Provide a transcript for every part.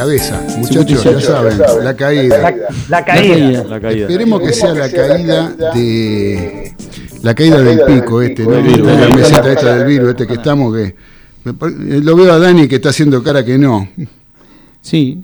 cabeza, muchachos, ya saben, la caída. La caída. La caída. Esperemos que sea la caída de. La caída del pico este, ¿no? La meseta esta del virus, este que estamos, que. eh, Lo veo a Dani que está haciendo cara que no. Sí.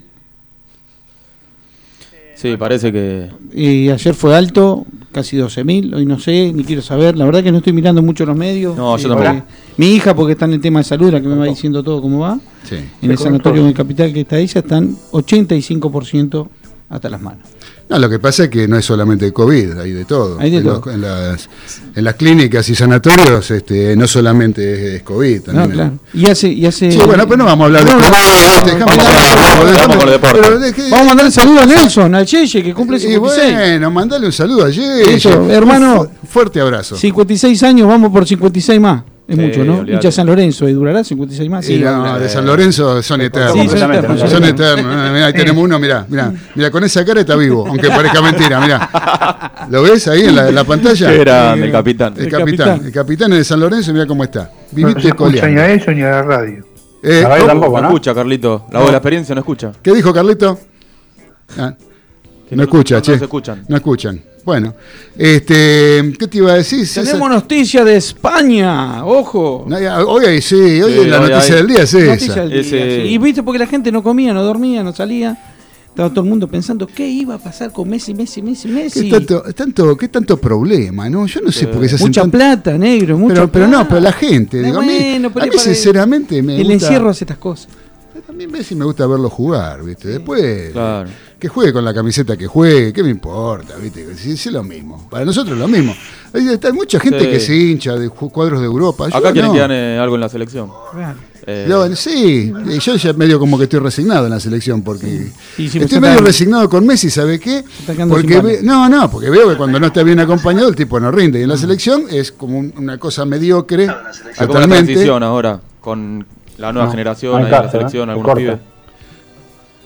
Sí, parece que. Y ayer fue alto, casi 12.000. Hoy no sé, ni quiero saber. La verdad que no estoy mirando mucho los medios. No, yo Eh, tampoco. Mi hija, porque está en el tema de salud, la que me va diciendo todo cómo va. Sí. En el sanatorio de Capital que está ella, están 85% hasta las manos. No, lo que pasa es que no es solamente COVID, hay de todo. Hay de en, todo. los- en las, en las clínicas y sanatorios este, no solamente es, es COVID. No. Y hace, y hace. Sí, bueno, pero no vamos a hablar de No, COVID. Vamos el a mandar el saludo a Nelson, al Cheche, que cumple Y 56. bueno, mandale un saludo a Jay. Eso, hermano. Fuerte abrazo. 56 años, vamos por 56 más. Es Sí, mucho, ¿no? Hincha San Lorenzo, ¿y durará 56 más? Y Sí, no, de San Lorenzo son eternos. Sí, son eternos, ¿no? Son eternos. Eh, mirá, ahí tenemos uno, mirá, mirá. Mirá, con esa cara está vivo, aunque parezca mentira, mirá. ¿Lo ves ahí en la, en la pantalla? Qué grande, el capitán. El El capitán. capitán. El capitán es de San Lorenzo, mira cómo está. No Viviste se escucha ni coleando. a eso ni a la radio. Eh, La radio tampoco, No ¿no? escucha, Carlito. La voz de la experiencia no escucha. ¿Qué dijo Carlito? Ah, no escucha, no, che. No se escuchan. No escuchan. Bueno, este, ¿qué te iba a decir? Tenemos noticia de España, ojo. Hoy hay- sí, hoy Sí, es la hoy noticia hay- del día es Noticia esa. del día, Ese- sí. Y viste, porque la gente no comía, no dormía, no salía. Estaba todo el mundo pensando qué iba a pasar con Messi, Messi, Messi, ¿Qué Messi. tanto, tanto, qué tanto problema, ¿no? Yo no sé por qué se hacen Mucha tan- plata, negro, mucha pero, pero no, pero la gente, digo, a mí, a sinceramente me El gusta, encierro hace estas cosas. a mí Messi me gusta verlo jugar, ¿viste? Después, Claro. Que juegue con la camiseta que juegue, ¿qué me importa, ¿viste? Si es lo mismo, para nosotros es lo mismo. Hay, hay mucha gente Sí. que se hincha de cuadros de Europa. yo Acá quieren no. que gane algo en la selección. Claro. Eh, Yo, sí, yo ya medio como que estoy resignado en la selección porque Sí, sí, estoy medio está- resignado con Messi, ¿sabe qué? Porque ve- no, no, porque veo que cuando no está bien acompañado el tipo no rinde y en la selección es como un- una cosa mediocre hay como una transición ahora con la nueva No, generación, hay la ¿eh? selección, Se algunos pibes.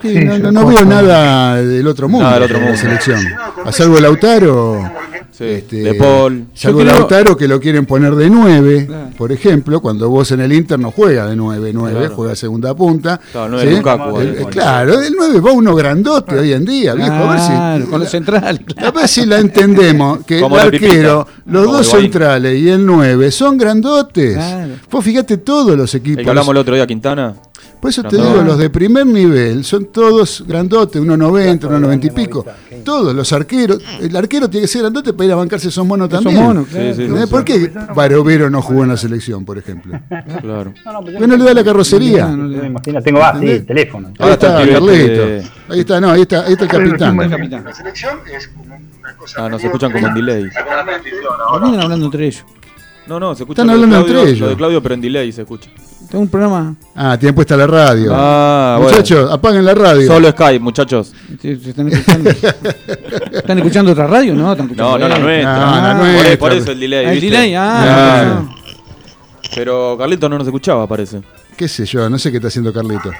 Sí, Sí, no, no- veo nada del otro mundo Nada del otro en la mundo. selección. A salvo Lautaro, Sí, este, de Paul. salvo Yo creo- Lautaro que lo quieren poner de 9, Claro. por ejemplo, cuando vos en el Inter no juega de 9, 9, Claro. juega segunda punta. Claro, nueve ¿sí? Lukaku, El- eh, claro, el 9 va uno grandote hoy en día, viejo. A ver si- con los centrales. A ver si la entendemos, que Como el arquero, los Como dos Higuaín. centrales y el 9 son grandotes. Claro. Vos fíjate todos los El equipos. que hablamos el otro día, Quintana. Por eso te digo, los de primer nivel son todos grandotes, 1,90, 1,90 y pico. Todos los arqueros. El arquero tiene que ser grandote para ir a bancarse esos monos también. monos, claro. Sí, sí. ¿Por qué Barovero no jugó en la selección, por ejemplo? Claro. No, no, pero yo ¿Qué no le da la carrocería? No, no imagino, tengo ah, sí, ¿Entendés? el teléfono. Ahí Ahora está Carlito. Ahí está, no, ahí está, ahí está el capitán. La selección es como una cosa Ah, no se escuchan como en delay. Terminan hablando entre ellos. No, no, se escucha Están lo de hablando Claudio- entre ellos. Lo de Claudio, pero en delay se escucha. Tengo un programa. Ah, tienen puesta la radio. Ah, bueno. Muchachos, apaguen la radio. Solo Skype, muchachos. ¿Se- se ¿Están escuchando? ¿Están escuchando otra radio? No, están escuchando. No, no, la nuestra. No, la Por- nuestra. Por, eso el delay. El delay, ah. Claro. no. Pero Carlito no nos escuchaba, parece. ¿Qué sé yo? No sé qué está haciendo Carlito.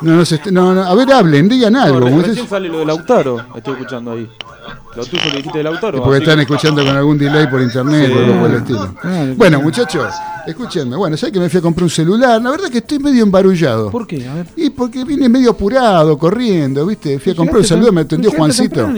No, no, no, no, a ver, hablen, digan algo. No, recién sale lo de Lautaro. Estoy escuchando ahí. Lo tuyo que dijiste de Lautaro. Porque así están escuchando con algún delay por internet o algo por el estilo. Claro, Bueno, muchachos, escúchenme. Bueno, ¿sabes que me fui a comprar un celular? La verdad que estoy medio embarullado. ¿Por qué? A ver. Y porque vine medio apurado, corriendo, ¿viste? Fui a comprar un tem- me atendió Juancito.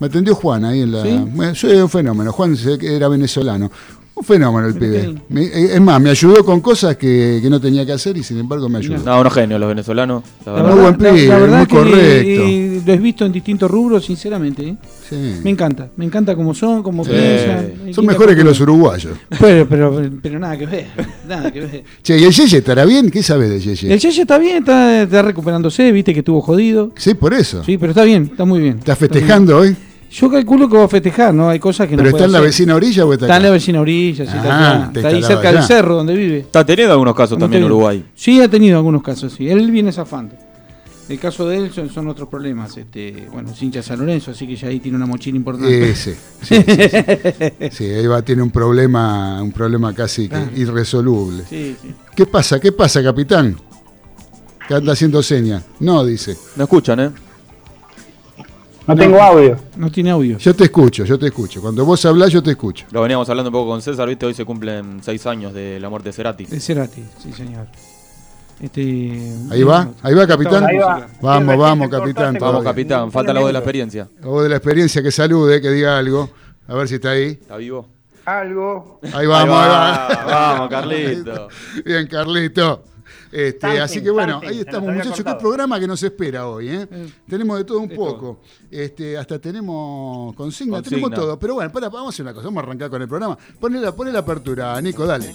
Me atendió Juan ahí en la. ¿Sí? Soy un fenómeno. Juan era venezolano. Un fenómeno el pibe. eh, es más, me ayudó con cosas que, que no tenía que hacer y sin embargo me ayudó. No, unos genios los venezolanos. La verdad. Muy buen pibe, la- la verdad muy que correcto. eh, lo he visto en distintos rubros, sinceramente. ¿eh? Sí. Me encanta, me encanta cómo son, cómo Sí. piensan. Son mejores que los uruguayos. Pero, pero, pero nada que ver, nada que ver. Che, ¿y el Yeye estará bien? ¿Qué sabes de Yeye? El Yeye está bien, está, está recuperándose, viste que estuvo jodido. Sí, por eso. Sí, pero está bien, está muy bien. ¿Estás Está festejando hoy? Yo calculo que va a festejar, ¿no? Hay cosas que no ¿Pero puede está en la hacer. vecina orilla o está Está en la vecina orilla, sí, Ah, está, acá. te Está ahí instalaba cerca del allá. cerro donde vive. Está teniendo algunos casos ¿Cómo también en? Uruguay. Sí, ha tenido algunos casos, sí. Él viene zafando. El caso de él son, son otros problemas. Este, bueno, es hincha de San Lorenzo, así que ya ahí tiene una mochila importante. Eh, sí, sí, sí, sí. Sí, ahí va, tiene un problema, un problema casi que irresoluble. Sí, sí. ¿Qué pasa? ¿Qué pasa, capitán? ¿Qué anda haciendo seña? No, dice. No escuchan, ¿eh? No, tengo audio. No tiene audio. Yo te escucho, yo te escucho. Cuando vos hablás, yo te escucho. Lo veníamos hablando un poco con César, ¿viste? Hoy se cumplen seis años de la muerte de Cerati. De Cerati, sí, señor. Este, Ahí va, ahí va, capitán. Ahí va. Vamos, vamos, capitán. Vamos, capitán, falta la voz de la experiencia. La voz de la experiencia, que salude, que diga algo. A ver si está ahí. ¿Está vivo? Algo. Ahí vamos, ahí va, vamos, Carlito. Bien, Carlito. Este, así que bueno, ahí estamos, muchachos. Qué programa que nos espera hoy, ¿eh? Eh, Tenemos de todo un de poco. Este, hasta tenemos consigna, Consigna. tenemos todo. Pero bueno, para, vamos a hacer una cosa, vamos a arrancar con el programa. Poné la, poné la apertura, Nico, dale.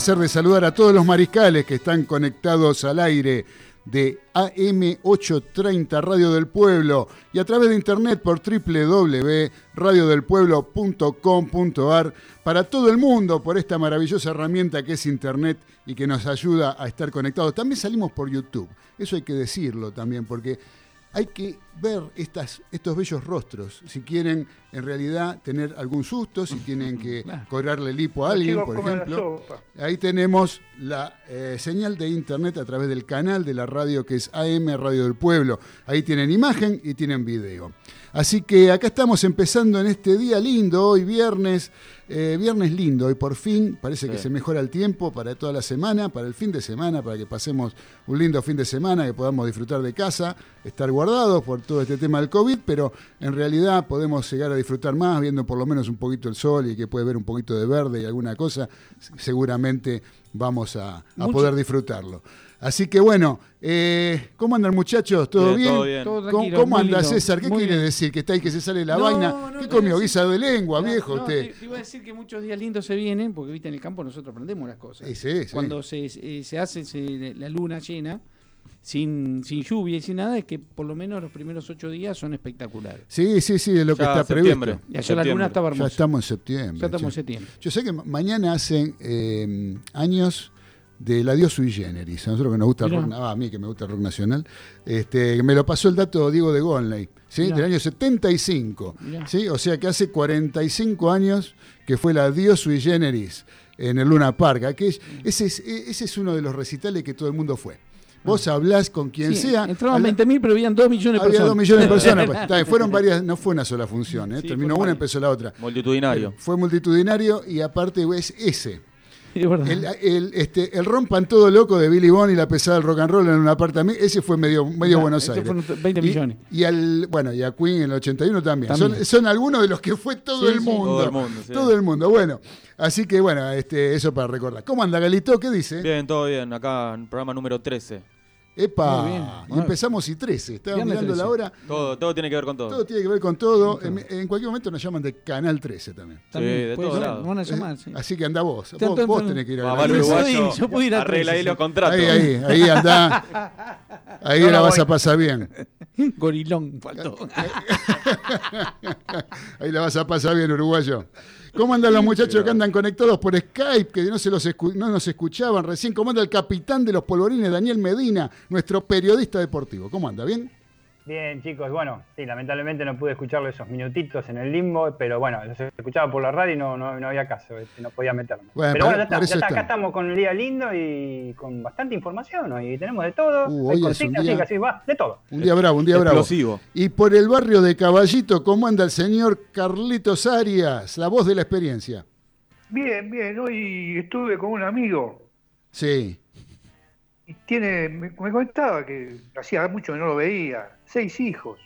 Placer de saludar a todos los mariscales que están conectados al aire de AM830 Radio del Pueblo y a través de internet por www.radiodelpueblo.com.ar para todo el mundo por esta maravillosa herramienta que es internet y que nos ayuda a estar conectados. También salimos por YouTube, eso hay que decirlo también porque hay que ver estas, estos bellos rostros, si quieren en realidad tener algún susto, si tienen que cobrarle lipo a alguien, por ejemplo. Ahí tenemos la eh, señal de internet a través del canal de la radio que es AM Radio del Pueblo. Ahí tienen imagen y tienen video. Así que acá estamos empezando en este día lindo, hoy viernes, eh, viernes lindo, y por fin parece que se mejora el tiempo para toda la semana, para el fin de semana, para que pasemos un lindo fin de semana, que podamos disfrutar de casa, estar guardados por todo este tema del COVID, pero en realidad podemos llegar a disfrutar más viendo por lo menos un poquito el sol y que puede ver un poquito de verde y alguna cosa, seguramente vamos a, poder disfrutarlo. Así que bueno, eh, ¿cómo andan muchachos? ¿Todo Bien, bien? todo bien. Todo ¿Cómo, anda lindo, César? ¿Qué muy quiere bien. decir? ¿Que está ahí que se sale la No, vaina? no, ¿Qué te comió? iba a decir- ¿Guisa de lengua, No, viejo no, usted? Te, te iba a decir que muchos días lindos se vienen, porque viste en el campo nosotros aprendemos las cosas. Sí, sí, sí. Cuando se, se- se hace se- la luna llena, sin, sin lluvia y sin nada, es que por lo menos los primeros ocho días son espectaculares. Sí, sí, sí, es lo que Ya, está septiembre. previsto. Y ayer la luna estaba Ya hermosa. estamos en septiembre. Ya estamos en septiembre. Yo sé que ma- mañana hacen eh, años del adiós sui generis. A nosotros que nos gusta el rock, ah, a mí que me gusta el rock nacional, este, me lo pasó el dato Diego de Gonley, ¿sí? Mirá. del año 75. Mirá. ¿sí? O sea que hace 45 años que fue el adiós sui generis en el Luna Park. Aquel- ese, es, ese es uno de los recitales que todo el mundo fue. Vos hablás con quien Sí, sea. Entraban habla- 20.000, pero habían 2 millones de Había personas. dos millones de personas. pues, fueron varias, no fue una sola función. ¿eh? Sí, Terminó una, empezó la otra. Multitudinario. Fue multitudinario y aparte es ese. El, el, este, el rompan todo loco de Billy Bond y la pesada del rock and roll en una apartamento, ese fue medio, medio Claro, Buenos ese Aires. fueron 20 Y- millones. Y, al, bueno, y a Queen en el 81 también. También. Son, son algunos de los que fue todo Sí, el sí. mundo. Todo el mundo, sí. Todo el mundo. Bueno, así que bueno, este, eso para recordar. ¿Cómo anda Galito? ¿Qué dice? Bien, todo bien. Acá en programa número 13. Epa, Muy bien. y empezamos y 13. Estaba Viernes mirando 13. la hora. Todo, todo tiene que ver con todo. Todo tiene que ver con todo. En, en cualquier momento nos llaman de Canal 13 también. También de puede todos lados. nos van a llamar, sí. Así que anda vos. Vos, tenés que ir a 13. Yo uruguayo, puedo ir, yo puedo ir a arregla 13, ahí los sí. contratos. Ahí, ahí, ahí anda. Ahí No, la vas voy. a pasar bien. Gorilón, faltó. Ahí la vas a pasar bien, uruguayo. ¿Cómo andan los muchachos que andan conectados por Skype, que no, se los escu- no nos escuchaban recién? ¿Cómo anda el capitán de los polvorines, Daniel Medina, nuestro periodista deportivo? ¿Cómo anda? ¿Bien? Bien, chicos, bueno, sí, lamentablemente no pude escucharlo esos minutitos en el limbo, pero bueno, los escuchaba por la radio y no, no, no había caso, este, no podía meterme. Bueno, pero bueno, ya está, ya está, acá estamos con un día lindo y con bastante información, ¿no? y tenemos de todo, Uh, hay hoy consignas, día- sí, casi va, de todo. Un día bravo, un día bravo. Explosivo. Y por el barrio de Caballito, ¿cómo anda el señor Carlitos Arias, la voz de la experiencia? Bien, bien, hoy estuve con un amigo Sí. y tiene, me, me contaba que hacía mucho que no lo veía, seis hijos,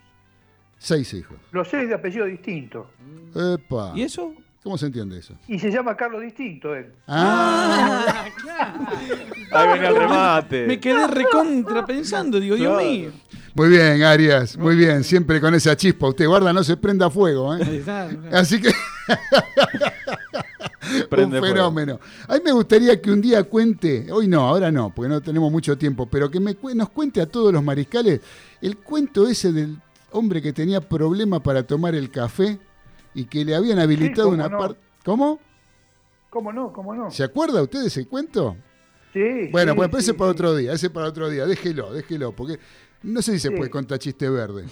Seis hijos. los seis de apellido distinto, Epa. ¿Y eso? ¿Cómo se entiende eso? y se llama Carlos Distinto él. Ah, Ahí venía el remate. Me quedé recontra pensando, digo, Dios Claro. mío. muy bien, Arias, muy bien. Siempre con esa chispa. Usted guarda, no se prenda fuego. ¿eh? Así que Prende un fuego. fenómeno. A mí me gustaría que un día cuente, hoy no, ahora no, porque no tenemos mucho tiempo, pero que me, nos cuente a todos los mariscales el cuento ese del hombre que tenía problemas para tomar el café y que le habían habilitado una no. parte. ¿Cómo? ¿Cómo no? ¿Cómo no? ¿Se acuerda usted de ese cuento? Sí, Bueno, sí, pues ese sí, para sí. otro día, ese para otro día, déjelo, déjelo, porque no sé si se Sí. puede contar chiste verde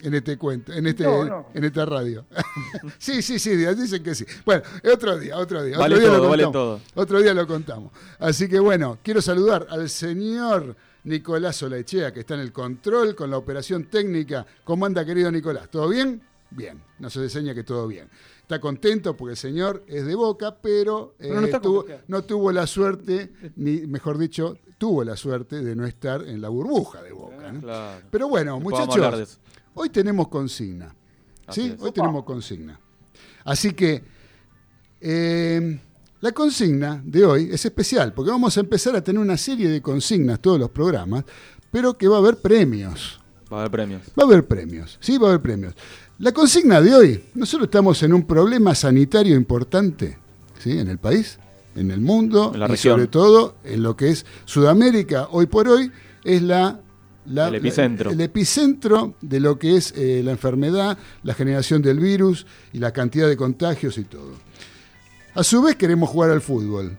en este cuento, en este, No, no. en esta radio. sí, sí, sí, dicen que sí. Bueno, otro día, otro día. Vale otro día todo, lo vale todo. Otro día lo contamos. Así que bueno, quiero saludar al señor Nicolás Olaechea, que está en el control con la operación técnica. ¿Cómo anda, querido Nicolás? ¿Todo bien? Bien, nos enseña que todo bien. Está contento porque el señor es de boca, pero, Pero no eh, tuvo- no tuvo la suerte, ni mejor dicho, tuvo la suerte de no estar en la burbuja de boca. ¿no? Claro. Pero bueno, muchachos. Hoy tenemos consigna. ¿Sí? Hoy tenemos consigna. Así que eh, la consigna de hoy es especial, porque vamos a empezar a tener una serie de consignas todos los programas, pero que va a haber premios. Va a haber premios. Va a haber premios, sí, va a haber premios. La consigna de hoy, nosotros estamos en un problema sanitario importante, ¿sí? En el país, en el mundo, En la y región. sobre todo en lo que es Sudamérica, hoy por hoy, es la... la- El epicentro. la- el epicentro de lo que es eh, la enfermedad, la generación del virus y la cantidad de contagios y todo. A su vez queremos jugar al fútbol.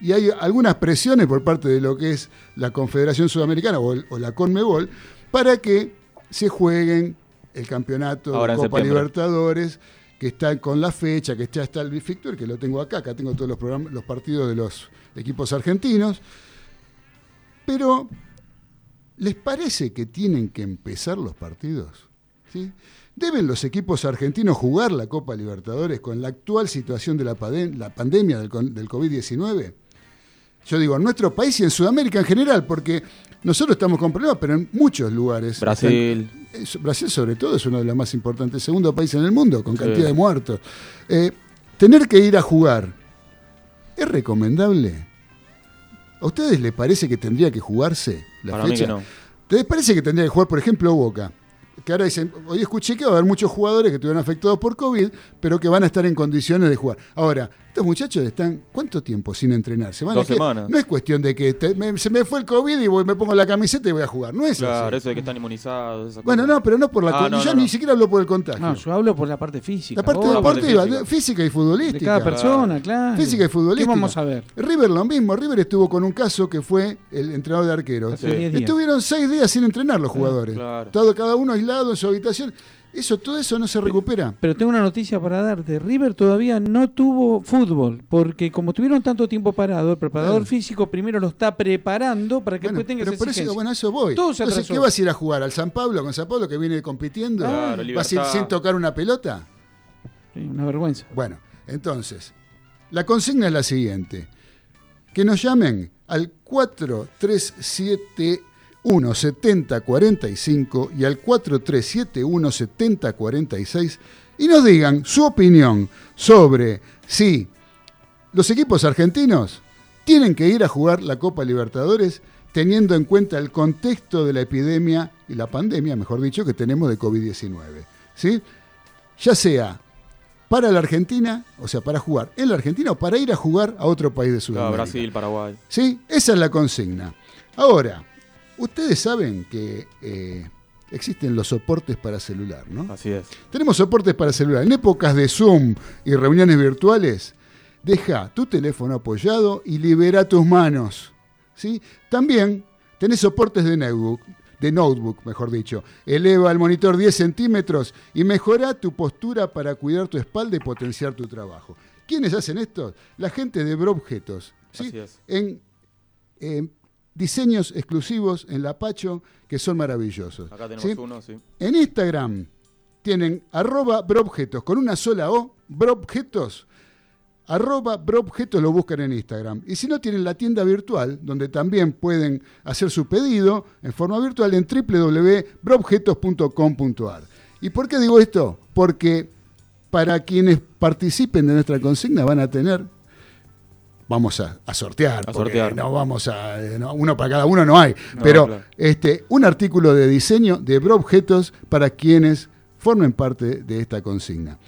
Y hay algunas presiones por parte de lo que es la Confederación Sudamericana o, el- o la CONMEBOL para que se jueguen el campeonato Ahora de Copa. Libertadores, que está con la fecha, que ya está el Big Fictor, que lo tengo acá, acá tengo todos los, programas, los partidos de los equipos argentinos. Pero, ¿les parece que tienen que empezar los partidos? ¿Sí? ¿Deben los equipos argentinos jugar la Copa Libertadores con la actual situación de la, pandemia del, con- del COVID-19? Yo digo, en nuestro país y en Sudamérica en general, porque nosotros estamos con problemas, pero en muchos lugares. Brasil. están- Brasil sobre todo es uno de los más importantes, segundo país en el mundo, con Sí. cantidad de muertos. Eh, tener que ir a jugar, ¿es recomendable? ¿A ustedes les parece que tendría que jugarse la Para mí que no. ¿Te parece que tendría que jugar, por ejemplo, Boca? Que ahora dicen, hoy escuché que va a haber muchos jugadores que estuvieron afectados por COVID, pero que van a estar en condiciones de jugar. Ahora, estos muchachos están, ¿cuánto tiempo sin entrenar? ¿Se van a Dos que- semanas. No es cuestión de que te- me- se me fue el COVID y voy- me pongo la camiseta y voy a jugar. No es Claro, así. eso de que están inmunizados. esa Bueno, cosa. no, pero no por la Ah, no, Yo no, ni no. siquiera hablo por el contagio. No, yo hablo por la parte física. la parte vos, la parte deportiva, física. de- física y futbolística. de cada persona, claro. Física y futbolística. ¿Qué vamos a ver? River lo mismo. River estuvo con un caso que fue el entrenador de arqueros. Hace 10 días. Estuvieron seis días sin entrenar los jugadores. claro. Todo, cada uno aislado en su habitación. Eso, todo eso no se recupera. Pero tengo una noticia para darte. River todavía no tuvo fútbol, porque como tuvieron tanto tiempo parado, el preparador Claro. físico primero lo está preparando para que Bueno, después tenga pero esa por eso, bueno, eso voy. Todo Entonces. ¿qué vas a ir a jugar? ¿Al San Pablo con San Pablo que viene compitiendo? Claro, ¿Vas a ir sin tocar una pelota? Sí, una vergüenza. Bueno, entonces, la consigna es la siguiente. Que nos llamen al 4371 7045 y al 4371 7046 y nos digan su opinión sobre si los equipos argentinos tienen que ir a jugar la Copa Libertadores teniendo en cuenta el contexto de la epidemia y la pandemia, mejor dicho, que tenemos de COVID-19. ¿sí? Ya sea para la Argentina, o sea, para jugar en la Argentina o para ir a jugar a otro país de Claro, Sudamérica. Brasil, Paraguay. ¿Sí? Esa es la consigna. Ahora, ustedes saben que eh, existen los soportes para celular, ¿no? Así es. Tenemos soportes para celular. En épocas de Zoom y reuniones virtuales, deja tu teléfono apoyado y libera tus manos. ¿sí? También tenés soportes de notebook, de notebook, mejor dicho. Eleva el monitor 10 centímetros y mejora tu postura para cuidar tu espalda y potenciar tu trabajo. ¿Quiénes hacen esto? La gente de. ¿sí? Es. En eh, diseños exclusivos en la Pacho que son maravillosos. Acá tenemos ¿sí? uno, sí. En Instagram tienen arroba broobjetos con una sola O, broobjetos. Arroba broobjetos lo buscan en Instagram. Y si no, tienen la tienda virtual, donde también pueden hacer su pedido en forma virtual en www.broobjetos.com.ar. ¿Y por qué digo esto? Porque para quienes participen de nuestra consigna van a tener vamos a, a sortear, A sortear. no vamos a eh, no, uno para cada uno no hay, No, pero claro. este un artículo de diseño de Broobjetos para quienes formen parte de esta consigna.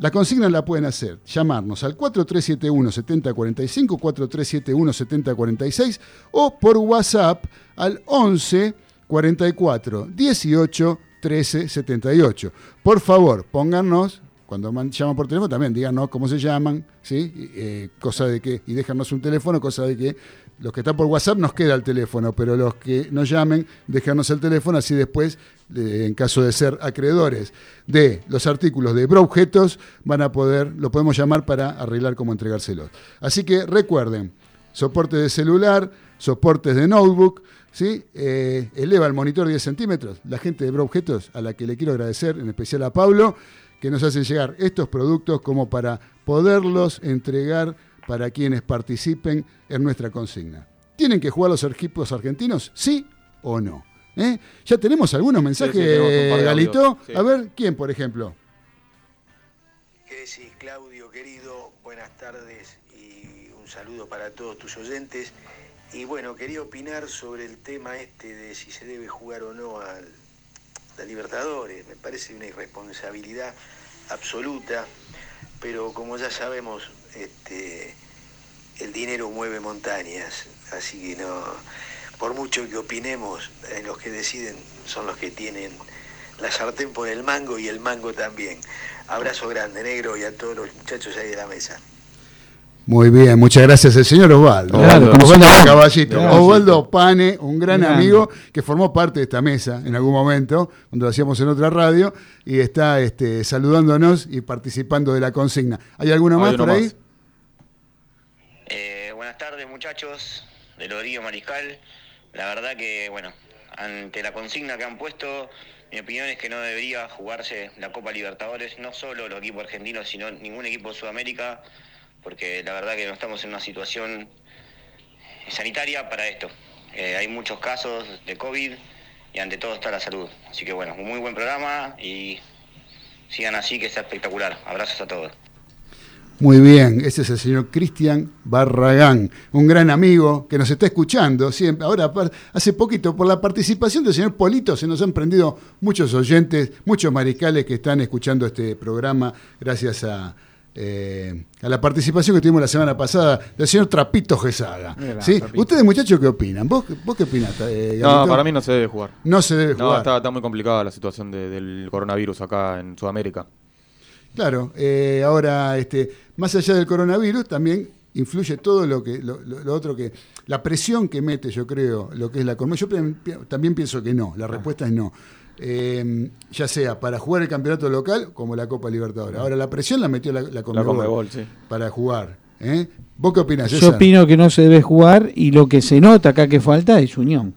La consigna la pueden hacer, llamarnos al 4371-7045, 4371-7046 o por WhatsApp al 11 44 18 13 78. Por favor, pónganos, cuando man- llaman por teléfono, también díganos cómo se llaman, ¿sí? Eh, cosa de que, y déjanos un teléfono, cosa de que los que están por WhatsApp nos queda el teléfono, pero los que nos llamen, déjanos el teléfono, así después, eh, en caso de ser acreedores de los artículos de Broobjetos, van a poder, lo podemos llamar para arreglar cómo entregárselos. Así que recuerden, soporte de celular, soportes de notebook, ¿sí? Eh, eleva el monitor 10 centímetros. La gente de Broobjetos, a la que le quiero agradecer, en especial a Pablo, que nos hacen llegar estos productos como para poderlos entregar para quienes participen en nuestra consigna. ¿Tienen que jugar los equipos argentinos? ¿Sí o no? ¿Eh? Ya tenemos algunos mensajes, sí, Galito. sí. A ver, ¿quién, por ejemplo? ¿Qué decís, Claudio, querido? Buenas tardes y un saludo para todos tus oyentes. Y bueno, quería opinar sobre el tema este de si se debe jugar o no a la Libertadores. Me parece una irresponsabilidad absoluta, pero como ya sabemos, este, el dinero mueve montañas, así que no, por mucho que opinemos, eh, los que deciden son los que tienen la sartén por el mango y el mango también. Abrazo grande, negro, y a todos los muchachos ahí de la mesa. Muy bien, muchas gracias el señor Osvaldo. Claro, Osvaldo caballito. Osvaldo Pane, un gran amigo que formó parte de esta mesa en algún momento, cuando lo hacíamos en otra radio, y está este, saludándonos y participando de la consigna. ¿Hay alguno Hay más por ahí? más. Eh, buenas tardes muchachos del Rodrigo Mariscal. La verdad que, bueno, ante la consigna que han puesto, mi opinión es que no debería jugarse la Copa Libertadores, no solo los equipos argentinos, sino ningún equipo de Sudamérica, porque la verdad que no estamos en una situación sanitaria para esto. Eh, hay muchos casos de COVID y ante todo está la salud. Así que bueno, un muy buen programa y sigan así, que está espectacular. Abrazos a todos. Muy bien, ese es el señor Cristian Barragán, un gran amigo que nos está escuchando siempre. Ahora, hace poquito, por la participación del señor Polito, se nos han prendido muchos oyentes, muchos mariscales que están escuchando este programa gracias a, eh, a la participación que tuvimos la semana pasada del señor Trapito Gesaga. Mira, ¿sí? Trapito. Ustedes, muchachos, ¿qué opinan? ¿Vos, vos qué opinás? eh, No, para mí no se debe jugar. No se debe No, jugar. está, está muy complicada la situación de- del coronavirus acá en Sudamérica. Claro, eh, ahora, este, más allá del coronavirus, también influye todo lo que lo, lo- lo otro que la presión que mete, yo creo, lo que es la. Yo también pienso que no. La respuesta es no. Eh, ya sea para jugar el campeonato local como la Copa Libertadores. Ahora, la presión la metió la, la La Conmebol Conmebol, sí. para jugar. ¿eh? ¿Vos qué opinás, Yo César? opino que no se debe jugar y lo que se nota acá que falta es unión.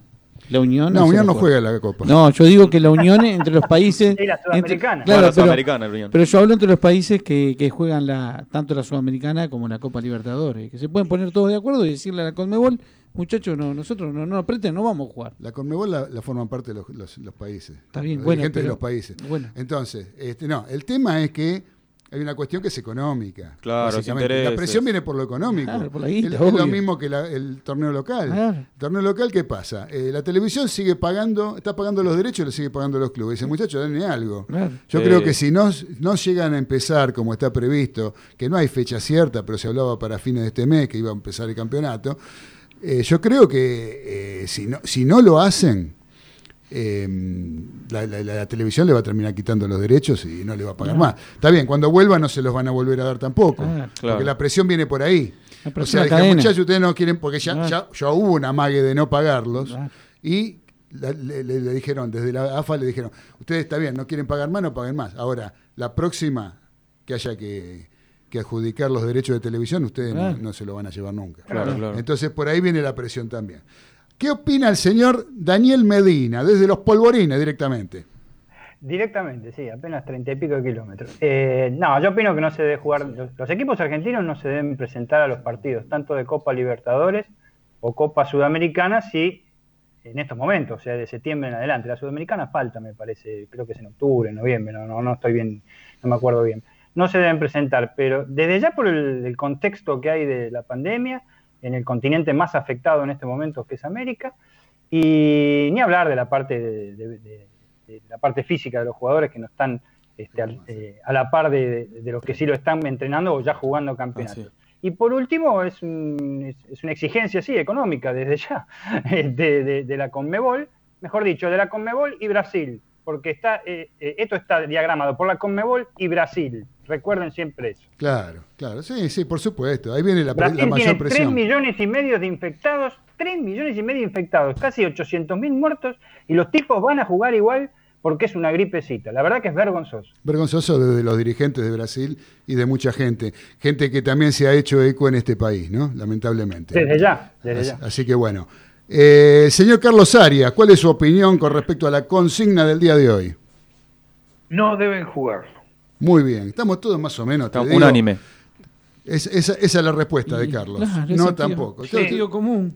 La unión No, Unión no juega la Copa. No, yo digo que la unión entre los países. Sí, la entre- sudamericana. claro, la pero, Sudamericana, Unión. pero yo hablo entre los países que, que juegan la tanto la Sudamericana como la Copa Libertadores. Que se pueden poner todos de acuerdo y decirle a la Conmebol, muchachos, no, nosotros no, no apreten, no vamos a jugar. La Conmebol la, la forman parte de los, los- los países. Está bien, los bueno, dirigentes de pero- los países. bueno. Entonces, este, no, el tema es que hay una cuestión que es económica. Claro. La presión viene por lo económico. Claro, por la Es- guita, es, lo mismo que la- el torneo local. Claro. El torneo local, ¿qué pasa? Eh, la televisión sigue pagando, está pagando los derechos, lo sigue pagando los clubes. Dice, muchachos, denle algo. Claro. Yo Sí. creo que si no, no llegan a empezar como está previsto, que no hay fecha cierta, pero se hablaba para fines de este mes que iba a empezar el campeonato, eh, yo creo que eh, si, no, si no lo hacen, eh, la, la- la- la televisión le va a terminar quitando los derechos y no le va a pagar más. Está bien, cuando vuelva no se los van a volver a dar tampoco. Claro. porque la presión viene por ahí. O sea, cadena. muchachos, ustedes no quieren, porque ya, ya, ya hubo una mague de no pagarlos y la- le, le- le dijeron, desde la AFA le dijeron, ustedes está bien, no quieren pagar más, no paguen más. Ahora, la próxima que haya que, que adjudicar los derechos de televisión, ustedes no- Claro. no, se lo van a llevar nunca. Claro. Entonces, por ahí viene la presión también. ¿Qué opina el señor Daniel Medina, desde los polvorines directamente? Directamente, sí, apenas treinta y pico de kilómetros. Eh, no, yo opino que no se debe jugar. Los, equipos argentinos no se deben presentar a los partidos, tanto de Copa Libertadores o Copa Sudamericana, si en estos momentos, o sea, de septiembre en adelante. La Sudamericana falta, me parece, creo que es en octubre, noviembre, no, no, no estoy bien, no me acuerdo bien. No se deben presentar, pero desde ya por el contexto que hay de la pandemia, en el continente más afectado en este momento que es América, y ni hablar de la parte de, de- de- de la parte física de los jugadores que no están este, al- eh, a la par de, los que sí lo están entrenando o ya jugando campeonatos. Ah, sí. Y por último, es, un- es- una exigencia, sí, económica desde ya, de, de- de la Conmebol, mejor dicho, de la Conmebol y Brasil, porque está, eh, eh, esto está diagramado por la Conmebol y Brasil. Recuerden siempre eso. Claro, claro, sí, sí, por supuesto. Ahí viene la, pre- la Brasil mayor tiene 3 presión. millones y medio de infectados, 3 millones y medio de infectados, casi 800 mil muertos, y los tipos van a jugar igual porque es una gripecita. La verdad que es vergonzoso. Vergonzoso desde los dirigentes de Brasil y de mucha gente. Gente que también se ha hecho eco en este país, ¿no? Lamentablemente. Desde ya, desde Así, ya. así que bueno. Eh, señor Carlos Arias, ¿cuál es su opinión con respecto a la consigna del día de hoy? No deben jugar. Muy bien, estamos todos más o menos. te Está digo. unánime. Es- esa, esa es la respuesta de Carlos. claro, no tampoco. sentido- sentido común.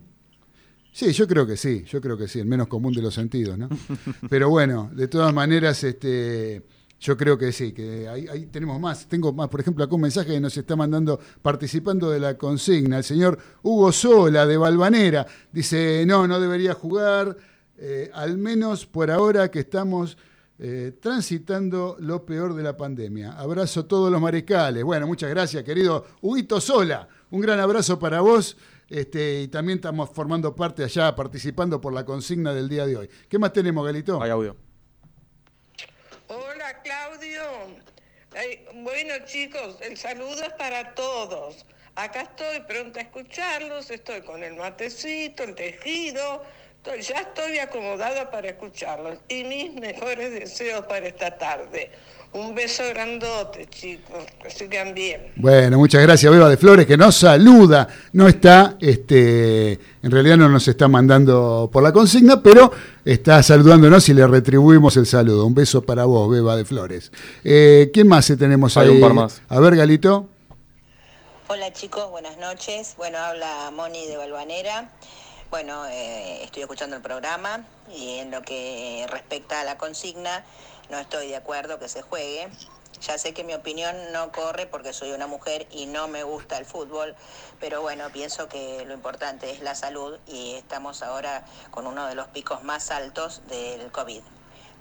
Sí, yo creo que sí, yo creo que sí, el menos común de los sentidos, ¿no? Pero bueno, de todas maneras, este, yo creo que sí, que ahí, ahí tenemos más. Tengo más, por ejemplo, acá un mensaje que nos está mandando, participando de la consigna, el señor Hugo Sola de Balvanera. Dice, no, no debería jugar, eh, al menos por ahora que estamos eh, transitando lo peor de la pandemia. Abrazo a todos los mariscales. Bueno, muchas gracias, querido Huguito Sola. Un gran abrazo para vos. Este, y también estamos formando parte allá, participando por la consigna del día de hoy. ¿Qué más tenemos, Galito? Hay audio. Hola Claudio. Ay, bueno chicos, el saludo es para todos. Acá estoy pronta a escucharlos, estoy con el matecito, el tejido, estoy- ya estoy acomodada para escucharlos. Y mis mejores deseos para esta tarde. Un beso grandote chicos, que sigan bien. Bueno, muchas gracias, Beba de Flores, que nos saluda. No está, este, en realidad no nos está mandando por la consigna, pero está saludándonos y le retribuimos el saludo. Un beso para vos, Beba de Flores. Eh, ¿Quién más tenemos Hay ahí? un par más. A ver, Galito. Hola chicos, buenas noches. Bueno, habla Moni de Balvanera. Bueno, eh, estoy escuchando el programa y en lo que respecta a la consigna, no estoy de acuerdo que se juegue. Ya sé que mi opinión no corre porque soy una mujer y no me gusta el fútbol, pero bueno, pienso que lo importante es la salud y estamos ahora con uno de los picos más altos del COVID.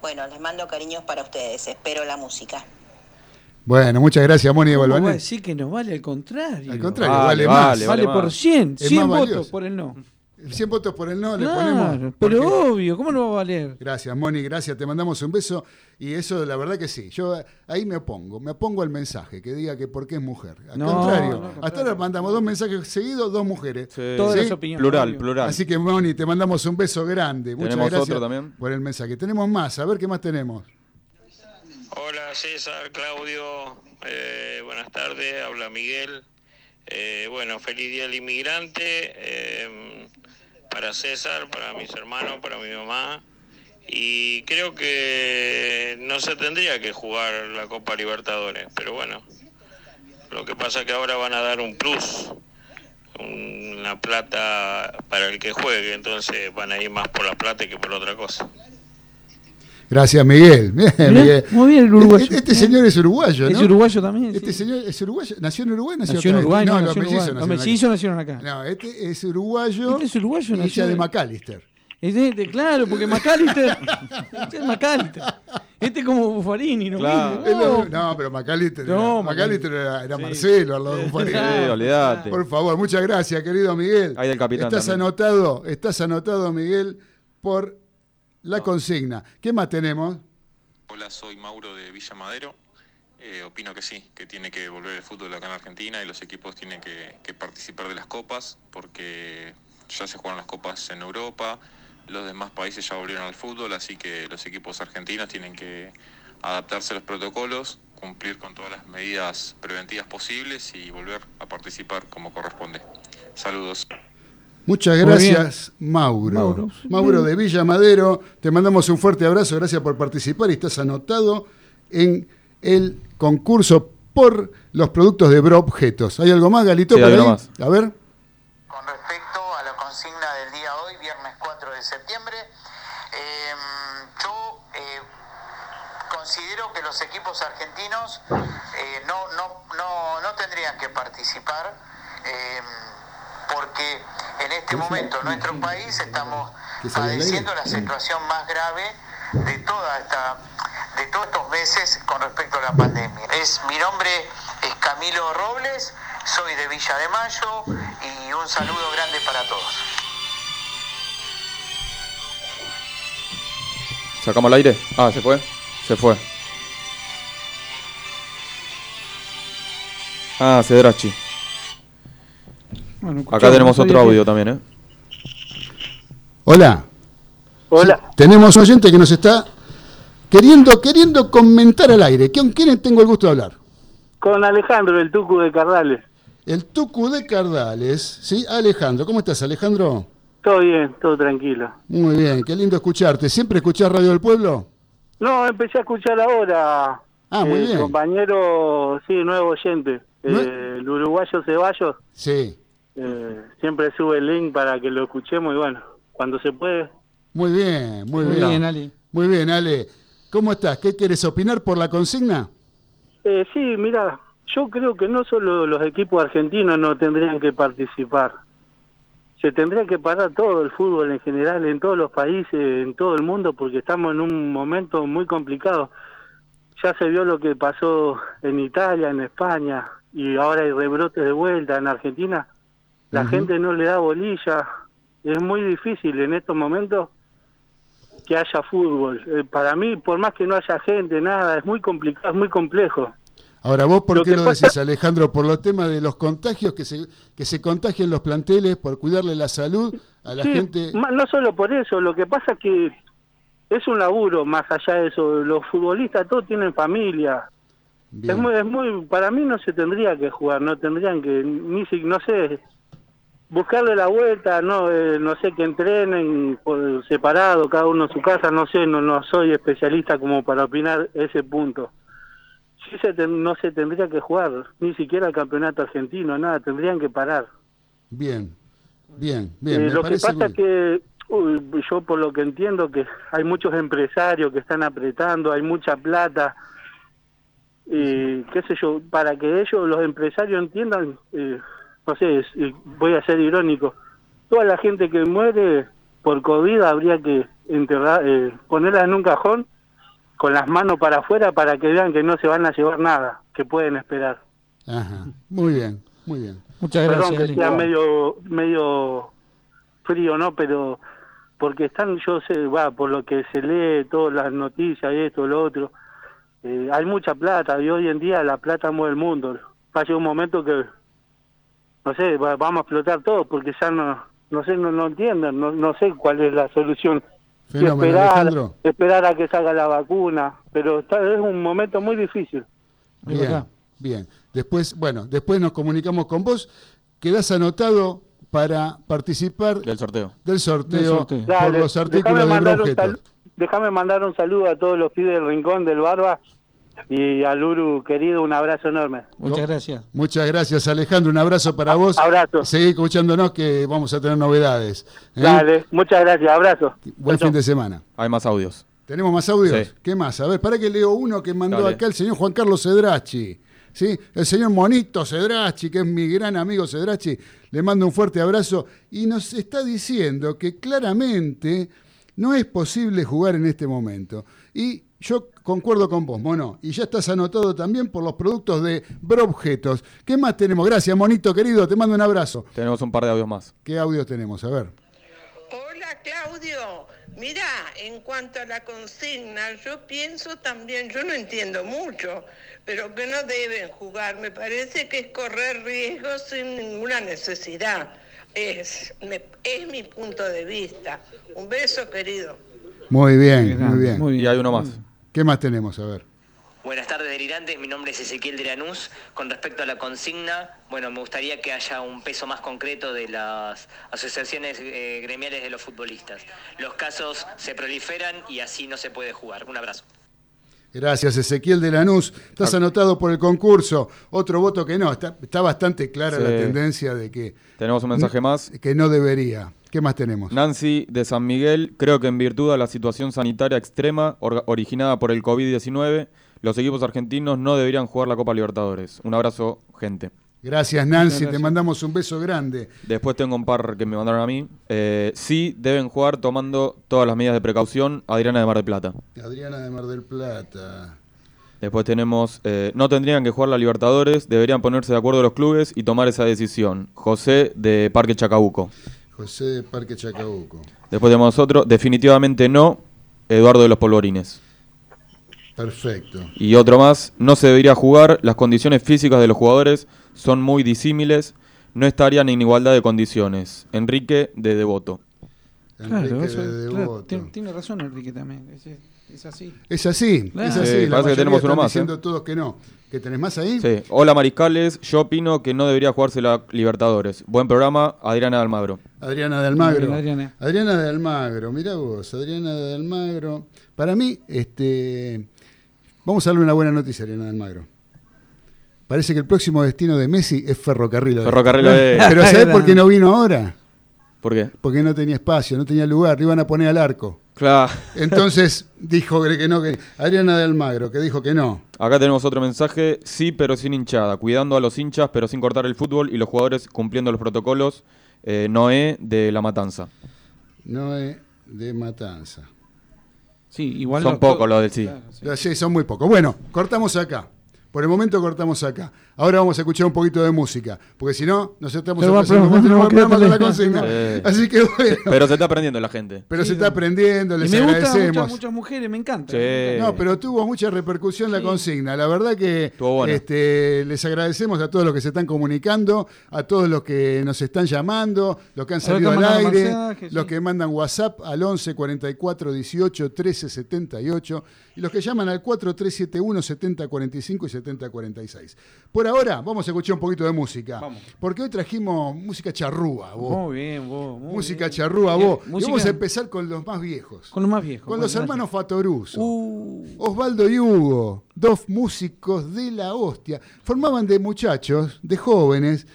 Bueno, les mando cariños para ustedes, espero la música. Bueno, muchas gracias, Moni de ¿Cómo va a Balvanera. decir que no vale? Al contrario. Al contrario, Vale, vale, más. vale, por más. 100, Es 100 más votos por el no. 100 votos por el no, le Claro, ponemos. pero porque- obvio, ¿cómo no va a valer? Gracias, Moni, gracias, te mandamos un beso. Y eso, la verdad que sí. Yo ahí me opongo, me opongo al mensaje que diga que porque es mujer. Al No, contrario, no, al hasta ahora mandamos dos mensajes seguidos, dos mujeres. Todas las opiniones. Plural, plural. Así que, Moni, te mandamos un beso grande. Muchas ¿Tenemos gracias otro también? por el mensaje. Tenemos más, a ver qué más tenemos. Hola César, Claudio, eh, buenas tardes, habla Miguel. Eh, bueno, feliz día del inmigrante eh, para César, para mis hermanos, para mi mamá. Y creo que no se tendría que jugar la Copa Libertadores, pero bueno, lo que pasa es que ahora van a dar un plus, una plata para el que juegue, entonces van a ir más por la plata que por otra cosa. Gracias, Miguel. Bien, Mirá, Miguel. muy bien el uruguayo. Este, este señor es uruguayo, ¿no? Es uruguayo también. Este sí. señor es uruguayo. ¿Nació en Uruguay? Nació, Nació en? Uruguay, no, los nació en mellizos Uruguay. Los nacieron acá. mellizos nacieron acá. No, este es uruguayo. Este es uruguayo, nació ella de McAllister. Es de- de- claro, porque McAllister. este es McAllister. Este es como Buffarini, ¿no? Claro. No. No, pero McAllister, No, era, McAllister era, era Sí. Marcelo al lado de Buffarini. Sí. Por favor, muchas gracias, querido Miguel. Ahí del capitán Estás también. anotado, estás anotado, Miguel, por la consigna. ¿Qué más tenemos? Hola, soy Mauro de Villa Madero. Eh, opino que sí, que tiene que volver el fútbol acá en Argentina y los equipos tienen que, que participar de las copas porque ya se juegan las copas en Europa, los demás países ya volvieron al fútbol, así que los equipos argentinos tienen que adaptarse a los protocolos, cumplir con todas las medidas preventivas posibles y volver a participar como corresponde. Saludos. Muchas gracias, Mauro. Mauro. Mauro de Villa Madero, te mandamos un fuerte abrazo, gracias por participar y estás anotado en el concurso por los productos de Bro Objetos. ¿Hay algo más, Galito? Sí, más. A ver. Con respecto a la consigna del día hoy, viernes 4 de septiembre, eh, yo eh, considero que los equipos argentinos eh, no, no, no, no tendrían que participar eh, porque en este momento en nuestro país estamos ¿Que sale al padeciendo la situación más grave de toda esta de todos estos meses con respecto a la pandemia. Es mi nombre es Camilo Robles, soy de Villa de Mayo y un saludo grande para todos. ¿Sacamos al aire? Ah, ¿se fue? Se fue. Ah, Cedrachi. Bueno, Acá tenemos otro audio que- también, ¿eh? Hola. Hola. Tenemos un oyente que nos está queriendo, queriendo comentar al aire. ¿Con quién tengo el gusto de hablar? Con Alejandro, el Tucu de Cardales. El Tucu de Cardales, ¿sí? Alejandro. ¿Cómo estás, Alejandro? Todo bien, todo tranquilo. Muy bien, qué lindo escucharte. ¿Siempre escuchás Radio del Pueblo? No, empecé a escuchar ahora. Ah, muy eh, bien. Compañero, sí, nuevo oyente. eh, el uruguayo Ceballos. Sí. Eh, siempre sube el link para que lo escuchemos y bueno, cuando se puede. Muy bien, muy, Muy bien. bien, Ale. Muy bien, Ale. ¿Cómo estás? ¿Qué quieres opinar por la consigna? Eh, sí, mira, yo creo que no solo los equipos argentinos no tendrían que participar. Se tendría que parar todo el fútbol en general, en todos los países, en todo el mundo, porque estamos en un momento muy complicado. Ya se vio lo que pasó en Italia, en España, y ahora hay rebrotes de vuelta en Argentina. La gente no le da bolilla. Es muy difícil en estos momentos que haya fútbol. Eh, para mí, por más que no haya gente, nada, es muy complicado, es muy complejo. Ahora, ¿vos por Lo qué lo pasa- decís, Alejandro? Por los temas de los contagios, que se, que se contagien los planteles, por cuidarle la salud a la Sí, gente. no solo por eso, lo que pasa es que es un laburo más allá de eso. Los futbolistas todos tienen familia. Bien. Es muy, es muy, para mí no se tendría que jugar, no tendrían que, ni si, no sé, buscarle la vuelta, no, eh, no sé, que entrenen por separado, cada uno en su casa, no sé, no, no soy especialista como para opinar ese punto. Sí se ten- no se tendría que jugar, ni siquiera el campeonato argentino, nada, tendrían que parar. Bien, bien, bien. Eh, me lo que pasa bien. es que uy, yo por lo que entiendo que hay muchos empresarios que están apretando, hay mucha plata, y qué sé yo, para que ellos, los empresarios entiendan, eh, no sé, es- eh, voy a ser irónico, toda la gente que muere por COVID habría que enterrar, eh, ponerla en un cajón con las manos para afuera para que vean que no se van a llevar nada, que pueden esperar. Ajá. Muy bien, muy bien. Muchas Perdón gracias, que Ale. sea medio, medio frío, ¿no? Pero porque están, yo sé, va, por lo que se lee, todas las noticias, esto, lo otro, eh, hay mucha plata y hoy en día la plata mueve el mundo. Va a llegar un momento que, no sé, va- vamos a explotar todo porque ya no, no sé, no, no entienden, no, no sé cuál es la solución. Fenómeno, esperar, Alejandro. esperar a que salga la vacuna, pero está, es un momento muy difícil. Bien, bien. Después, bueno, después nos comunicamos con vos. Quedás anotado para participar Del sorteo. del sorteo, Del sorteo. por Dale, los déjame artículos de déjame mandar un saludo a todos los pibes del Rincón del Barba y al Uru querido, un abrazo enorme. Muchas gracias. Muchas gracias, Alejandro. Un abrazo para vos. Abrazo. Seguí escuchándonos que vamos a tener novedades. ¿eh? Dale, muchas gracias, abrazo. Buen fin de semana. Hay más audios. ¿Tenemos más audios? Sí. ¿Qué más? A ver, para que leo uno que mandó Dale. acá el señor Juan Carlos Cedrachi. ¿Sí? El señor Monito Cedrachi, que es mi gran amigo Cedrachi, le mando un fuerte abrazo y nos está diciendo que claramente no es posible jugar en este momento. Y yo concuerdo con vos, Mono, y ya estás anotado también por los productos de Broobjetos. ¿Qué más tenemos? Gracias, Monito querido, te mando un abrazo. Tenemos un par de audios más. ¿Qué audios tenemos? A ver. Hola Claudio, mira, en cuanto a la consigna, yo pienso también, yo no entiendo mucho, pero que no deben jugar, me parece que es correr riesgos sin ninguna necesidad. Es, me- es mi punto de vista. Un beso, querido. Muy bien, muy bien. Y hay uno más. ¿Qué más tenemos? A ver. Buenas tardes, delirantes. Mi nombre es Ezequiel de Lanús. Con respecto a la consigna, bueno, me gustaría que haya un peso más concreto de las asociaciones eh, gremiales de los futbolistas. Los casos se proliferan y así no se puede jugar. Un abrazo. Gracias, Ezequiel de Lanús. Estás anotado por el concurso. Otro voto que no. Está, está bastante clara Sí. la tendencia de que, Tenemos un mensaje más. que no debería. ¿Qué más tenemos? Nancy de San Miguel, creo que en virtud de la situación sanitaria extrema originada por el COVID-19, los equipos argentinos no deberían jugar la Copa Libertadores. Un abrazo, gente. Gracias, Nancy. Te mandamos un beso grande. Después tengo un par que me mandaron a mí. Eh, sí, deben jugar tomando todas las medidas de precaución. Adriana de Mar del Plata. Adriana de Mar del Plata. Después tenemos, eh, no tendrían que jugar la Libertadores, deberían ponerse de acuerdo los clubes y tomar esa decisión. José de Parque Chacabuco. José de Parque Chacabuco. Después tenemos otro, definitivamente no, Eduardo de los Polvorines. Perfecto. Y otro más, no se debería jugar, las condiciones físicas de los jugadores son muy disímiles, no estarían en igualdad de condiciones. Enrique de Devoto. Enrique Claro, eso- de claro, Devoto. tiene, tiene razón Enrique también. Es, así. Es así, Claro. es así. Sí, la parece que tenemos uno más, diciendo ¿eh? todos que no. ¿Que tenés más ahí? Sí. Hola Mariscales, yo opino que no debería jugarse la Libertadores. Buen programa, Adriana de Almagro. Adriana de Almagro. Bien, Adriana. Adriana de Almagro, mira vos, Adriana de Almagro. Para mí, este, vamos a darle una buena noticia a Adriana de Almagro. Parece que el próximo destino de Messi es Ferrocarril. Ferrocarril. Pero ¿sabés por qué no vino ahora? ¿Por qué? Porque no tenía espacio, no tenía lugar, le iban a poner al arco. Claro. Entonces dijo que no, que Adriana de Almagro, que dijo que no. Acá tenemos otro mensaje, sí, pero sin hinchada, cuidando a los hinchas, pero sin cortar el fútbol y los jugadores cumpliendo los protocolos. Eh, Noé de La Matanza. No es de Matanza. Sí, igual Son pocos los del sí. Ya, Sí, son muy pocos. Bueno, cortamos acá. Por el momento cortamos acá. Ahora vamos a escuchar un poquito de música, porque si no, nos estamos tener no, con la consigna. Sí. Así que bueno. Pero se está aprendiendo la gente. Pero se está aprendiendo, Y les me gustan agradecemos. muchas, muchas mujeres, me encanta. Sí. me. No, pero tuvo mucha repercusión la consigna. La verdad que este, les agradecemos a todos los que se están comunicando, a todos los que nos están llamando, los que han salido al aire, mensajes, los sí. que mandan WhatsApp al 11 44 18 13 78 y los que llaman al 4371 70 45 y 70 46. Por ahora, vamos a escuchar un poquito de música. Porque hoy trajimos música charrúa, vos. Muy bien, vos. muy música bien. charrúa, Bien, vos. Y vamos a empezar con los más viejos. Con los más viejos. Con los hermanos Fatoruso. Uh. Osvaldo y Hugo, dos músicos de la hostia, formaban de muchachos, de jóvenes,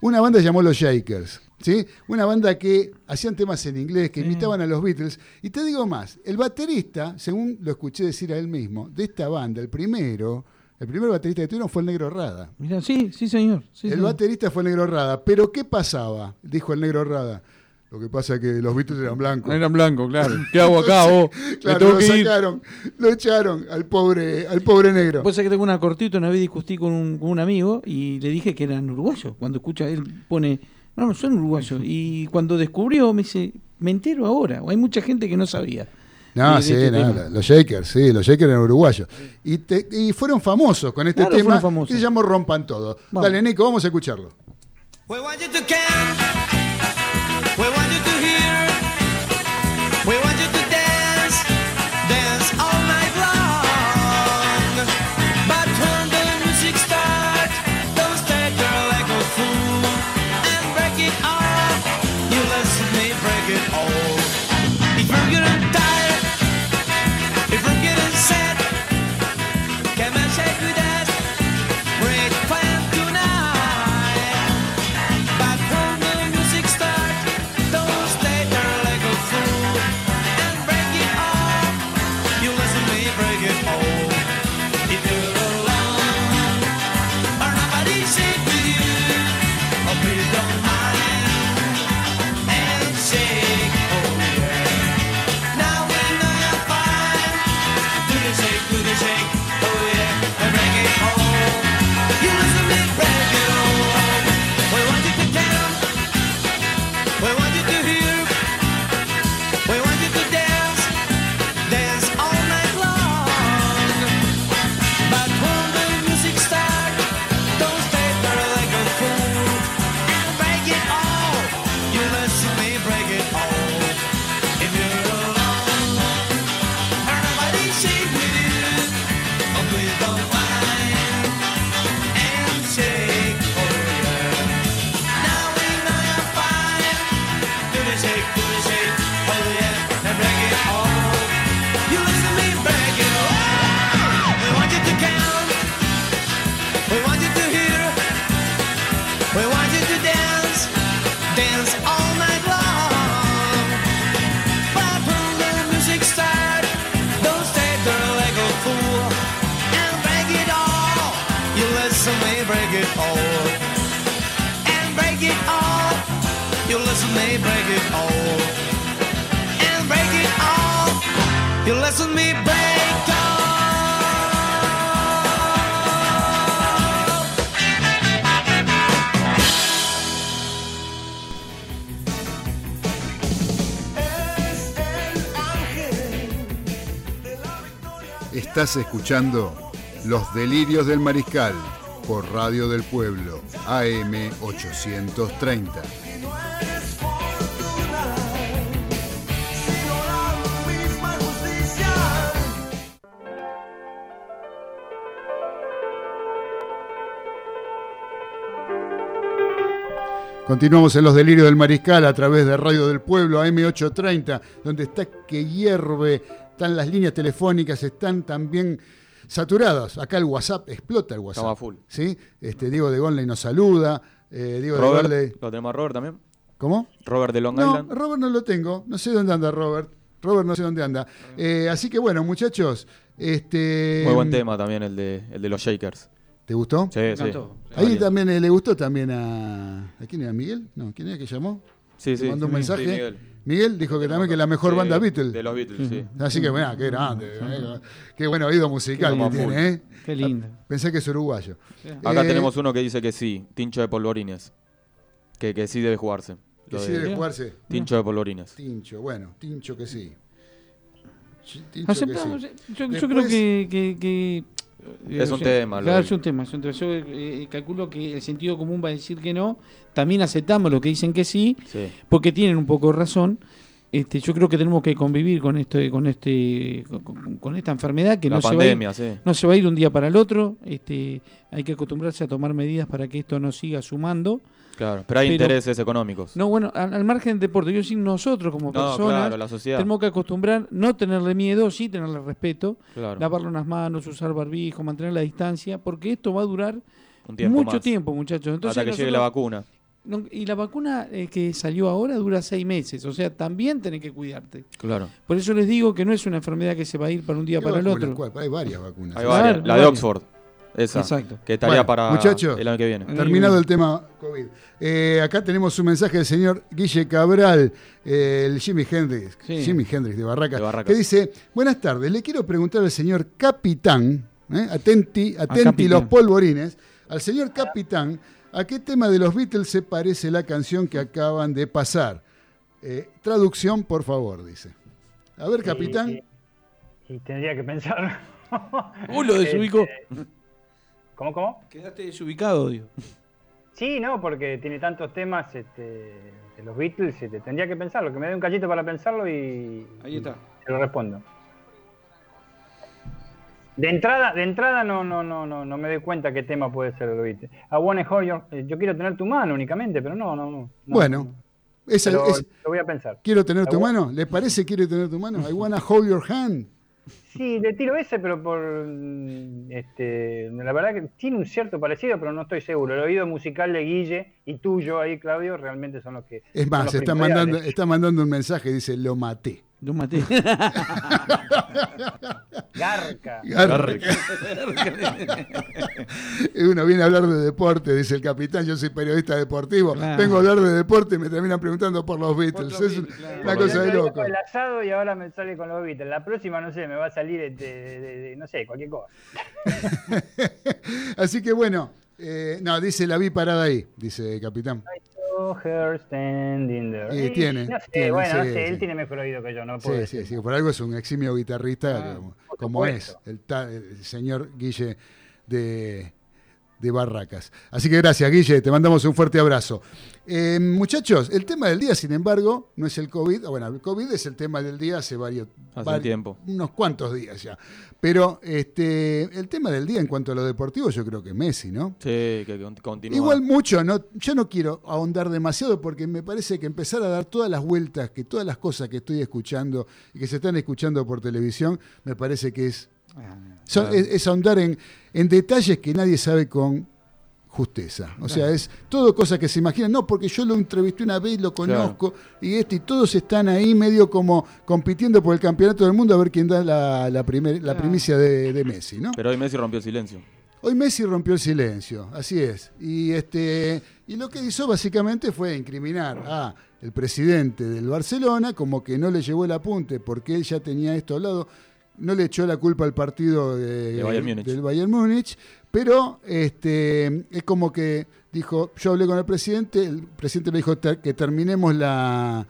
una banda llamó Los Shakers. ¿Sí? Una banda que hacían temas en inglés, que imitaban a los Beatles. Y te digo más, el baterista, según lo escuché decir a él mismo, de esta banda, el primero, el primer baterista que tuvieron fue el Negro Rada. Mirá, sí, sí, señor. Sí, el señor. baterista fue el Negro Rada. Pero ¿qué pasaba? Dijo el Negro Rada. Lo que pasa es que los Beatles eran blancos. Eran blancos, claro. ¿Qué hago acá, vos? Me Claro, tengo lo que ir. sacaron, lo echaron al pobre, al pobre negro. Vos sabés que tengo una cortita, una vez discutí con un, con un amigo y le dije que eran uruguayos. Cuando escucha, él pone No, no son uruguayos. Y cuando descubrió, me dice, me entero ahora. O hay mucha gente que no sabía. No, sí, este no, los Shakers, sí, los Shakers eran uruguayos. Y, te- y fueron famosos con este Claro, tema fueron famosos. que se llamó Rompan Todo. Vamos. Dale, Nico, vamos a escucharlo. We want you to count. Estás escuchando Los Delirios del Mariscal por Radio del Pueblo, AM 830. Continuamos en los delirios del mariscal a través de Radio del Pueblo, AM830, donde está que hierve, están las líneas telefónicas, están también saturadas. Acá el WhatsApp, explota el WhatsApp. Estamos a full. ¿sí? Este, Diego de Gonley nos saluda. eh, Diego de Robert, Gonley. ¿lo tenemos a Robert también? ¿Cómo? Robert de Long No, Island. Robert no lo tengo. No sé dónde anda Robert. Robert no sé dónde anda. Eh, así que bueno, muchachos. Este, Muy buen tema también el de, el de los Shakers. ¿Te gustó? Sí, sí. Ahí también eh, le gustó también a. ¿A quién era? ¿Miguel? No, ¿quién era que llamó? Sí, sí. mandó un Sí, mensaje. sí, Miguel. Miguel dijo que también que la mejor Sí, banda Beatles. de los Beatles, sí. Así que bueno, qué grande. eh, Qué buen oído musical que tiene, ¿eh? Qué lindo. Pensé que es uruguayo. Acá Eh, tenemos uno que dice que sí, Tincho de Polvorines. Que, que sí debe jugarse. Que sí de- debe jugarse. Tincho de Polvorines. Tincho, bueno, Tincho que sí. Ch- Tincho que Aceptamos, sí. yo, yo creo que, que- que- Es un yo- tema, lo Claro, del- es un tema, es un tema. Yo eh, calculo que el sentido común va a decir que no. También aceptamos lo que dicen que sí, Sí. porque tienen un poco de razón. Este, yo creo que tenemos que convivir con este, con este, con- con, con esta enfermedad que La no pandemia, se va a ir, sí. no se va a ir un día para el otro. Este, hay que acostumbrarse a tomar medidas para que esto no siga sumando. Claro, pero hay intereses económicos. No, bueno, al, al margen del deporte, yo sí nosotros como No, personas claro, la sociedad. tenemos que acostumbrar, no tenerle miedo, sí tenerle respeto, Claro. lavarle unas manos, usar barbijo, mantener la distancia, porque esto va a durar Un tiempo mucho más. tiempo, muchachos. Entonces, Hasta que llegue la vacuna. no, y la vacuna eh, que salió ahora dura seis meses, o sea, también tenés que cuidarte. Claro. Por eso les digo que no es una enfermedad que se va a ir para un día ¿Qué para el otro. ¿Cuál? Hay varias vacunas. Hay varias. La de varias. Oxford. Esa. Exacto. Que estaría Bueno, para muchachos, el año que viene. Terminado el tema COVID. Eh, acá tenemos un mensaje del señor Guille Cabral, eh, el Jimi Hendrix, Sí. Jimi Hendrix de Barracas, De Barracas. que dice, buenas tardes, le quiero preguntar al señor Capitán, eh, atenti, atenti Capitán. los polvorines, al señor Capitán, ¿A qué tema de los Beatles se parece la canción que acaban de pasar? Eh, traducción, por favor, dice. A ver, capitán. Y, y- y tendría que pensar. Uh, lo desubicó. Este, ¿Cómo, cómo? Quedaste desubicado, digo. Sí, no, porque tiene tantos temas este, de los Beatles, este, tendría que pensarlo, que me dé un cachito para pensarlo y. Ahí está. Se lo respondo. De entrada, de entrada no, no, no, no, no me doy cuenta qué tema puede ser de los Beatles. I wanna hold your- eh, yo quiero tener tu mano únicamente, pero no, no, no. no. Bueno, esa- es- lo voy a pensar. ¿quiero tener I tu mano? ¿Le parece quiere tener tu mano? I wanna hold your hand. Sí, le tiro ese, pero por. mm, Este, la verdad que tiene un cierto parecido, pero no estoy seguro. El oído musical de Guille y tuyo ahí, Claudio, realmente son los que. Es más, está mandando, está mandando un mensaje, dice, lo maté. Lo maté. Garca. Garca. Uno viene a hablar de deporte, dice el capitán, yo soy periodista deportivo, Claro. vengo a hablar de deporte y me terminan preguntando por los Beatles. los es Beatles, claro. una cosa de Yo loco. El asado y ahora me sale con los Beatles. La próxima, no sé, me va a salir este, de, de- de- no sé, cualquier cosa. Así que bueno, eh, no, dice la vi parada ahí, dice el capitán. Saw her standing there. Y tiene, No sé, tiene, bueno, no sí, sé, sí. él tiene mejor oído que yo, no puedo Sí, sí, sí, por algo es un eximio guitarrista como, como es el, el señor Guille de, de Barracas. Así que gracias, Guille, te mandamos un fuerte abrazo. Eh, muchachos, el tema del día, sin embargo, no es el COVID. Bueno, el COVID es el tema del día hace varios Hace tiempo. unos cuantos días ya. Pero este, el tema del día en cuanto a lo deportivo, yo creo que Messi, ¿no? Sí, que con- continúa. Igual mucho, no, yo no quiero ahondar demasiado porque me parece que empezar a dar todas las vueltas, que todas las cosas que estoy escuchando y que se están escuchando por televisión, me parece que es, son- claro. es, es ahondar en, en detalles que nadie sabe con justeza. O sea, es todo cosas que se imaginan. No, porque yo lo entrevisté una vez, lo conozco, y este, y todos están ahí medio como compitiendo por el campeonato del mundo a ver quién da la, la, primer- la Claro. primicia de, de Messi, ¿no? Pero hoy Messi rompió el silencio. Hoy Messi rompió el silencio, así es. Y este y lo que hizo básicamente fue incriminar a el presidente del Barcelona como que no le llevó el apunte porque él ya tenía esto hablado, no le echó la culpa al partido de- De Bayern Múnich. del Bayern Múnich, pero este es como que dijo, yo hablé con el presidente, el presidente le dijo que terminemos la,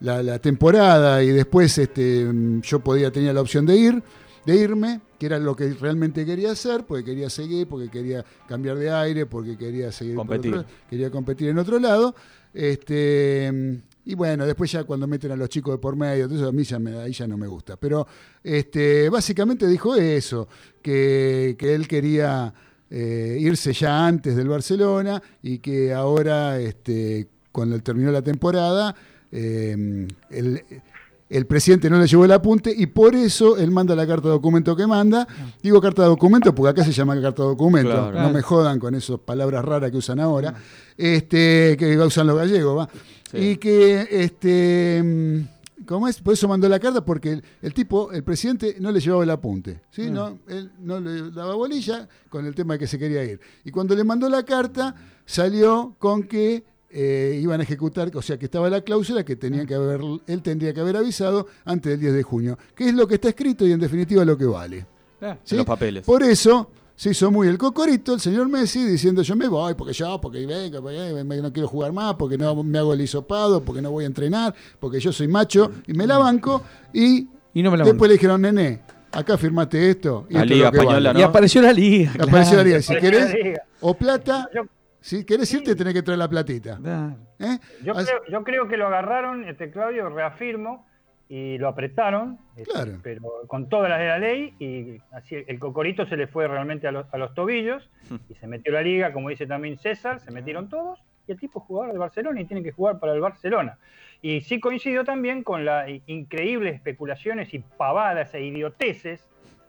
la, la temporada y después este, yo podía tenía la opción de ir, de irme, que era lo que realmente quería hacer, porque quería seguir, porque quería cambiar de aire, porque quería seguir Competir. otro- quería competir en otro lado. Este, y bueno, después ya cuando meten a los chicos de por medio, eso a mí ya, me- ahí ya no me gusta. Pero este, básicamente dijo eso, que, que él quería eh, irse ya antes del Barcelona y que ahora, este, cuando terminó la temporada, eh, el, el presidente no le llevó el apunte y por eso él manda la carta de documento que manda. Digo carta de documento porque acá se llama carta de documento. Claro. No me jodan con esas palabras raras que usan ahora, este, que usan los gallegos, ¿va? Sí. Y que, este, mm, ¿cómo es? Por eso mandó la carta porque el, el tipo, el presidente, no le llevaba el apunte, ¿sí? No, él no le daba bolilla con el tema de que se quería ir. Y cuando le mandó la carta, salió con que eh, iban a ejecutar, o sea, que estaba la cláusula que tenía que haber, él tendría que haber avisado antes del 10 de junio, que es lo que está escrito y en definitiva lo que vale. Ah, ¿sí? En los papeles. Por eso se hizo muy el cocorito el señor Messi diciendo yo me voy porque yo, porque venga, porque no quiero jugar más, porque no me hago el hisopado, porque no voy a entrenar, porque yo soy macho y me la banco y, Y no me la después banco. le dijeron, nene, acá firmaste esto y La esto Liga Española, vale". Y apareció la liga. Apareció la liga. Si querés, liga. o plata, Yo- si querés irte tenés que traer la platita. Claro. ¿eh? Yo Así- creo, yo creo que lo agarraron, este Claudio, reafirmo, y lo apretaron, este, Claro. pero con todas las de la ley, y así el cocorito se le fue realmente a los, a los tobillos, y se metió la liga, como dice también César, se metieron todos, y el tipo es jugador de Barcelona y tiene que jugar para el Barcelona. Y sí coincidió también con las increíbles especulaciones y pavadas e idioteces,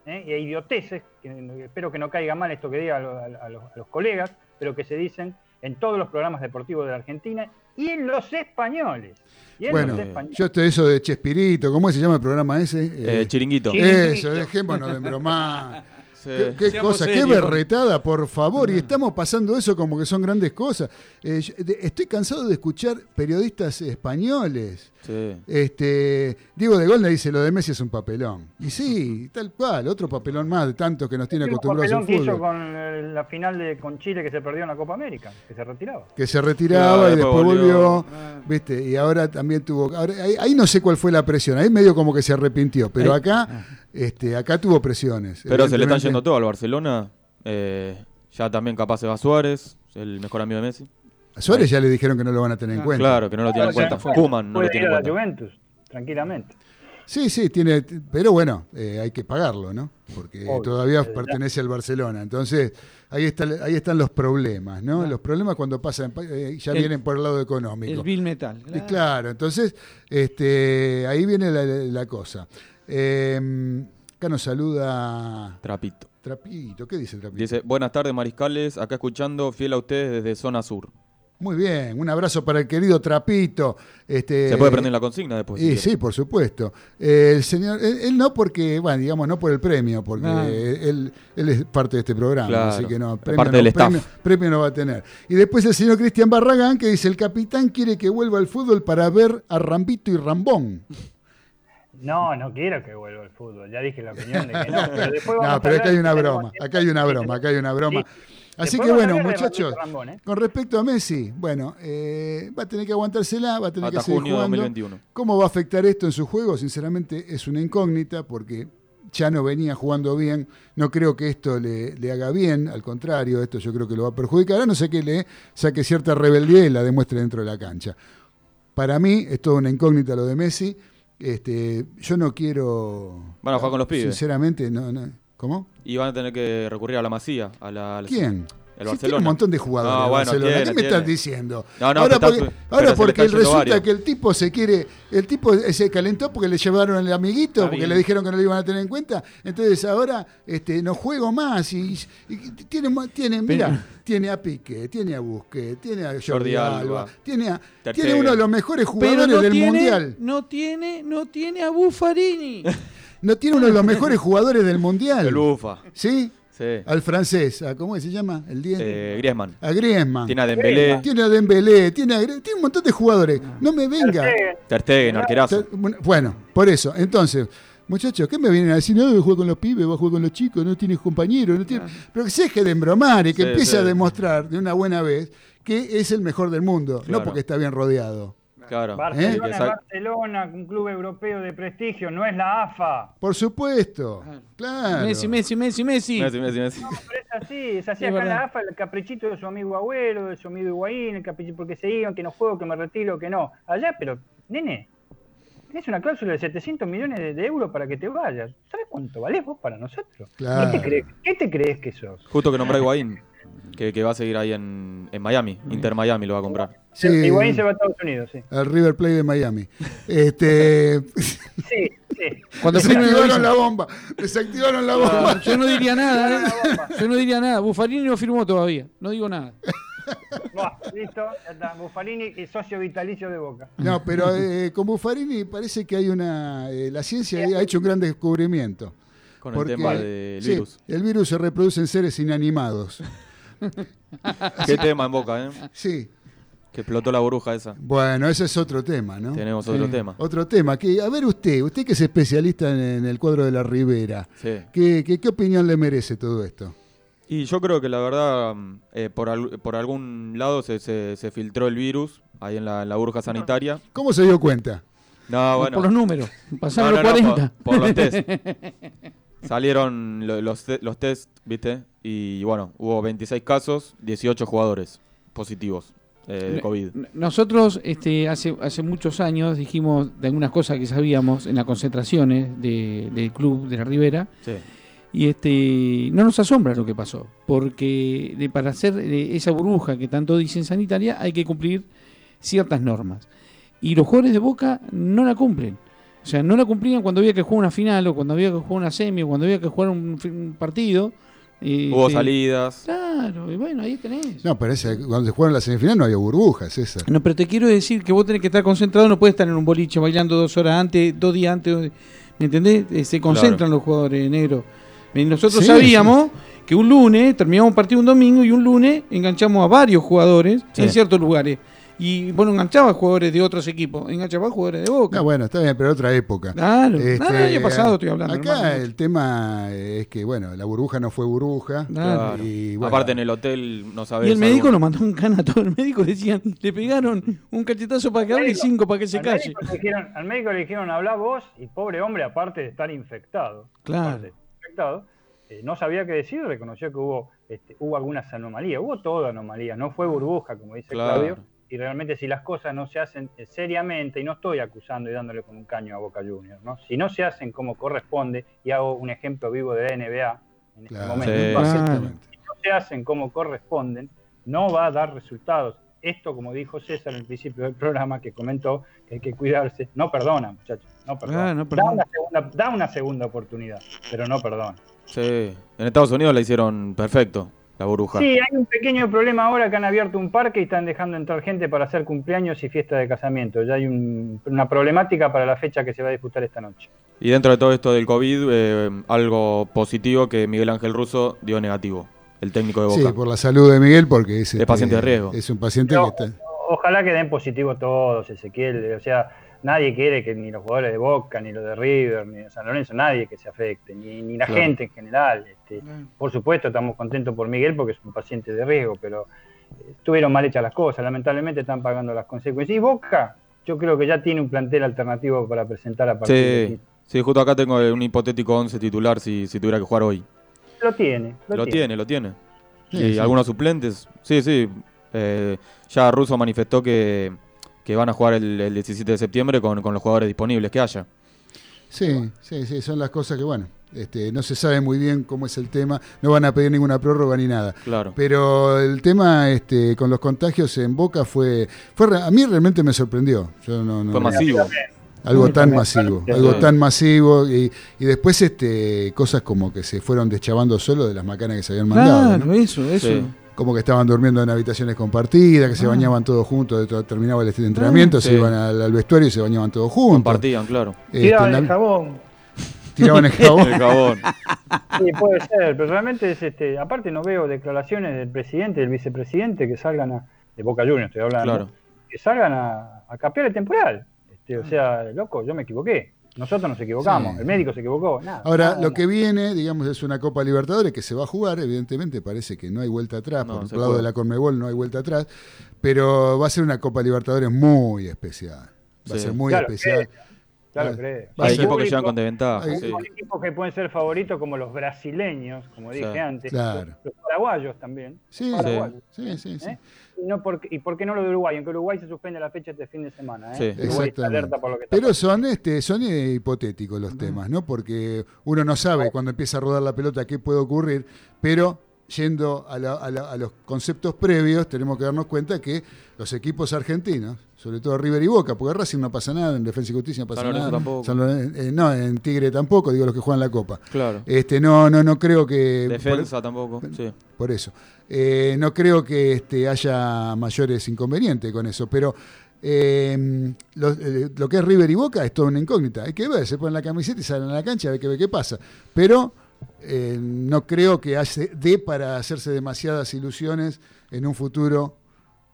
¿eh? y idioteces, que espero que no caiga mal esto que diga a, lo- a- a los, a los colegas, pero que se dicen en todos los programas deportivos de la Argentina y en los españoles. Y en Bueno, los españoles. yo estoy eso de Chespirito, ¿cómo se llama el programa ese? Eh, chiringuito. Chiringuito. Eso, dejémonos de bromar. Qué, cosa, qué berretada, por favor. Y estamos pasando eso como que son grandes cosas. Eh, yo- de- estoy cansado de escuchar periodistas españoles. Sí. Este, Diego de Golda dice, lo de Messi es un papelón. Y sí, tal cual, otro papelón más de tantos que nos tiene El acostumbrados papelón que hizo con eh, la final de, con Chile que se perdió en la Copa América, que se retiraba. Que se retiraba Claro, y después volvió, volvió. ¿viste? Y ahora también tuvo... ahora- ahí, ahí no sé cuál fue la presión, ahí medio como que se arrepintió, pero acá, este, acá tuvo presiones. Pero se le están yendo todo al Barcelona. eh, ya también capaz se va Suárez, el mejor amigo de Messi. A Suárez ya le dijeron que no lo van a tener en cuenta. Claro, que no lo tienen en cuenta. Kuman no lo tiene en cuenta. Juventus, tranquilamente. Sí, sí, tiene, pero bueno, eh, hay que pagarlo, ¿no? Porque Obvio, todavía pertenece al Barcelona. Entonces, ahí, está, ahí están los problemas, ¿no? Los problemas cuando pasan, eh, ya El- vienen por el lado económico. El Bill Metal. Y claro, entonces, este, ahí viene la, la cosa. Eh, acá nos saluda Trapito. Trapito. ¿Qué dice Trapito? Dice, buenas tardes mariscales, acá escuchando, fiel a ustedes desde Zona Sur. Muy bien, un abrazo para el querido Trapito. Este, Se puede prender la consigna después. si Y quiere. sí, por supuesto. Eh, el señor, él, él no porque, bueno, digamos, no por el premio, porque No. él, él es parte de este programa, Claro, así que no, premio, parte no, del staff. premio- premio no va a tener. Y después el señor Cristian Barragán, que dice, el capitán quiere que vuelva al fútbol para ver a Rambito y Rambón. No, no quiero que vuelva al fútbol. Ya dije la opinión de que no. Pero después vamos No, a pero acá hay una broma, acá hay una broma, acá hay una broma. Sí. Así Después que bueno, muchachos, Rambón, ¿eh? con respecto a Messi, bueno, eh, va a tener que aguantársela, va a tener Hasta que seguir junio de jugando. 2021. ¿Cómo va a afectar esto en su juego? Sinceramente es una incógnita porque ya no venía jugando bien. No creo que esto le, le haga bien, al contrario, esto yo creo que lo va a perjudicar, a no sé que le saque cierta rebeldía y la demuestre dentro de la cancha. Para mí es toda una incógnita lo de Messi. Este, yo no quiero... Van a jugar con los pibes. Sinceramente, no, no. ¿Cómo? Y van a tener que recurrir a la Masía. A la, a la- ¿Quién? El Barcelona. tiene un montón de jugadores. No, bueno, Barcelona. tiene, ¿Qué me estás diciendo? No, no, ahora está- porque, ahora porque resulta varios. que el tipo se quiere, el tipo se calentó porque le llevaron el amiguito, Está porque bien. le dijeron que no lo iban a tener en cuenta, entonces ahora este, no juego más y, y tiene, tiene, mira, tiene a Pique, tiene a Busque, tiene a Jordi, Jordi Alba, Alba, tiene, a, tiene uno de los mejores jugadores no del tiene, mundial. no tiene, no tiene a Buffarini. No tiene uno de los mejores jugadores del mundial. El Bufa. ¿Sí? Sí. Al francés, ¿a ¿cómo se llama? El 10. Eh, Griezmann. A Griezmann. Tiene a Dembélé. Tiene a Dembélé, tiene, a Gre- tiene un montón de jugadores. No me venga. Ter Stegen, arquerazo. Bueno, por eso. Entonces, muchachos, ¿qué me vienen a decir? No, juega con los pibes, va a jugar con los chicos, no tienes compañeros. No tiene... Pero que se deje de embromar y que Sí, empiece a demostrar de una buena vez que es el mejor del mundo, no porque está bien rodeado. Claro. Barcelona ¿Eh? es Barcelona, un club europeo de prestigio, no es la AFA. Por supuesto. Claro. Messi, Messi, Messi, Messi. Messi, Messi, Messi. Pero es así, es así. Acá en la AFA el caprichito de su amigo abuelo, de su amigo Higuaín, el caprichito porque se iban, que no juego, que me retiro, que no. Allá, pero, nene, tenés una cláusula de 700 millones de, de euros para que te vayas. ¿Sabes cuánto valés vos para nosotros? Claro. ¿Qué, te crees, qué te crees que sos? Justo que nombró a Higuaín. Que, que va a seguir ahí en, en Miami. Inter Miami lo va a comprar. Sí, Higuaín se va a Estados Unidos, sí. al River Plate de Miami. Este, Sí, sí. Cuando desactivaron la bomba. Desactivaron la bomba. Yo no diría nada, ¿eh? Yo no diría nada. Buffarini no firmó todavía. No digo nada. Buah, listo, ya está. Buffarini y socio vitalicio de Boca. No, pero eh, con Buffarini parece que hay una. eh, la ciencia ha hecho un gran descubrimiento. Con el tema del sí, virus. el virus se reproduce en seres inanimados. Qué tema en boca, ¿eh? Sí. Que explotó la burbuja esa. Bueno, ese es otro tema, ¿no? Tenemos otro tema. Otro tema. Que, a ver usted, usted que es especialista en, en el cuadro de la Ribera, Sí. ¿qué, qué, qué opinión le merece todo esto? Y yo creo que la verdad, eh, por, al- por algún lado se, se- se filtró el virus ahí en la, en la burbuja sanitaria. ¿Cómo se dio cuenta? No, bueno. Por los números. Pasaron No, los no, no, 40. por, por los test. Salieron lo- los, los test, ¿viste? Y bueno, hubo 26 casos, 18 jugadores positivos eh, de COVID. Nosotros este, hace, hace muchos años dijimos de algunas cosas que sabíamos en las concentraciones de- del club de la Ribera. Sí. Y este no nos asombra lo que pasó, porque de- para hacer eh, esa burbuja que tanto dicen sanitaria hay que cumplir ciertas normas. Y los jugadores de Boca no la cumplen. O sea, no la cumplían cuando había que jugar una final o cuando había que jugar una semi o cuando había que jugar un, partido. Eh, Hubo salidas. Claro, y bueno, ahí tenés. No, pero ese- cuando se jugaron la semifinal no había burbujas, César. No, pero te quiero decir que vos tenés que estar concentrado, no puedes estar en un boliche bailando dos horas antes, dos días antes. ¿Me entendés? Eh, Se concentran los jugadores negros. Y Nosotros Sí, sabíamos que un lunes terminamos un partido un domingo y un lunes enganchamos a varios jugadores Sí. en ciertos lugares. Y bueno, enganchaba a jugadores de otros equipos, enganchaba a jugadores de Boca. No, bueno, está bien, pero otra época. Claro. No, no, el año pasado estoy hablando, Acá hermano. el tema es que, bueno, la burbuja no fue burbuja. Claro. Y, bueno, Aparte en el hotel no sabes. Y el médico algo. nos mandó un cana a todo. El médico decían, le pegaron un cachetazo para que hable y cinco para que se al, calle. médico le dijeron, al médico le dijeron, habla vos, y pobre hombre, aparte de estar infectado, Claro. infectado, eh, no sabía qué decir, reconoció que hubo, este, hubo algunas anomalías, hubo toda anomalía, no fue burbuja, como dice Claro. Claudio, y realmente si las cosas no se hacen eh, seriamente, y no estoy acusando y dándole con un caño a Boca Juniors, ¿no? si no se hacen como corresponde, y hago un ejemplo vivo de la NBA en este momento, Sí. si no se hacen como corresponden, no va a dar resultados. Esto, como dijo César al principio del programa, que comentó que hay que cuidarse, no perdona, muchachos, no perdona. Ah, no da, una segunda, da una segunda oportunidad, pero no perdona. Sí. En Estados Unidos la hicieron perfecto, la burbuja. Sí, hay un pequeño problema ahora que han abierto un parque y están dejando entrar gente para hacer cumpleaños y fiesta de casamiento. Ya hay un- una problemática para la fecha que se va a disputar esta noche. Y dentro de todo esto del COVID, eh, algo positivo que Miguel Ángel Russo dio negativo, el técnico de Boca. Sí, por la salud de Miguel, porque es, este, paciente de riesgo. Es un paciente Pero- que está. Ojalá que den positivo todos, Ezequiel. O sea, nadie quiere que ni los jugadores de Boca, ni los de River, ni de San Lorenzo, nadie que se afecte, ni, ni la Claro. gente en general. Este, Por supuesto, estamos contentos por Miguel porque es un paciente de riesgo, pero eh, estuvieron mal hechas las cosas. Lamentablemente están pagando las consecuencias. Y Boca, yo creo que ya tiene un plantel alternativo para presentar a partir de Sí, aquí. sí, justo acá tengo un hipotético 11 titular si, si tuviera que jugar hoy. Lo tiene. Lo, Lo tiene, lo tiene. Sí, y sí. algunos suplentes. Sí, sí. eh, ya Russo manifestó que, que van a jugar el, el 17 de septiembre con, con los jugadores disponibles que haya. Sí, sí, sí, son las cosas que, bueno, este, no se sabe muy bien cómo es el tema, no van a pedir ninguna prórroga ni nada. Claro. Pero el tema este, con los contagios en Boca fue, fue a mí realmente me sorprendió. Yo no, no- Fue masivo. Algo tan masivo, algo tan masivo y, y después este cosas como que se fueron deschavando solo de las macanas que se habían mandado. Claro, ¿no? eso, eso. Sí. Como que estaban durmiendo en habitaciones compartidas, que se Ah. bañaban todos juntos, terminaba el entrenamiento, se sí. iban al, al vestuario y se bañaban todos juntos. Compartían, claro. Este, Tiraban la- el jabón. tiraban el jabón. El jabón. Sí, puede ser, pero realmente es este. Aparte, no veo declaraciones del presidente, del vicepresidente que salgan a. de Boca Juniors, estoy hablando. Claro. Que salgan a, a capear el temporal. Este, o sea, loco, yo me equivoqué. Nosotros nos equivocamos. Sí. El médico se equivocó. Nada, Ahora, nada, lo nada. que viene, digamos, es una Copa Libertadores que se va a jugar, evidentemente, parece que no hay vuelta atrás, No, por el lado puede. de la Conmebol no hay vuelta atrás, pero va a ser una Copa Libertadores muy especial. Va a ser muy Claro, especial. Claro, cree. va a Hay ser- equipos que llegan con desventaja. Hay- sí. Hay equipos que pueden ser favoritos como los brasileños, como dije Sí. antes. Claro. Los, los paraguayos también. Sí, Paraguayos. sí, sí, sí. ¿eh? Y, no por, ¿Y por qué no lo de Uruguay? Aunque Uruguay se suspende la fecha este fin de semana. ¿eh? Sí. Uruguay está Exactamente. alerta por lo que está Pero son, este, son eh, hipotéticos los temas, ¿no? Porque uno no sabe cuando empieza a rodar la pelota qué puede ocurrir, pero yendo a, la- a la- a los conceptos previos, tenemos que darnos cuenta que los equipos argentinos, sobre todo River y Boca, porque Racing no pasa nada, en Defensa y Justicia no pasa San Lorenzo nada, tampoco. San Loren- eh, no, en Tigre tampoco, digo los que juegan la Copa. Claro. Este, no, no, no creo que Defensa tampoco. Sí. por eso. Eh, no creo que este, haya mayores inconvenientes con eso, pero eh, lo, eh, lo que es River y Boca es toda una incógnita. Hay que ver, se ponen la camiseta y salen a la cancha a ver qué, qué pasa. Pero eh, no creo que hace, dé para hacerse demasiadas ilusiones en un futuro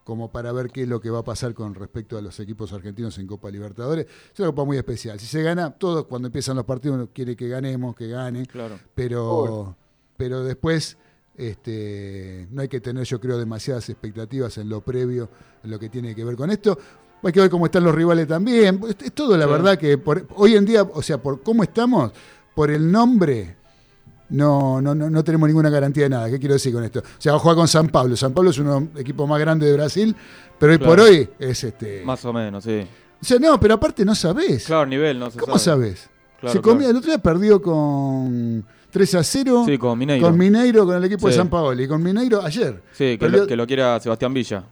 como para ver qué es lo que va a pasar con respecto a los equipos argentinos en Copa Libertadores. Es una Copa muy especial. Si se gana, todos cuando empiezan los partidos uno quiere que ganemos, que gane Claro. pero, pero después este, no hay que tener, yo creo, demasiadas expectativas en lo previo, en lo que tiene que ver con esto. Hay que ver cómo están los rivales también. Es, es todo, la Sí. verdad, que por- hoy en día, o sea, por cómo estamos, por el nombre, no, no, no, no tenemos ninguna garantía de nada. ¿Qué quiero decir con esto? O sea, va a jugar con San Pablo. San Pablo es uno de los equipos más grandes de Brasil, pero hoy por hoy es este. Más o menos, sí. O sea, no, pero aparte no sabés. Claro, nivel, no se ¿Cómo sabe. Claro, Se comía, claro. el otro día perdió con 3 a 0 Sí, con Mineiro. con Mineiro, con el equipo de. San Paolo. Y con Mineiro ayer. Sí, que Perdió- lo, que lo quiera Sebastián Villa.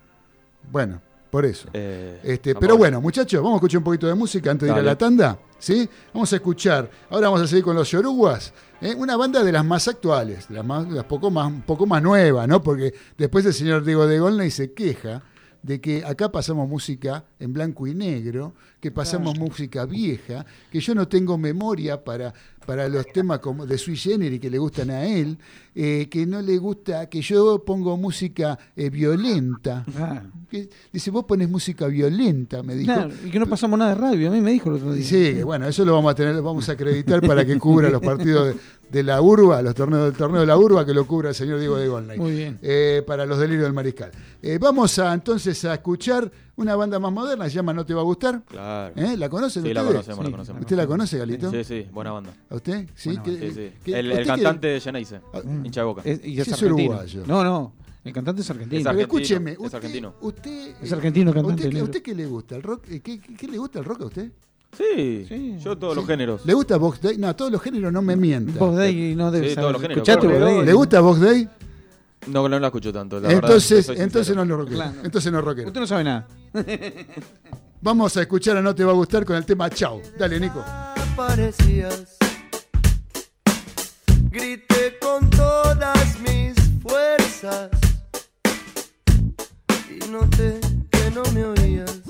Bueno, por eso. Eh, Este, pero bueno, muchachos, vamos a escuchar un poquito de música antes de ir a la tanda. ¿sí? Vamos a escuchar. Ahora vamos a seguir con los Yoruguas. ¿eh? Una banda de las más actuales, de las, más, de las poco más, un poco más nuevas, ¿no? Porque después el señor Diego de Golney se queja de que acá pasamos música en blanco y negro, que pasamos música vieja, que yo no tengo memoria para, para los temas como de sui generis que le gustan a él, eh, que no le gusta que yo pongo música eh, violenta. Ah. Que- dice, vos pones música violenta, me dijo. Claro, y que no pasamos nada de radio, a mí me dijo el otro día. Sí, bueno, eso lo vamos a tener, vamos a acreditar para que cubra los partidos de, de la urba, los torneos del torneo de la urba, que lo cubra el señor Diego de Golnay. Muy bien. Eh, para los delirios del mariscal. Eh, vamos a entonces a escuchar una banda más moderna, se llama No Te Va a Gustar. Claro. ¿Eh? ¿La conocen Sí, la ustedes? conocemos, la conocemos. ¿Usted la conoce, Galito? Sí, sí, buena banda. ¿A usted? Sí, sí, sí. El, ¿usted el qué- cantante de Geneise, hincha de boca. Es, y es Sí, es argentino. uruguayo. No, no. El cantante es argentino. Es argentino, escúcheme, es usted, argentino. usted, Es argentino ¿a cantante, usted, qué- ¿A negro. usted qué le gusta? ¿El rock? Eh, ¿Qué, qué- qué le gusta el rock a usted? Sí, yo todos los Sí. géneros. ¿Le gusta Box Day? No, todos los géneros no me mientan. Box Day no debe Sí, saber. todos los géneros. ¿Le gusta Box Day? No, no la escucho tanto. La verdad, Entonces, soy entonces no es rockero. Claro. Entonces no es rockero. Usted no sabe nada. Vamos a escuchar a No Te Va a Gustar con el tema Chao. Dale, Nico. Grité con todas mis fuerzas y noté que no me oías.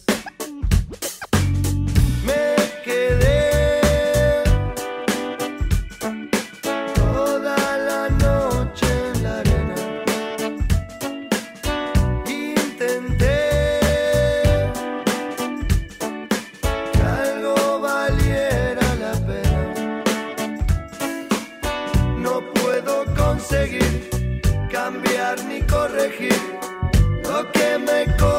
Me que me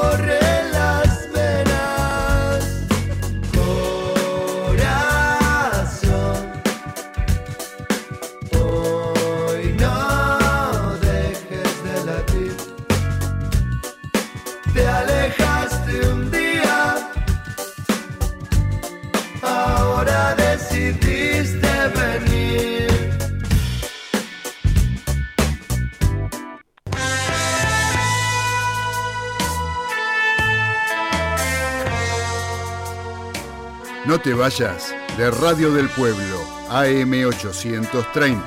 No te vayas de Radio del Pueblo, AM830,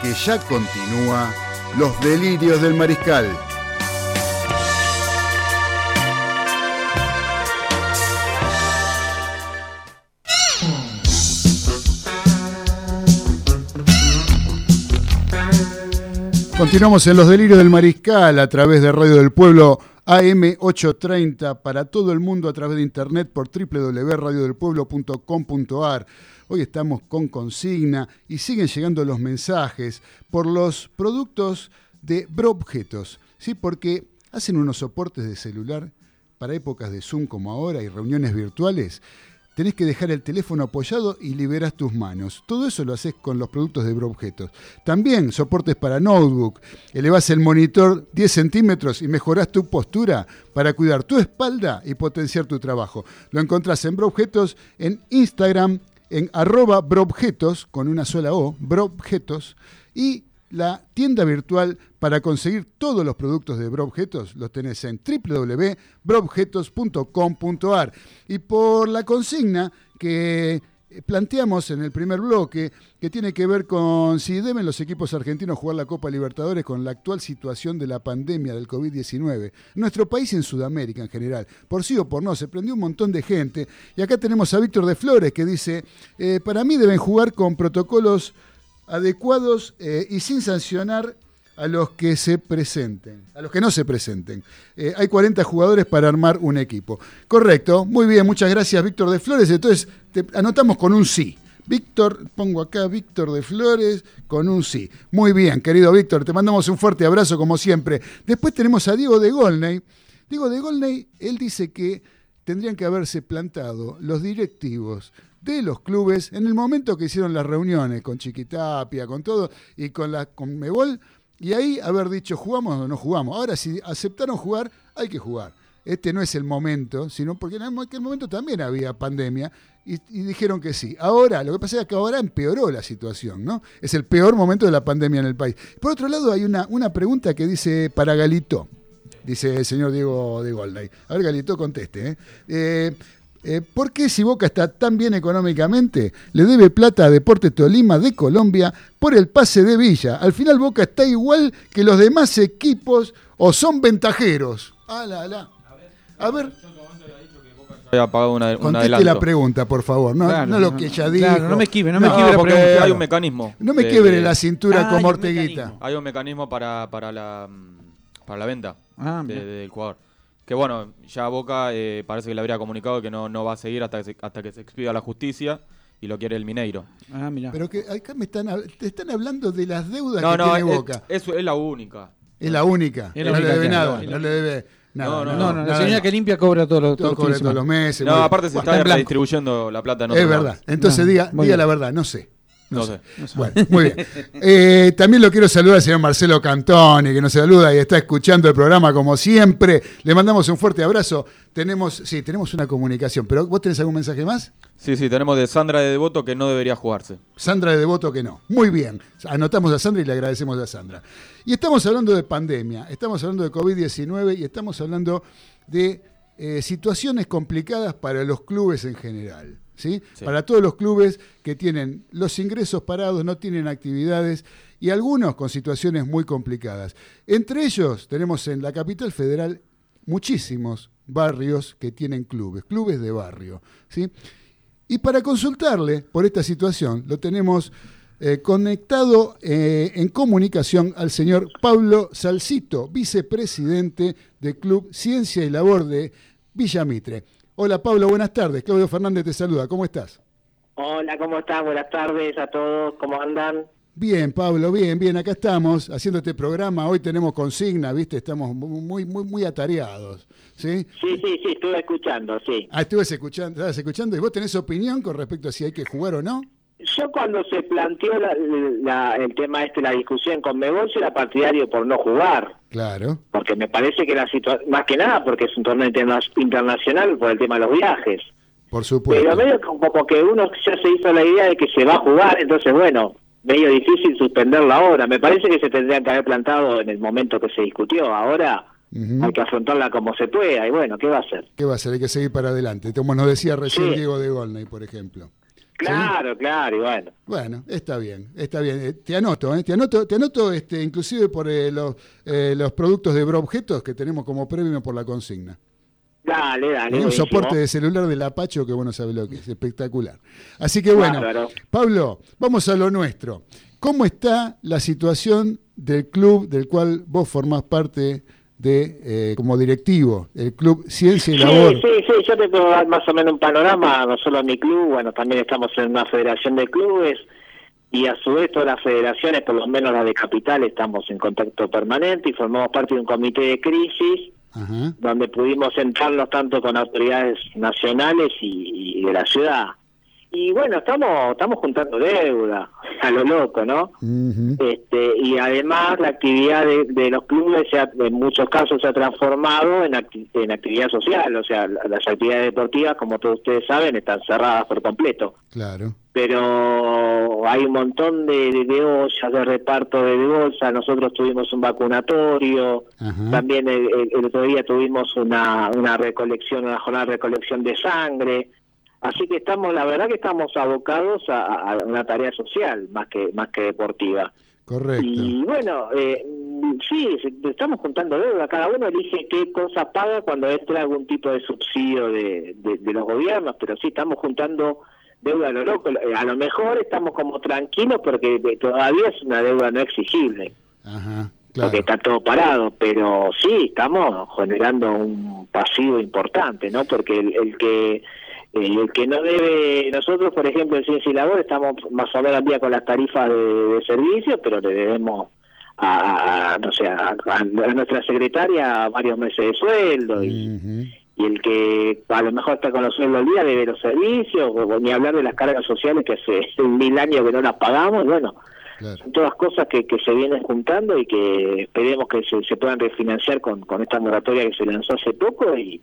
que ya continúa Los Delirios del Mariscal. Continuamos en los delirios del mariscal a través de Radio del Pueblo AM830 para todo el mundo a través de internet por www.radiodelpueblo.com.ar. Hoy estamos con consigna y siguen llegando los mensajes por los productos de Broobjetos, ¿sí? porque hacen unos soportes de celular para épocas de Zoom como ahora y reuniones virtuales. Tenés que dejar el teléfono apoyado y liberas tus manos. Todo eso lo haces con los productos de Broobjetos. También soportes para notebook. Elevás el monitor 10 centímetros y mejorás tu postura para cuidar tu espalda y potenciar tu trabajo. Lo encontrás en Broobjetos en Instagram en arroba Broobjetos con una sola O, Broobjetos. Y la tienda virtual para conseguir todos los productos de Broobjetos los tenés en www.broobjetos.com.ar. Y por la consigna que planteamos en el primer bloque, que tiene que ver con si deben los equipos argentinos jugar la Copa Libertadores con la actual situación de la pandemia del COVID-19. Nuestro país en Sudamérica en general. Por sí o por no, se prendió un montón de gente. Y acá tenemos a Víctor de Flores que dice, eh, para mí deben jugar con protocolos adecuados eh, y sin sancionar a los que se presenten, a los que no se presenten. Eh, hay 40 jugadores para armar un equipo. Correcto, muy bien, muchas gracias Víctor de Flores. Entonces, te anotamos con un sí. Víctor, pongo acá Víctor de Flores con un sí. Muy bien, querido Víctor, te mandamos un fuerte abrazo como siempre. Después tenemos a Diego de Golney. Diego de Golney, él dice que tendrían que haberse plantado los directivos de los clubes en el momento que hicieron las reuniones con Chiquitapia, con todo, y con la con Mebol, y ahí haber dicho, ¿jugamos o no jugamos? Ahora, si aceptaron jugar, hay que jugar. Este no es el momento, sino porque en aquel momento también había pandemia y, dijeron que sí. Ahora, lo que pasa es que ahora empeoró la situación, ¿no? Es el peor momento de la pandemia en el país. Por otro lado, hay una, una pregunta que dice para Galito, dice el señor Diego de Golday. A ver, Galito, conteste. ¿eh? Eh, eh, ¿Por qué si Boca está tan bien económicamente, le debe plata a Deporte Tolima de Colombia por el pase de Villa? Al final Boca está igual que los demás equipos o son ventajeros. Ah, la, la. A ver. había pagado una, un Conteste la pregunta, por favor. No, Claro, no lo que ella claro, dijo. no me esquive, no me esquive la porque pregunta. hay un mecanismo. No me de- quiebre la cintura Ah, como hay un Orteguita. mecanismo. Hay un mecanismo para, para, la, para la venta Ah, de- del jugador. Que bueno, ya Boca eh, parece que le habría comunicado que no, no va a seguir hasta que se, hasta que se expida la justicia y lo quiere el Mineiro. Ah, mira. Pero que acá me están, te están hablando de las deudas No, que no, tiene es, Boca. eso es la única. Es la única. Es la no única le debe nada. No le debe nada. No, no, No, no, la señora que limpia cobra todos los, Todo todos los meses. No, aparte se Bueno, está está redistribuyendo la plata en Es verdad. Entonces No, diga, diga la verdad, no sé. No sé. sé. Bueno, muy bien. Eh, también lo quiero saludar al señor Marcelo Cantoni, que nos saluda y está escuchando el programa como siempre. Le mandamos un fuerte abrazo. Tenemos, sí, tenemos una comunicación, pero ¿vos tenés algún mensaje más? Sí, sí, tenemos de Sandra de Devoto que no debería jugarse. Sandra de Devoto que no. Muy bien. Anotamos a Sandra y le agradecemos a Sandra. Y estamos hablando de pandemia, estamos hablando de COVID-19 y estamos hablando de eh, situaciones complicadas para los clubes en general. ¿Sí? Sí. Para todos los clubes que tienen los ingresos parados, no tienen actividades y algunos con situaciones muy complicadas. Entre ellos tenemos en la capital federal muchísimos barrios que tienen clubes, clubes de barrio. ¿sí? Y para consultarle por esta situación, lo tenemos eh, conectado eh, en comunicación al señor Pablo Salcito, vicepresidente del Club Ciencia y Labor de Villamitre. Hola Pablo, buenas tardes. Claudio Fernández te saluda. ¿Cómo estás? Hola, ¿cómo están? Buenas tardes a todos, ¿cómo andan? Bien, Pablo, bien, bien. Acá estamos haciendo este programa. Hoy tenemos consigna, ¿viste? Estamos muy, muy, muy atareados. ¿Sí? Sí, sí, sí, estuve escuchando, sí. Ah, estuve escuchando, estabas escuchando. ¿Y vos tenés opinión con respecto a si hay que jugar o no? Yo cuando se planteó la- la- el tema este, la discusión con Megol, yo era partidario por no jugar, Claro. porque me parece que la situación, más que nada porque es un torneo interna- internacional por el tema de los viajes. Por supuesto. Pero medio como que uno ya se hizo la idea de que se va a jugar, entonces bueno, medio difícil suspenderlo ahora. Me parece que se tendría que haber plantado en el momento que se discutió. Ahora hay que afrontarla como se pueda y bueno, ¿qué va a hacer? ¿Qué va a hacer? Hay que seguir para adelante. Como nos decía recién Sí. Diego de Golney, por ejemplo. Claro, claro, y bueno. Bueno, está bien, está bien. Eh, Te anoto, ¿eh? Te anoto, te anoto este, inclusive por eh, los, eh, los productos de Broobjetos que tenemos como premio por la consigna. Dale, dale. Un buenísimo. soporte de celular del Apacho que bueno sabe lo que es, espectacular. Así que bueno, Bárbaro. Pablo, vamos a lo nuestro. ¿Cómo está la situación del club del cual vos formás parte de eh, como directivo, el club Ciencia y Sí, Labor? sí, sí, yo te puedo dar más o menos un panorama, no solo a mi club, bueno, también estamos en una federación de clubes y a su vez todas las federaciones, por lo menos la de Capital, estamos en contacto permanente y formamos parte de un comité de crisis Ajá. donde pudimos sentarnos tanto con autoridades nacionales y, y de la ciudad. Y bueno, estamos estamos juntando deuda, a lo loco, ¿no? Este, y además la actividad de, de los clubes se ha- en muchos casos se ha transformado en, acti- en actividad social, o sea, la- las actividades deportivas, como todos ustedes saben, están cerradas por completo. Claro. Pero hay un montón de, de, de ollas de reparto de, de bolsa, nosotros tuvimos un vacunatorio, también el, el- el otro día tuvimos una, una recolección, una jornada de recolección de sangre. Así que estamos, la verdad que estamos abocados a, a una tarea social más que más que deportiva. Correcto. Y bueno, eh, sí, estamos juntando deuda. Cada uno elige qué cosa paga cuando entra algún tipo de subsidio de, de, de los gobiernos, pero sí estamos juntando deuda a lo loco. Eh, A lo mejor estamos como tranquilos porque eh, todavía es una deuda no exigible, Ajá. porque está todo parado, pero sí, estamos generando un pasivo importante, ¿no? Porque el, el que el que no debe, nosotros por ejemplo en Ciencia y Labor estamos más o menos al día con las tarifas de, de servicio, pero le debemos a, no sé, a, a nuestra secretaria varios meses de sueldo y, y el que a lo mejor está con los sueldos al día debe los servicios, o, ni hablar de las cargas sociales que hace mil años que no las pagamos, bueno, son todas cosas que, que se vienen juntando y que esperemos que se, se puedan refinanciar con, con esta moratoria que se lanzó hace poco y,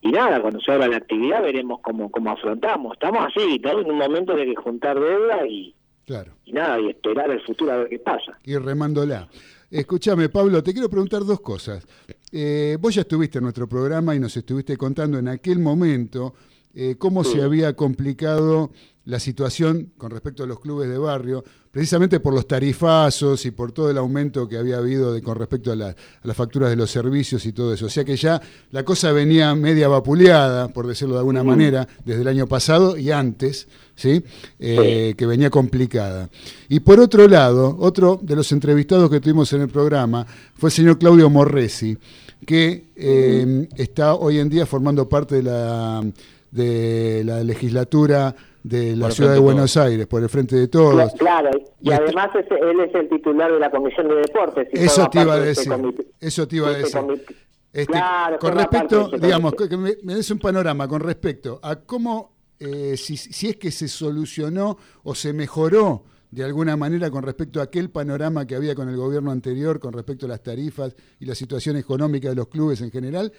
y nada, cuando se abra la actividad veremos cómo, cómo afrontamos. Estamos así, ¿no? en un momento de que juntar deuda y, Claro. y nada, y esperar el futuro a ver qué pasa. ir remándola. Escúchame, Pablo, te quiero preguntar dos cosas. Eh, vos ya estuviste en nuestro programa y nos estuviste contando en aquel momento eh, cómo se había complicado la situación con respecto a los clubes de barrio, precisamente por los tarifazos y por todo el aumento que había habido de, con respecto a, la- a las facturas de los servicios y todo eso. O sea que ya la cosa venía media vapuleada, por decirlo de alguna manera, desde el año pasado y antes, ¿sí? Eh, que venía complicada. Y por otro lado, otro de los entrevistados que tuvimos en el programa fue el señor Claudio Morresi, que eh, está hoy en día formando parte de la, de la legislatura de la Por ciudad de Buenos Aires, por el Frente de Todos. Claro, y Y este- además es- él es el titular de la Comisión de Deportes. y Eso te iba a este decir, eso te iba a este decir. Este, Claro, con de respecto, digamos, que me, me des un panorama con respecto a cómo, eh, si, si es que se solucionó o se mejoró de alguna manera con respecto a aquel panorama que había con el gobierno anterior, con respecto a las tarifas y la situación económica de los clubes en general,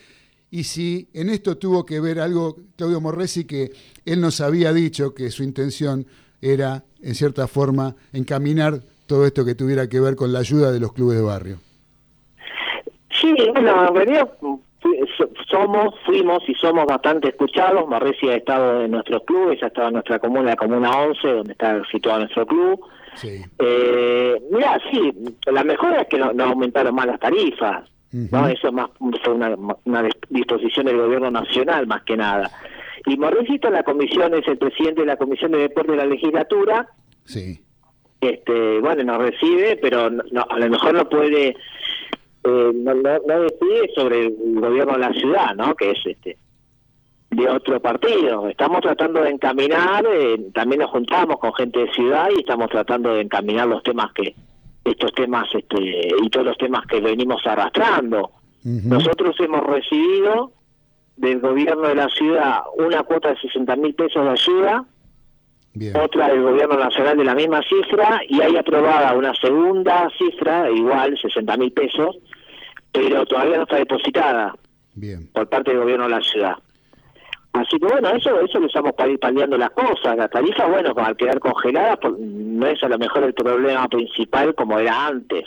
y si en esto tuvo que ver algo, Claudio Morresi, que él nos había dicho que su intención era, en cierta forma, encaminar todo esto que tuviera que ver con la ayuda de los clubes de barrio. Sí, bueno, en realidad somos, fuimos y somos bastante escuchados. Marresi ha estado en nuestros clubes, ha estado en nuestra comuna, la Comuna 11, donde está situado nuestro club. Sí. Eh, mira, sí, la mejora es que no aumentaron más las tarifas. ¿No? Eso más fue una, una dis- disposición del gobierno nacional, más que nada. Y en la comisión, es el presidente de la Comisión de Deporte de la legislatura. Sí. este bueno nos recibe pero no- a lo mejor no puede eh, no, no, no decide sobre el gobierno de la ciudad no que es este de otro partido estamos tratando de encaminar eh, también nos juntamos con gente de ciudad y estamos tratando de encaminar los temas que estos temas este y todos los temas que venimos arrastrando. Nosotros hemos recibido del gobierno de la ciudad una cuota de 60 mil pesos de ayuda otra del gobierno nacional de la misma cifra y hay aprobada una segunda cifra igual 60 mil pesos pero todavía no está depositada por parte del gobierno de la ciudad así que bueno eso eso lo usamos para ir paliando las cosas. La tarifa bueno al quedar congelada pues, no es a lo mejor el problema principal como era antes.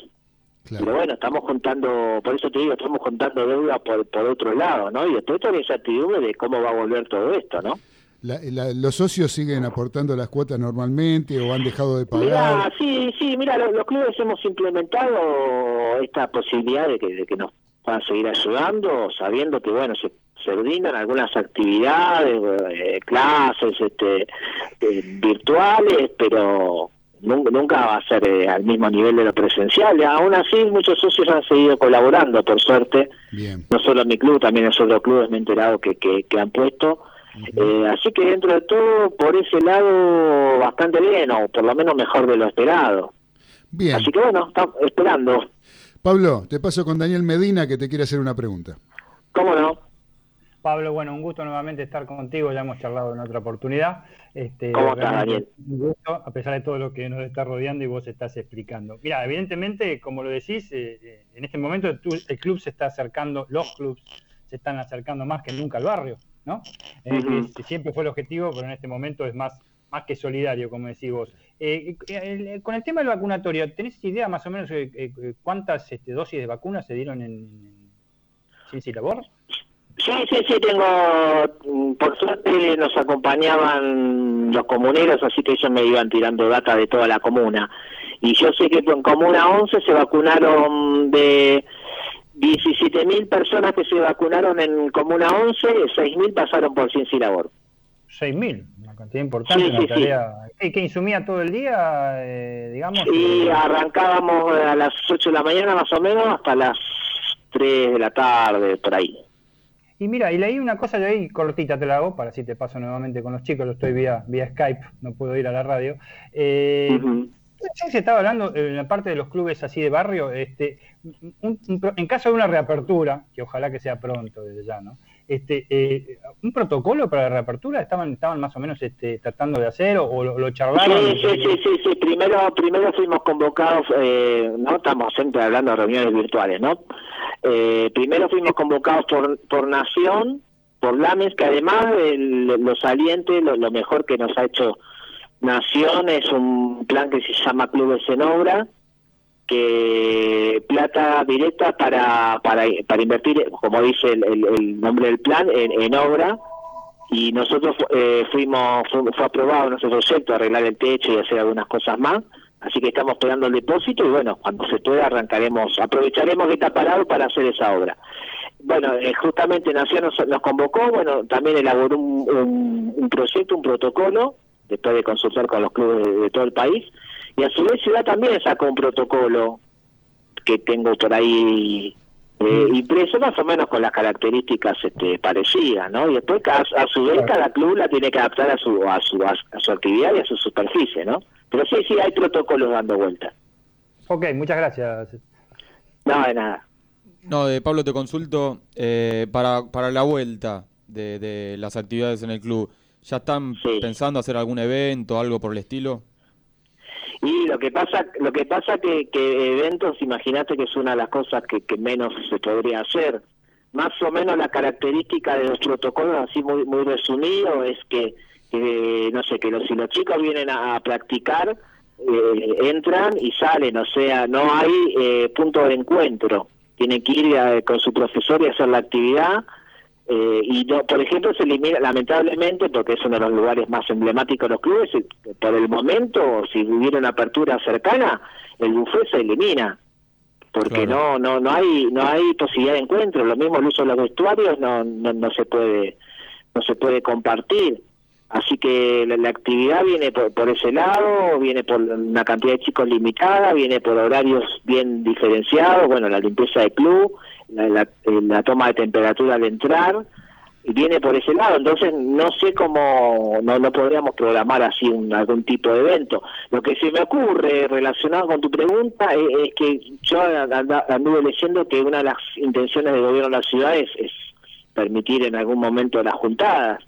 Pero bueno estamos juntando por eso te digo estamos juntando deuda por por otro lado no y después toda la incertidumbre de cómo va a volver todo esto no La- la- ¿Los socios siguen aportando las cuotas normalmente o han dejado de pagar? Sí, sí, mira, los, los clubes hemos implementado esta posibilidad de que, de que nos puedan seguir ayudando, sabiendo que, bueno, se, se brindan algunas actividades, eh, clases este, eh, virtuales, pero nun- nunca va a ser eh, al mismo nivel de lo presencial. Y aún así, muchos socios han seguido colaborando, por suerte. No solo mi club, también en otros clubes me he enterado que, que, que han puesto. Eh, así que dentro de todo, por ese lado, bastante bien, o por lo menos mejor de lo esperado. Bien. Así que bueno, estamos esperando. Pablo, te paso con Daniel Medina que te quiere hacer una pregunta. ¿Cómo no? Pablo, bueno, un gusto nuevamente estar contigo, ya hemos charlado en otra oportunidad. Este, ¿Cómo estás, Daniel? Un gusto, a pesar de todo lo que nos está rodeando y vos estás explicando. Mira, evidentemente, como lo decís, eh, eh, en este momento tú- el club se está acercando, los clubes se están acercando más que nunca al barrio, ¿no? Eh, que siempre fue el objetivo, pero en este momento es más, más que solidario, como decís vos. Eh, con el tema del vacunatorio, ¿tenés idea más o menos cuántas este, dosis de vacunas se dieron en, en Ciencia y Labor? Sí, sí, sí, tengo, mm, por suerte nos acompañaban los comuneros, así que ellos me iban tirando data de toda la comuna. Y yo sé que en Comuna 11 se vacunaron de 17.000 personas que se vacunaron en Comuna 11, 6.000 pasaron por y Labor. 6.000, una cantidad importante, Sí, una sí, sí. tarea ¿Qué, qué insumía todo el día, eh, digamos? Y Eh, arrancábamos a las 8 de la mañana más o menos hasta las 3 de la tarde, por ahí. Y mira, y leí una cosa de ahí, cortita te la hago, para si te paso nuevamente con los chicos, lo estoy vía, vía Skype, no puedo ir a la radio. Eh, sí, se estaba hablando en la parte de los clubes así de barrio, este, un- un en caso de una reapertura, que ojalá que sea pronto desde ya, ¿no? Este, eh, ¿Un protocolo para la reapertura estaban, estaban más o menos este, tratando de hacer o, o lo, lo charlaron? Sí, sí, sí, sí. Primero, primero fuimos convocados, eh, no estamos siempre hablando de reuniones virtuales, ¿no? Eh, primero fuimos convocados por, por Nación, por LAMES, que además el- lo saliente, lo, lo mejor que nos ha hecho Nación es un plan que se llama Clubes en Obra, plata directa para, para, para invertir, como dice el, el- nombre del plan, en, en obra y nosotros eh, fuimos, fue, fue aprobado nuestro proyecto arreglar el techo y hacer algunas cosas más, así que estamos pegando el depósito y bueno, cuando se pueda arrancaremos, aprovecharemos que está parado para hacer esa obra. Bueno, eh, justamente Nación nos, convocó, bueno, también elaboró un, un- un proyecto, un protocolo, después de consultar con los clubes de todo el país, y a su vez Ciudad también sacó un protocolo que tengo por ahí eh, impreso más o menos con las características este, parecidas, ¿no? Y después ca- a, su vez cada club la tiene que adaptar a su, a su a su actividad y a su superficie, ¿no? Pero sí, sí, hay protocolos dando vuelta. Ok, muchas gracias. No, de nada. No, de Pablo te consulto, eh, para, para la vuelta de, de las actividades en el club, ¿ya están pensando hacer algún evento, algo por el estilo? Y lo que pasa, lo que pasa que, que eventos, imagínate que es una de las cosas que, que menos se podría hacer. Más o menos la característica de los protocolos, así muy muy resumido, es que, no sé, que los, si los chicos vienen a, a practicar, eh, entran y salen, o sea, no hay eh, punto de encuentro. Tienen que ir eh, con su profesor y hacer la actividad. Eh, y no, por ejemplo, se elimina, lamentablemente, porque es uno de los lugares más emblemáticos de los clubes, eh, por el momento, si hubiera una apertura cercana, el buffet se elimina porque no no no hay no hay posibilidad de encuentro lo mismo el uso de los vestuarios no no, no se puede no se puede compartir. Así que la, la actividad viene por, por ese lado viene por una cantidad de chicos limitada viene por horarios bien diferenciados bueno la limpieza del club eh, la toma de temperatura al entrar y viene por ese lado, entonces no sé cómo no, no podríamos programar así un, algún tipo de evento. Lo que se me ocurre relacionado con tu pregunta es, que yo anduve leyendo que una de las intenciones del gobierno de la ciudad es, es permitir en algún momento las juntadas.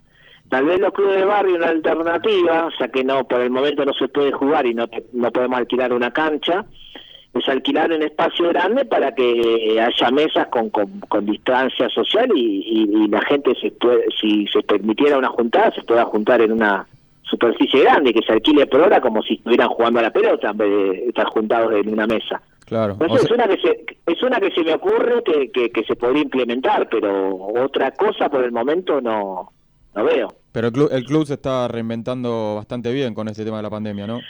Tal vez los clubes de barrio una alternativa, sea que no por el momento no se puede jugar y no, no podemos alquilar una cancha, es alquilar un espacio grande para que haya mesas con, con, con distancia social y, y- y la gente se puede, si se permitiera una juntada se pueda juntar en una superficie grande que se alquile por hora como si estuvieran jugando a la pelota en vez de estar juntados en una mesa. Claro. Pues o es una que se, es una que se me ocurre que, que, que se podría implementar, pero otra cosa por el momento no, no veo. pero el club, el club se está reinventando bastante bien con este tema de la pandemia, ¿no?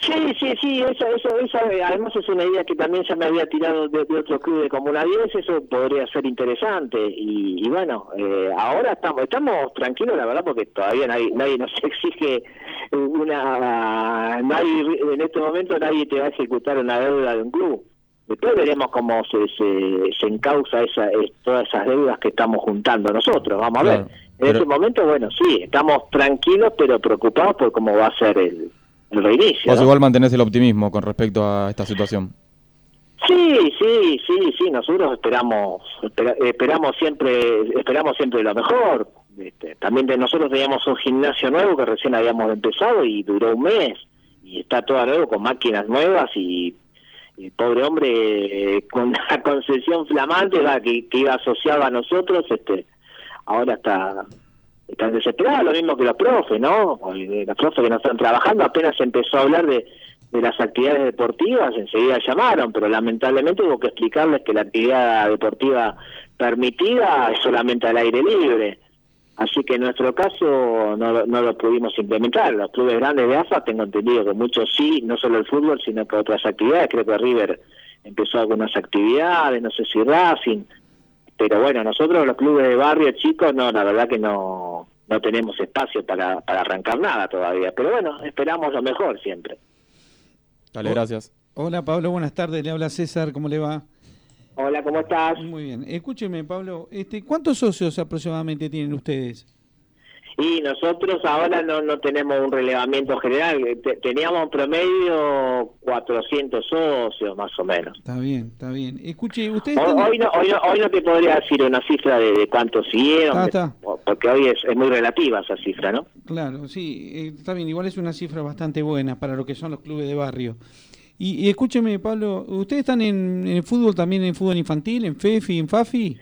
Sí, sí, sí, eso, eso, eso, eh, además es una idea que también ya me había tirado de, de otro club de Comuna 10, eso podría ser interesante y, y bueno, eh, ahora estamos estamos tranquilos, la verdad, porque todavía nadie, nadie nos exige una, nadie, en este momento nadie te va a ejecutar una deuda de un club. Después veremos cómo se, se, se encausa esa, es- todas esas deudas que estamos juntando nosotros, vamos a ver. Claro, En pero- este momento, bueno, sí, estamos tranquilos pero preocupados por cómo va a ser el, el reinicio. Vos igual mantenés el optimismo con respecto a esta situación. Sí, sí, sí, sí, nosotros esperamos espera- esperamos siempre esperamos siempre lo mejor. Este, también de nosotros teníamos un gimnasio nuevo que recién habíamos empezado y duró un mes y está todo nuevo con máquinas nuevas y, y pobre hombre eh, con la concesión flamante que, que iba asociado a nosotros, este ahora está están desesperados, lo mismo que los profes, ¿no? Los profes que no están trabajando, apenas se empezó a hablar de, de las actividades deportivas, enseguida llamaron, pero lamentablemente hubo que explicarles que la actividad deportiva permitida es solamente al aire libre. Así que en nuestro caso no, no lo pudimos implementar. Los clubes grandes de AFA, tengo entendido que muchos sí, no solo el fútbol, sino que otras actividades. Creo que River empezó algunas actividades, no sé si Racing. Pero bueno, nosotros los clubes de barrio chicos, no, la verdad que no, no tenemos espacio para, para arrancar nada todavía. Pero bueno, esperamos lo mejor siempre. Dale, gracias. Hola Pablo, buenas tardes, le habla César, ¿cómo le va? Hola, ¿cómo estás? Muy bien. Escúcheme, Pablo, este, ¿cuántos socios aproximadamente tienen ustedes? Y nosotros ahora no, no tenemos un relevamiento general. Te- teníamos un promedio 400 socios, más o menos. Está bien, está bien. Escuche, ustedes Hoy, están- hoy no, hoy, no, hoy no te podría decir una cifra de, de cuántos siguieron, de- está. porque hoy es, es muy relativa esa cifra, ¿no? Claro, sí, eh, está bien, igual es una cifra bastante buena para lo que son los clubes de barrio. Y, y escúcheme, Pablo, ¿ustedes están en, en fútbol también, en fútbol infantil, en FEFI, en FAFI?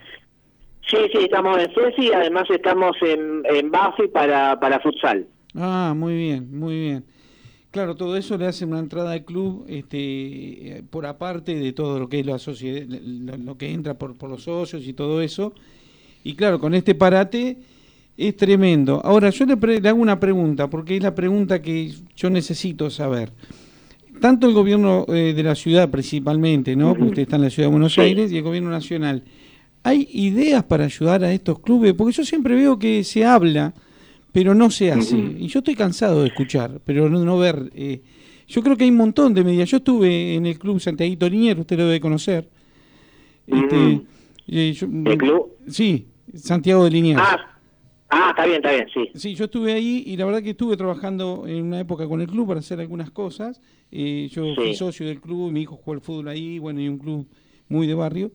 Sí, sí, estamos en CESI y además estamos en, en BAFI para, para futsal. Ah, muy bien, muy bien. Claro, todo eso le hace una entrada al club este, por aparte de todo lo que es la sociedad, lo, lo que entra por, por los socios y todo eso. Y claro, con este parate Es tremendo. Ahora, yo le, pre- le hago una pregunta, porque es la pregunta que yo necesito saber. Tanto el gobierno eh, de la ciudad principalmente, ¿no? Porque usted está en la ciudad de Buenos Aires y el gobierno nacional. ¿Hay ideas para ayudar a estos clubes? Porque yo siempre veo que se habla, pero no se hace. Y yo estoy cansado de escuchar, pero no, no ver. eh, yo creo que hay un montón de medidas. Yo estuve en el club Santiago Liniers, usted lo debe conocer. Este, eh, yo- ¿El club? Sí, Santiago de Liniers. Ah, ah, está bien, está bien, sí. Sí, yo estuve ahí y la verdad que estuve trabajando en una época con el club para hacer algunas cosas. Eh, yo fui socio del club, mi hijo jugó al fútbol ahí, bueno, y un club muy de barrio.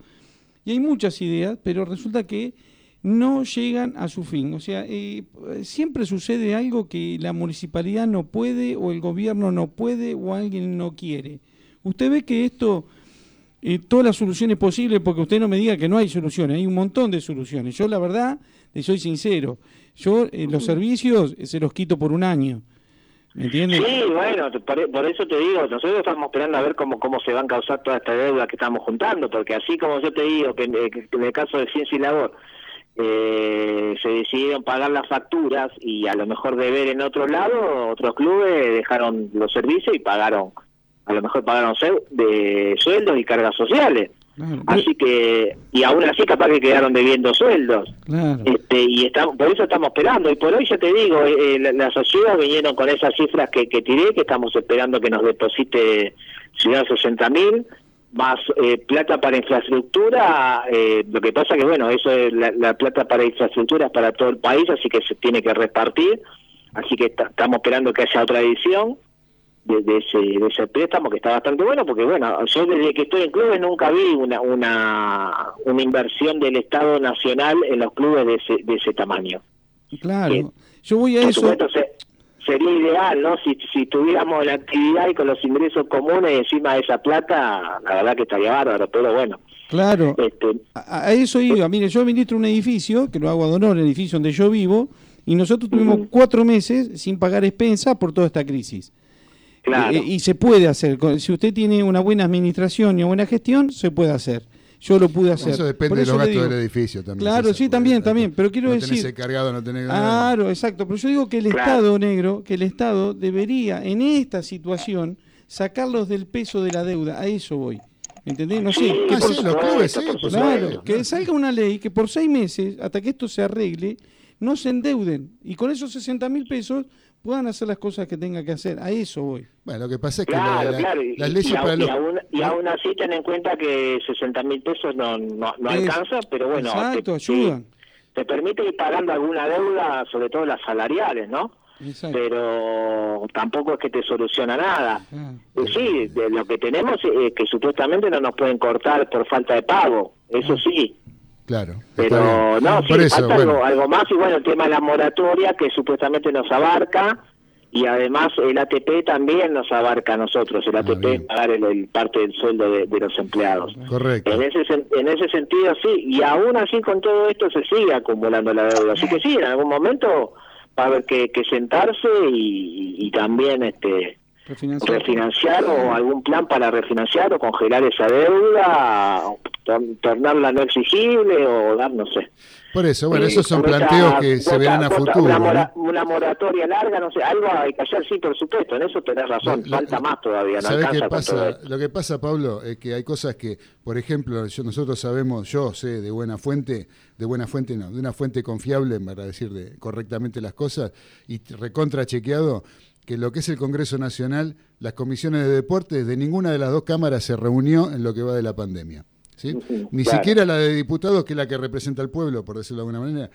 Y hay muchas ideas, pero resulta que no llegan a su fin. O sea, eh, siempre sucede algo que la municipalidad no puede o el gobierno no puede o alguien no quiere. Usted ve que esto, eh, todas las soluciones posibles, porque usted no me diga que no hay soluciones, hay un montón de soluciones. Yo la verdad, le soy sincero, yo eh, los servicios eh, se los quito por un año. ¿Me entiende? Sí, bueno, por, eso te digo, nosotros estamos esperando a ver cómo cómo se va a causar toda esta deuda que estamos juntando, porque así como yo te digo eh, que en el caso de Ciencia y Labor eh, se decidieron pagar las facturas y a lo mejor deber en otro lado, otros clubes dejaron los servicios y pagaron, a lo mejor pagaron de sueldos y cargas sociales. Así que, y aún así capaz que quedaron debiendo sueldos. Claro. Este, y estamos, por eso estamos esperando. Y por hoy ya te digo, eh, eh, la- las ayudas vinieron con esas cifras que, que tiré, que estamos esperando que nos deposite Ciudad 60 mil, más eh, plata para infraestructura. eh, lo que pasa que, bueno, eso es la, la plata para infraestructura es para todo el país, así que se tiene que repartir. Así que ta- estamos esperando que haya otra edición de, de ese, de ese préstamo que está bastante bueno porque bueno yo desde que estoy en clubes nunca vi una una, una inversión del Estado Nacional en los clubes de ese, de ese tamaño Claro. Yo voy a eso. supuesto se- sería ideal no si, si tuviéramos la actividad y con los ingresos comunes encima de esa plata la verdad que estaría bárbaro pero bueno Claro. este, A, a eso iba. Mire, yo administro un edificio, que lo hago a honor, el edificio donde yo vivo, y nosotros tuvimos cuatro meses sin pagar expensas por toda esta crisis. Claro. Eh, y se puede hacer. Si usted tiene una buena administración y una buena gestión, se puede hacer. Yo lo pude hacer. Eso depende de los gastos digo- del edificio también. Claro, César, sí, también, también. Pero quiero no decir. tenés cargado, no tenés Claro, exacto. Pero yo digo que el Claro. Estado negro, que el Estado debería, en esta situación, sacarlos del peso de la deuda. A eso voy. ¿Entendés? No sé. Sí, que ah, por- sí, los clubes, sí, por Claro, supuesto. que salga una ley que por seis meses, hasta que esto se arregle, no se endeuden. Y con esos 60 mil pesos puedan hacer las cosas que tengan que hacer. A eso voy. Bueno, lo que pasa es que claro la- la- claro y, las y- leyes y para aún, los... y aún- y aún así ten en cuenta que 60 mil pesos no, no, no Es- alcanza pero bueno Exacto, te- ayudan. te permite ir pagando alguna deuda, sobre todo las salariales, ¿no? Pero tampoco es que te soluciona nada. Sí, de lo que tenemos es que supuestamente no nos pueden cortar por falta de pago, eso sí. Claro. Pero no, sí, Por eso, falta bueno. algo, algo más y bueno, el tema de la moratoria que supuestamente nos abarca y además el ATP también nos abarca a nosotros, el ATP es pagar el, el parte del sueldo de, de los empleados. Correcto. En ese, en ese sentido sí, y aún así con todo esto se sigue acumulando la deuda, así que sí, en algún momento va a haber que, que sentarse y- y también este refinanciar o algún plan para refinanciar o congelar esa deuda, o tornarla no exigible o dar, no sé. Por eso, bueno, Eh, esos son planteos que se verán a futuro. Una, ¿no? mora- una moratoria larga, no sé, algo hay que hacer, sí, por supuesto, en eso tenés razón, falta más todavía, no ¿Sabés qué pasa? Lo que pasa, Pablo, es que hay cosas que, por ejemplo, yo- nosotros sabemos, yo sé de buena fuente, de buena fuente no, de una fuente confiable, para decir de, correctamente las cosas, y recontra chequeado, que lo que es el Congreso Nacional, las comisiones de deportes de ninguna de las dos cámaras se reunió en lo que va de la pandemia. ¿sí? Ni claro. siquiera la de diputados, que es la que representa al pueblo, por decirlo de alguna manera,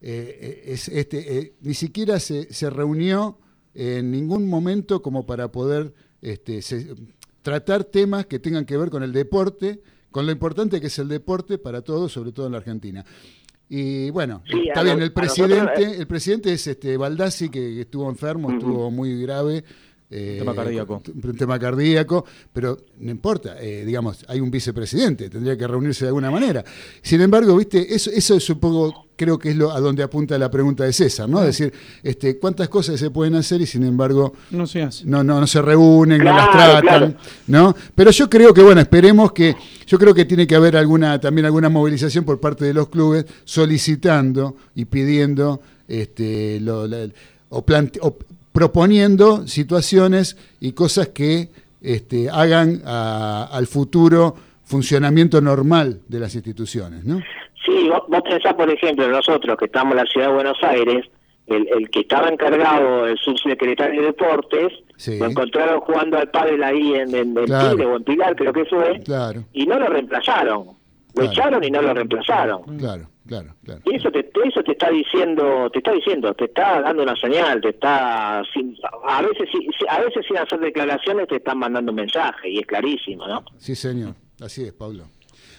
eh, eh, es este, eh, ni siquiera se, se reunió en ningún momento como para poder este, se- tratar temas que tengan que ver con el deporte, con lo importante que es el deporte para todos, sobre todo en la Argentina. Y bueno, Sí, está bien, el nosotros, presidente, eh. el presidente es este Baldassi, que, que estuvo enfermo, estuvo muy grave. Eh, tema cardíaco. Un tema cardíaco, pero no importa, eh, digamos, hay un vicepresidente, tendría que reunirse de alguna manera. Sin embargo, viste, eso, eso es un poco, creo que es lo a donde apunta la pregunta de César, ¿no? Es decir, este, cuántas cosas se pueden hacer y sin embargo No se hace. no, no, no se reúnen, no las tratan, claro. ¿no? Pero yo creo que, bueno, esperemos que, yo creo que tiene que haber alguna, también alguna movilización por parte de los clubes solicitando y pidiendo este, lo- la- o, plante- o proponiendo situaciones y cosas que este, hagan a- al futuro funcionamiento normal de las instituciones, ¿no? Sí, vos, vos pensás, por ejemplo, nosotros que estamos en la ciudad de Buenos Aires, el, el que estaba encargado, el subsecretario de Deportes, Sí. lo encontraron jugando al pádel ahí en, en, en Claro. Tigre o en Pilar, creo que fue, Claro, y no lo reemplazaron. Lo Claro. echaron y no lo reemplazaron. claro, claro, claro. Y eso te, eso te está diciendo, te está diciendo, te está dando una señal, te está, sin- a veces a veces sin hacer declaraciones te están mandando un mensaje y es clarísimo, ¿no? Sí, señor. Así es, Pablo.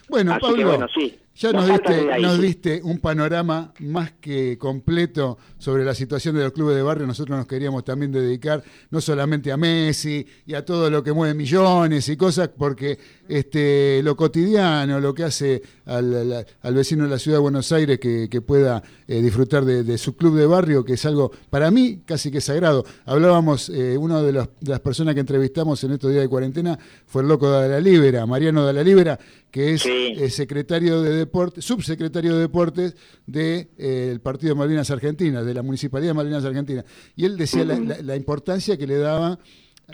Bueno, Así Pablo, bueno, sí. ya No nos diste, nos diste un panorama más que completo sobre la situación de los clubes de barrio. Nosotros nos queríamos también dedicar no solamente a Messi y a todo lo que mueve millones y cosas, porque este, lo cotidiano, lo que hace al, al- vecino de la ciudad de Buenos Aires que, que pueda eh, disfrutar de, de su club de barrio, que es algo para mí casi que sagrado. Hablábamos, eh, una de, los- de las personas que entrevistamos en estos días de cuarentena fue el loco de la Libera, Mariano de la Libera, que es eh, secretario de deportes, subsecretario de deportes del Partido de Malvinas Argentinas, de la Municipalidad de Malvinas Argentinas. Y él decía la, la- la importancia que le daba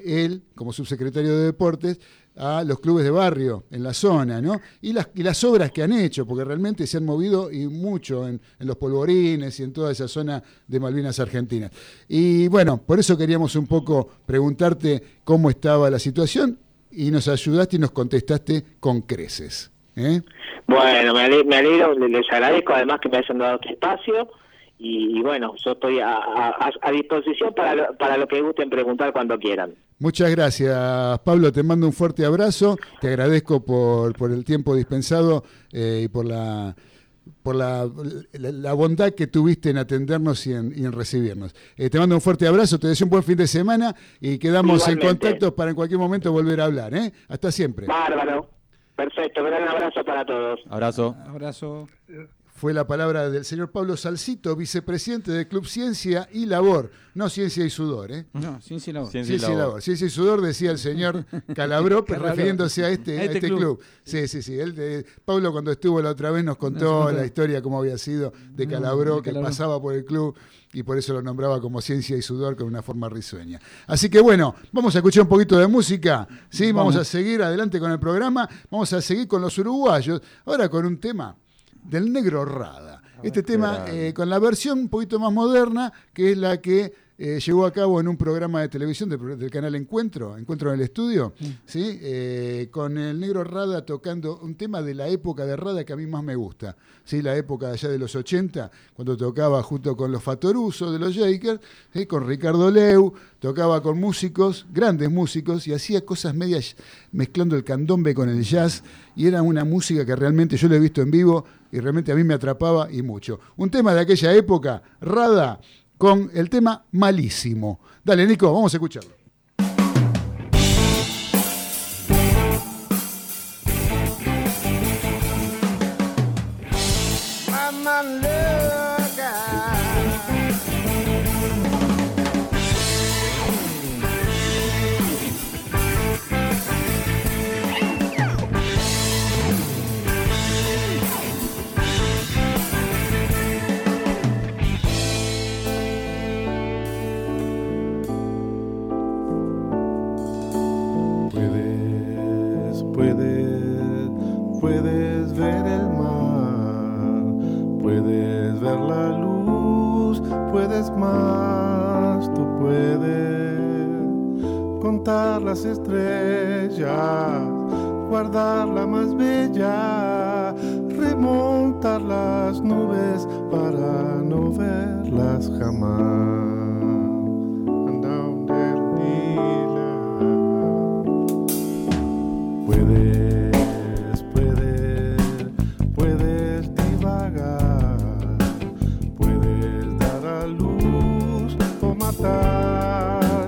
él, como subsecretario de deportes, a los clubes de barrio en la zona, ¿no? Y las, obras que han hecho, porque realmente se han movido y mucho en, en los polvorines y en toda esa zona de Malvinas Argentinas. Y bueno, por eso queríamos un poco preguntarte cómo estaba la situación y nos ayudaste y nos contestaste con creces. ¿eh? Bueno, me ale- me alegro, le- les agradezco además que me hayan dado este espacio y, y bueno, yo estoy a, a- a disposición para lo, para lo que gusten preguntar cuando quieran. Muchas gracias, Pablo. Te mando un fuerte abrazo. Te agradezco por, por el tiempo dispensado eh, y por la por la, la- la bondad que tuviste en atendernos y en, y en recibirnos. Eh, te mando un fuerte abrazo, te deseo un buen fin de semana y quedamos en contacto para en cualquier momento volver a hablar. ¿eh? Hasta siempre. Bárbaro. Perfecto, gran abrazo para todos. Abrazo. Abrazo. Fue la palabra del señor Pablo Salcito, vicepresidente del Club Ciencia y Labor. No Ciencia y Sudor, ¿eh? No, ciencia y labor. Ciencia y Ciencia y labor. labor. Ciencia y sudor, decía el señor Calabró, pero refiriéndose a este, a este club. Sí, sí, sí. Él, eh, Pablo cuando estuvo la otra vez nos contó la historia, cómo había sido de Mm, Calabró, de que Calabró. pasaba por el club y por eso lo nombraba como Ciencia y Sudor con una forma risueña. Así que bueno, vamos a escuchar un poquito de música, ¿sí? Vamos, Vamos. a seguir adelante con el programa, vamos a seguir con los uruguayos, ahora con un tema del negro Rada. Este tema eh, con la versión un poquito más moderna, que es la que eh, llevó a cabo en un programa de televisión del, del canal Encuentro, Encuentro en el Estudio, ¿sí? Eh, con el negro Rada tocando un tema de la época de Rada que a mí más me gusta, ¿sí? la época allá de los 80, cuando tocaba junto con los Fatoruso de los Jakers, ¿sí? con Ricardo Leu, tocaba con músicos, grandes músicos, y hacía cosas medias mezclando el candombe con el jazz, y era una música que realmente yo lo he visto en vivo y realmente a mí me atrapaba y mucho. Un tema de aquella época, Rada, con el tema malísimo. Dale, Nico, vamos a escucharlo. Más, tú puedes contar las estrellas, guardar la más bella, remontar las nubes para no verlas jamás. Puedes,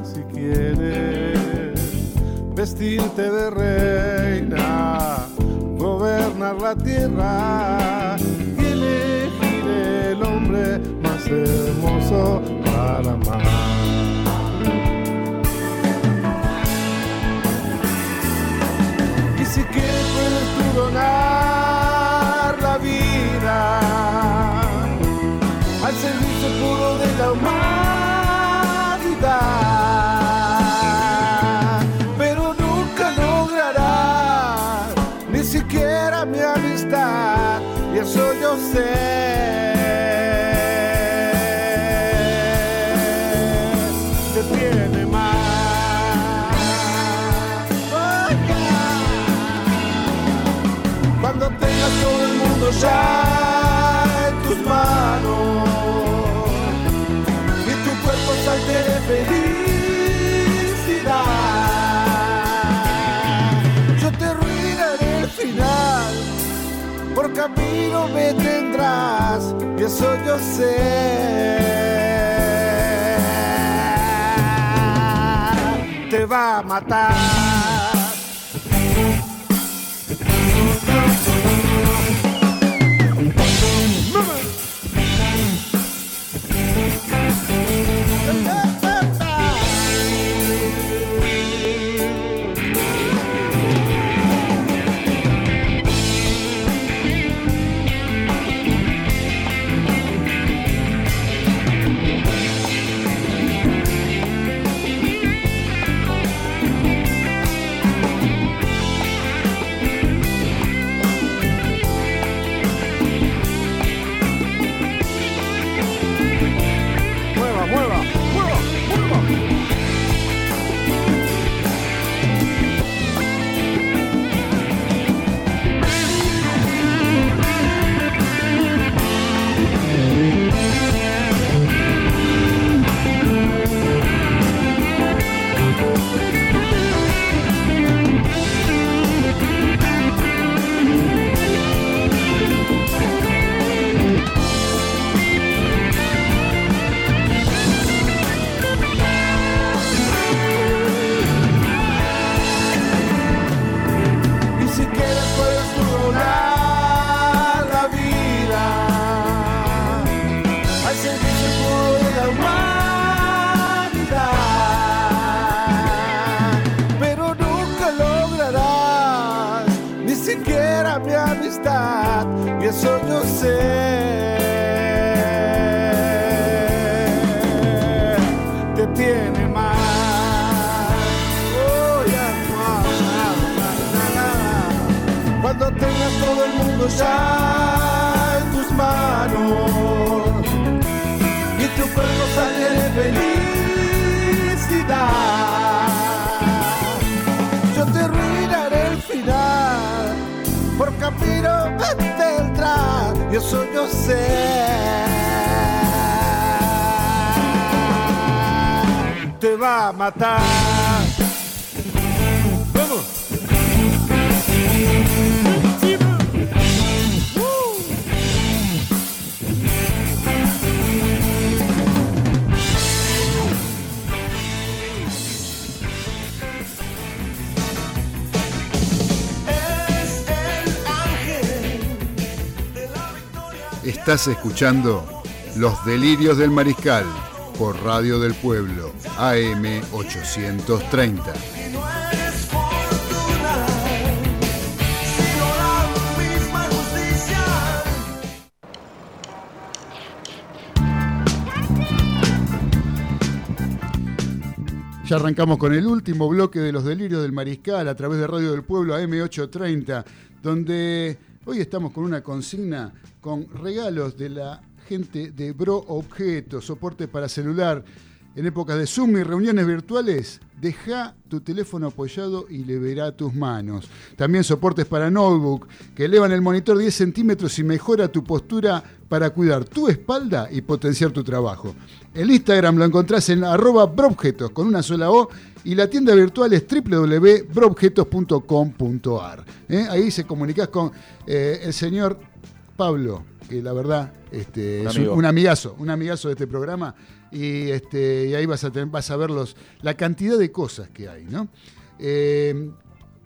si quieres, vestirte de reina, gobernar la tierra y elegir el hombre más hermoso para amar. Y si quieres puedes tú donar la vida al servicio puro camino me tendrás, y eso yo sé. Te va a matar. Estás escuchando Los Delirios del Mariscal por Radio del Pueblo, AM 830. Ya arrancamos con el último bloque de los delirios del mariscal a través de Radio del Pueblo AM830, donde hoy estamos con una consigna con regalos de la gente de Bro Objetos, soporte para celular. En épocas de Zoom y reuniones virtuales, deja tu teléfono apoyado y le verá tus manos. También soportes para notebook que elevan el monitor 10 centímetros y mejora tu postura para cuidar tu espalda y potenciar tu trabajo. El Instagram lo encontrás en arroba broobjetos con una sola O y la tienda virtual es www.broobjetos.com.ar. ¿Eh? Ahí se comunicás con eh, el señor Pablo, que la verdad este, Un es un, un amigazo, un amigazo de este programa. Y, este, y ahí vas a, tener- vas a ver los, la cantidad de cosas que hay. ¿no? Eh,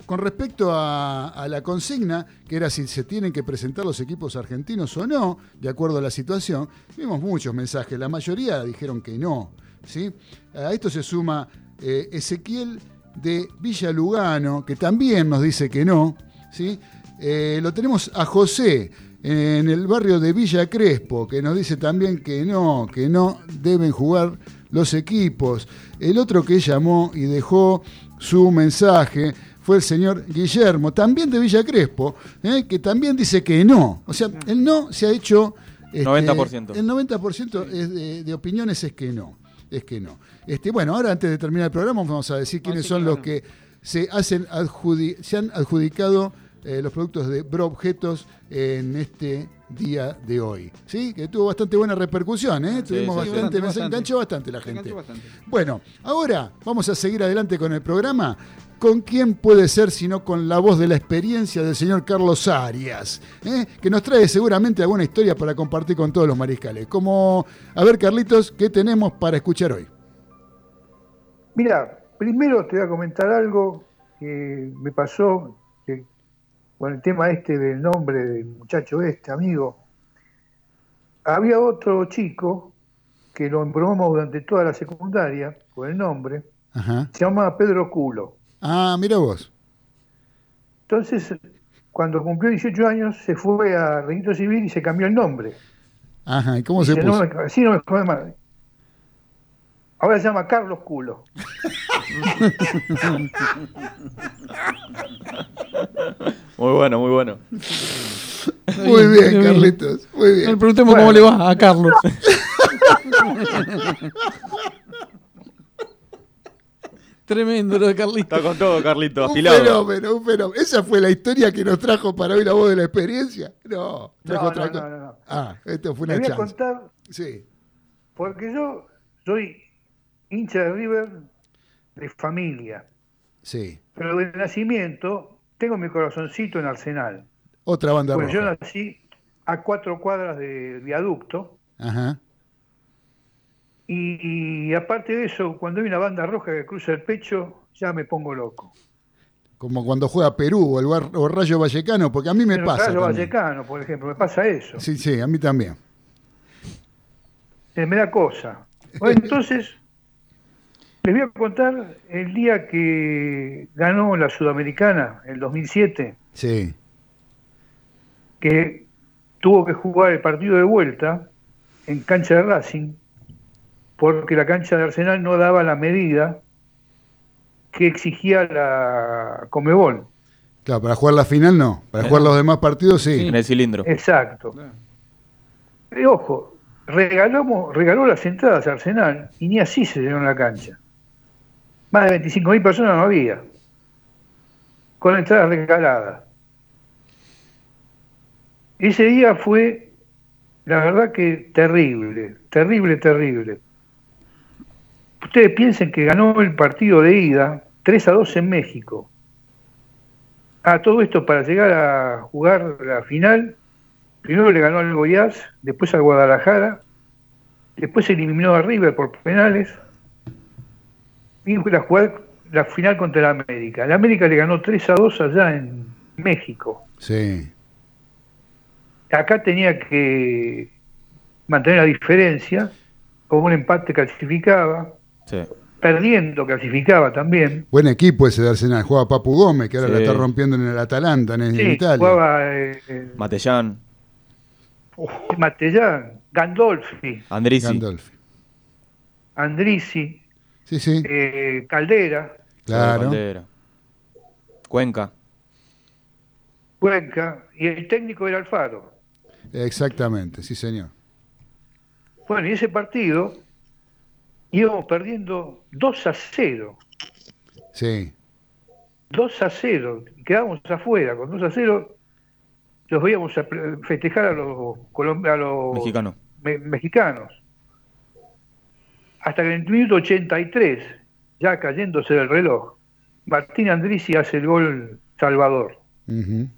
con respecto a, a la consigna, que era si se tienen que presentar los equipos argentinos o no, de acuerdo a la situación, vimos muchos mensajes, la mayoría dijeron que no. ¿sí? A esto se suma eh, Ezequiel de Villa Lugano, que también nos dice que no. ¿sí? Eh, lo tenemos a José en el barrio de Villa Crespo, que nos dice también que no, que no deben jugar los equipos. El otro que llamó y dejó su mensaje fue el señor Guillermo, también de Villa Crespo, ¿eh? que también dice que no. O sea, el no se ha hecho... este, 90%. El 90% es de, de opiniones es que no. Es que no. Este, bueno, ahora antes de terminar el programa vamos a decir quiénes sí, son claro. los que se, hacen adjudi- se han adjudicado eh, los productos de Bro Objetos en este día de hoy. ¿Sí? Que tuvo bastante buena repercusión, ¿eh? Tuvimos sí, bastante, bastante, me bastante. enganchó bastante la Se gente. bastante. Bueno, ahora vamos a seguir adelante con el programa ¿con quién puede ser sino con la voz de la experiencia del señor Carlos Arias? ¿eh? Que nos trae seguramente alguna historia para compartir con todos los mariscales. Como, a ver, Carlitos, ¿qué tenemos para escuchar hoy? Mira, primero te voy a comentar algo que me pasó con el tema este del nombre del muchacho este, amigo. Había otro chico que lo embromamos durante toda la secundaria con el nombre, Ajá. se llamaba Pedro Culo. Ah, mira vos. Entonces, cuando cumplió 18 años, se fue a registro civil y se cambió el nombre. Ajá, ¿y cómo se puso? "No así no me jode más. Ahora se llama Carlos Culo. Muy bueno, muy bueno. Muy bien, Carlitos. Muy bien. Le preguntemos cómo le va a Carlos. Tremendo lo de Carlitos. Está con todo, Carlito, Un afilado. fenómeno, un fenómeno. ¿Esa fue la historia que nos trajo para hoy la voz de la experiencia? No, trajo No, otra no, no, no, no. Ah, esto fue una voy a chance. contar, Sí. porque yo soy hincha de River de familia, Sí. pero de nacimiento tengo mi corazoncito en Arsenal. Otra banda Porque yo roja. nací a cuatro cuadras del viaducto Ajá. y, y aparte de eso, cuando hay una banda roja que cruza el pecho, ya me pongo loco. Como cuando juega Perú o el Bar- o Rayo Vallecano, porque a mí me pasa. Rayo también. Vallecano, por ejemplo, me pasa eso. Sí, sí, a mí también. Eh, me da cosa. Bueno, entonces, les voy a contar el día que ganó la Sudamericana, el 2007, Sí. que tuvo que jugar el partido de vuelta en cancha de Racing, porque la cancha de Arsenal no daba la medida que exigía la Comebol. Claro, para jugar la final no. Para jugar los demás partidos sí. En el cilindro. Exacto. Y ojo, regalamos, regaló las entradas a Arsenal y ni así se llenó la cancha. Más de 25.000 personas no había. Con entradas regaladas. Ese día fue, la verdad que terrible, terrible, terrible. Ustedes piensen que ganó el partido de ida 3 a 2 en México. Ah, todo esto para llegar a jugar la final. Primero le ganó al Goiás, después al Guadalajara, después eliminó a River por penales fue la, jugar la final contra el América. El América le ganó 3 a 2 allá en México. Sí. Acá tenía que mantener la diferencia, con un empate clasificaba, Sí. perdiendo clasificaba también. Buen equipo ese de Arsenal. Juega Papu Gómez, que ahora la Sí. está rompiendo en el Atalanta, en, en Sí, Italia. jugaba eh, eh, Matellán, Matellán, Gandolfi, Andrisi. Gandolfi. Andrisi, Sí, sí. eh, Caldera, Claro. Bandera. Cuenca. Cuenca, y el técnico era Alfaro. Exactamente, sí, señor. Bueno, y ese partido íbamos perdiendo 2 a 0. Sí. 2 a 0. Quedábamos afuera. Con 2 a 0 los veíamos a festejar a los, a los Mexicano. me- mexicanos. Hasta que en el minuto 83, ya cayéndose del reloj, Martín Andrisi hace el gol Salvador. Ujú. Y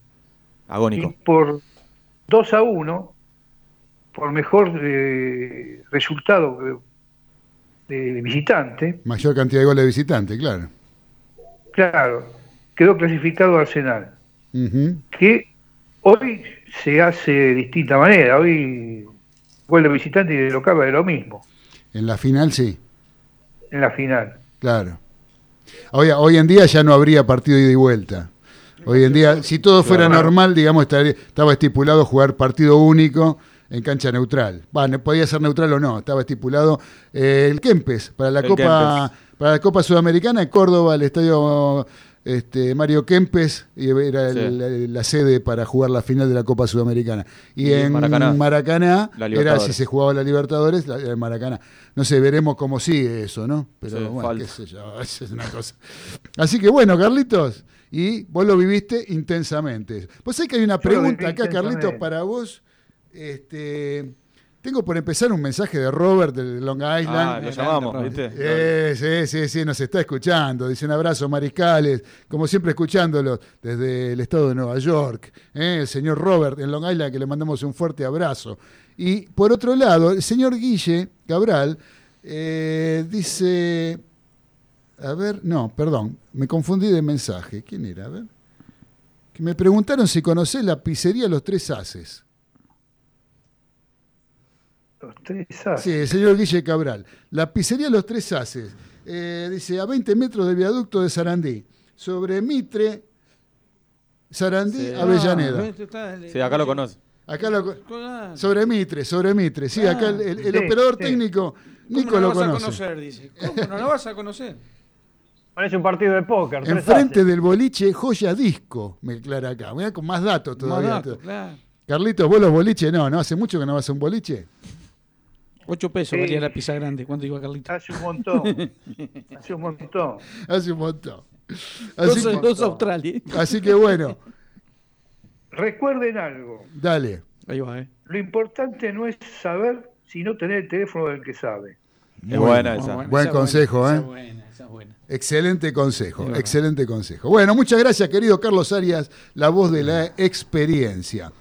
Agónico. por 2 a 1, por mejor eh, resultado de, de visitante, Mayor cantidad de goles de visitante, claro. claro, quedó clasificado Arsenal. Que hoy se hace de distinta manera. Hoy gol de visitante y de local es lo mismo En la final sí, en la final. claro. Hoy, hoy en día ya no habría partido ida y vuelta. Hoy en día, si todo fuera normal, digamos, estaría- estaba estipulado jugar partido único en cancha neutral. Bueno, podía ser neutral o no, estaba estipulado eh, el Kempes para la El Copa para la Copa Sudamericana en Córdoba, el estadio este, Mario Kempes era Sí. la, la sede para jugar la final de la Copa Sudamericana. Y, Y en Maracaná. Era Libertadores. si se jugaba la Libertadores, la, el Maracaná. No sé, veremos cómo sigue eso, ¿no? Pero Sí, bueno, falta. qué sé yo, esa es una cosa. Así que bueno, Carlitos, y vos lo viviste intensamente. Pues sé que hay una pregunta acá, Carlitos, para vos. Este, Tengo por empezar un mensaje de Robert de Long Island. Ah, lo llamamos, ¿viste? Eh, sí, sí, sí, nos está escuchando. Dice un abrazo, mariscales, como siempre escuchándolo desde el estado de Nueva York. Eh, el señor Robert en Long Island, que le mandamos un fuerte abrazo. Y por otro lado, el señor Guille Cabral eh, dice, a ver, no, perdón, me confundí de mensaje. ¿Quién era? A ver. Que me preguntaron si conocés la pizzería Los Tres Haces. Los tres haces. Sí, el señor Guille Cabral. La pizzería Los Tres Haces. eh, dice, a 20 metros del viaducto de Sarandí. Sobre Mitre, Sarandí, Sí. Avellaneda. Ah, Sí, acá lo conoce. Acá lo, sobre Mitre, sobre Mitre. Sí, acá el, el- el Sí, operador sí. técnico, ¿Cómo Nico no lo vas a conoce. conocer? Dice. ¿Cómo no la vas a conocer? Parece un partido de póker. Enfrente del boliche Joya Disco, me aclara acá. Mirá, con más datos todavía. datos, claro. Carlitos, vos los boliches, no, ¿no? ¿Hace mucho que no vas a un boliche? 8 pesos Sí. valía la pizza grande. ¿Cuánto iba Carlito? Hace un montón. Hace un montón. Hace un montón. Dos, que- dos Australia. Así que bueno, Recuerden algo. dale. Ahí va, ¿eh? Lo importante no es saber, sino tener el teléfono del que sabe. Es buena esa. Buen consejo, ¿eh? Excelente consejo, excelente consejo. Bueno, muchas gracias, querido Carlos Arias, la voz de la experiencia.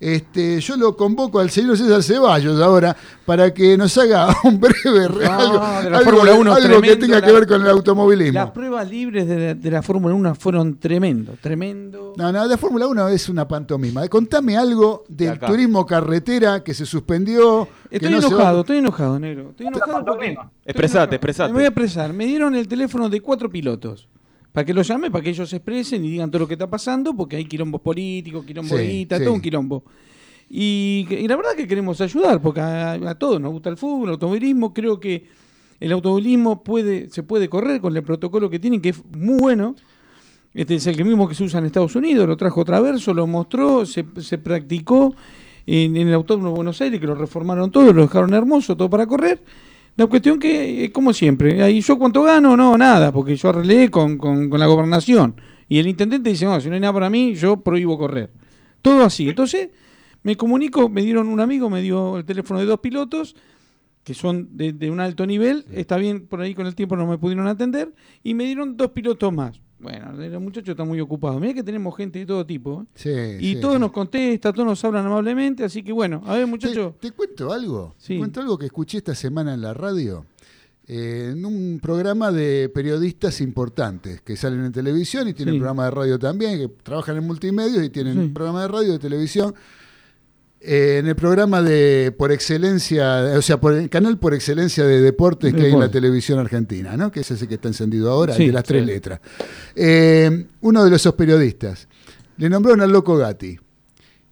Este, yo lo convoco al señor César Ceballos ahora para que nos haga un breve No, algo, de la algo- Fórmula 1 algo que tenga que ver con el automovilismo. Las pruebas libres de la, de la Fórmula 1 fueron tremendo, tremendo. No, no, la Fórmula 1 es una pantomima. Contame algo del turismo carretera que se suspendió. que Estoy no se va- enojado, estoy enojado, negro. Estoy enojado porque... Expresate, expresate. Me voy a expresar. Me dieron el teléfono de cuatro pilotos. Para que los llame, para que ellos se expresen y digan todo lo que está pasando, porque hay quilombos políticos, quilombo Sí, guita, sí. todo un quilombo. Y, la verdad que queremos ayudar, porque a, a todos nos gusta el fútbol, el automovilismo. Creo que el automovilismo puede, se puede correr con el protocolo que tienen, que es muy bueno. Este es el mismo que se usa en Estados Unidos, lo trajo Traverso, lo mostró, se, se practicó en, en el Autódromo de Buenos Aires, que lo reformaron todo, lo dejaron hermoso, todo para correr. La cuestión que, eh, como siempre, ahí yo cuánto gano, no, nada, porque yo arreglé con, con- con la gobernación. Y el intendente dice, no, si no hay nada para mí, yo prohíbo correr. Todo así. Entonces, me comunico, me dieron un amigo, me dio el teléfono de dos pilotos, que son de, de un alto nivel, está bien, por ahí con el tiempo no me pudieron atender, y me dieron dos pilotos más. Bueno, los muchachos están muy ocupados. Mira que tenemos gente de todo tipo. ¿eh? Sí, y sí. todos nos contesta, todos nos hablan amablemente, así que bueno, a ver muchachos. ¿Te cuento algo? Sí. Te cuento algo que escuché esta semana en la radio. eh, en un programa de periodistas importantes que salen en televisión y tienen Sí. programa de radio también, que trabajan en multimedios y tienen Sí. programa de radio y de televisión. Eh, en el programa de por excelencia, o sea, por el canal por excelencia de deportes que hay en la televisión argentina, ¿no? Que es ese que está encendido ahora, el Sí, de las tres sí. letras. Eh, uno de esos periodistas le nombraron al loco Gatti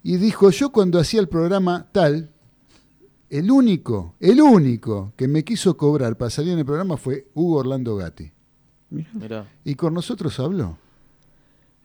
y dijo: Yo cuando hacía el programa tal, el único, el único que me quiso cobrar para salir en el programa fue Hugo Orlando Gatti. Mirá. Y con nosotros habló.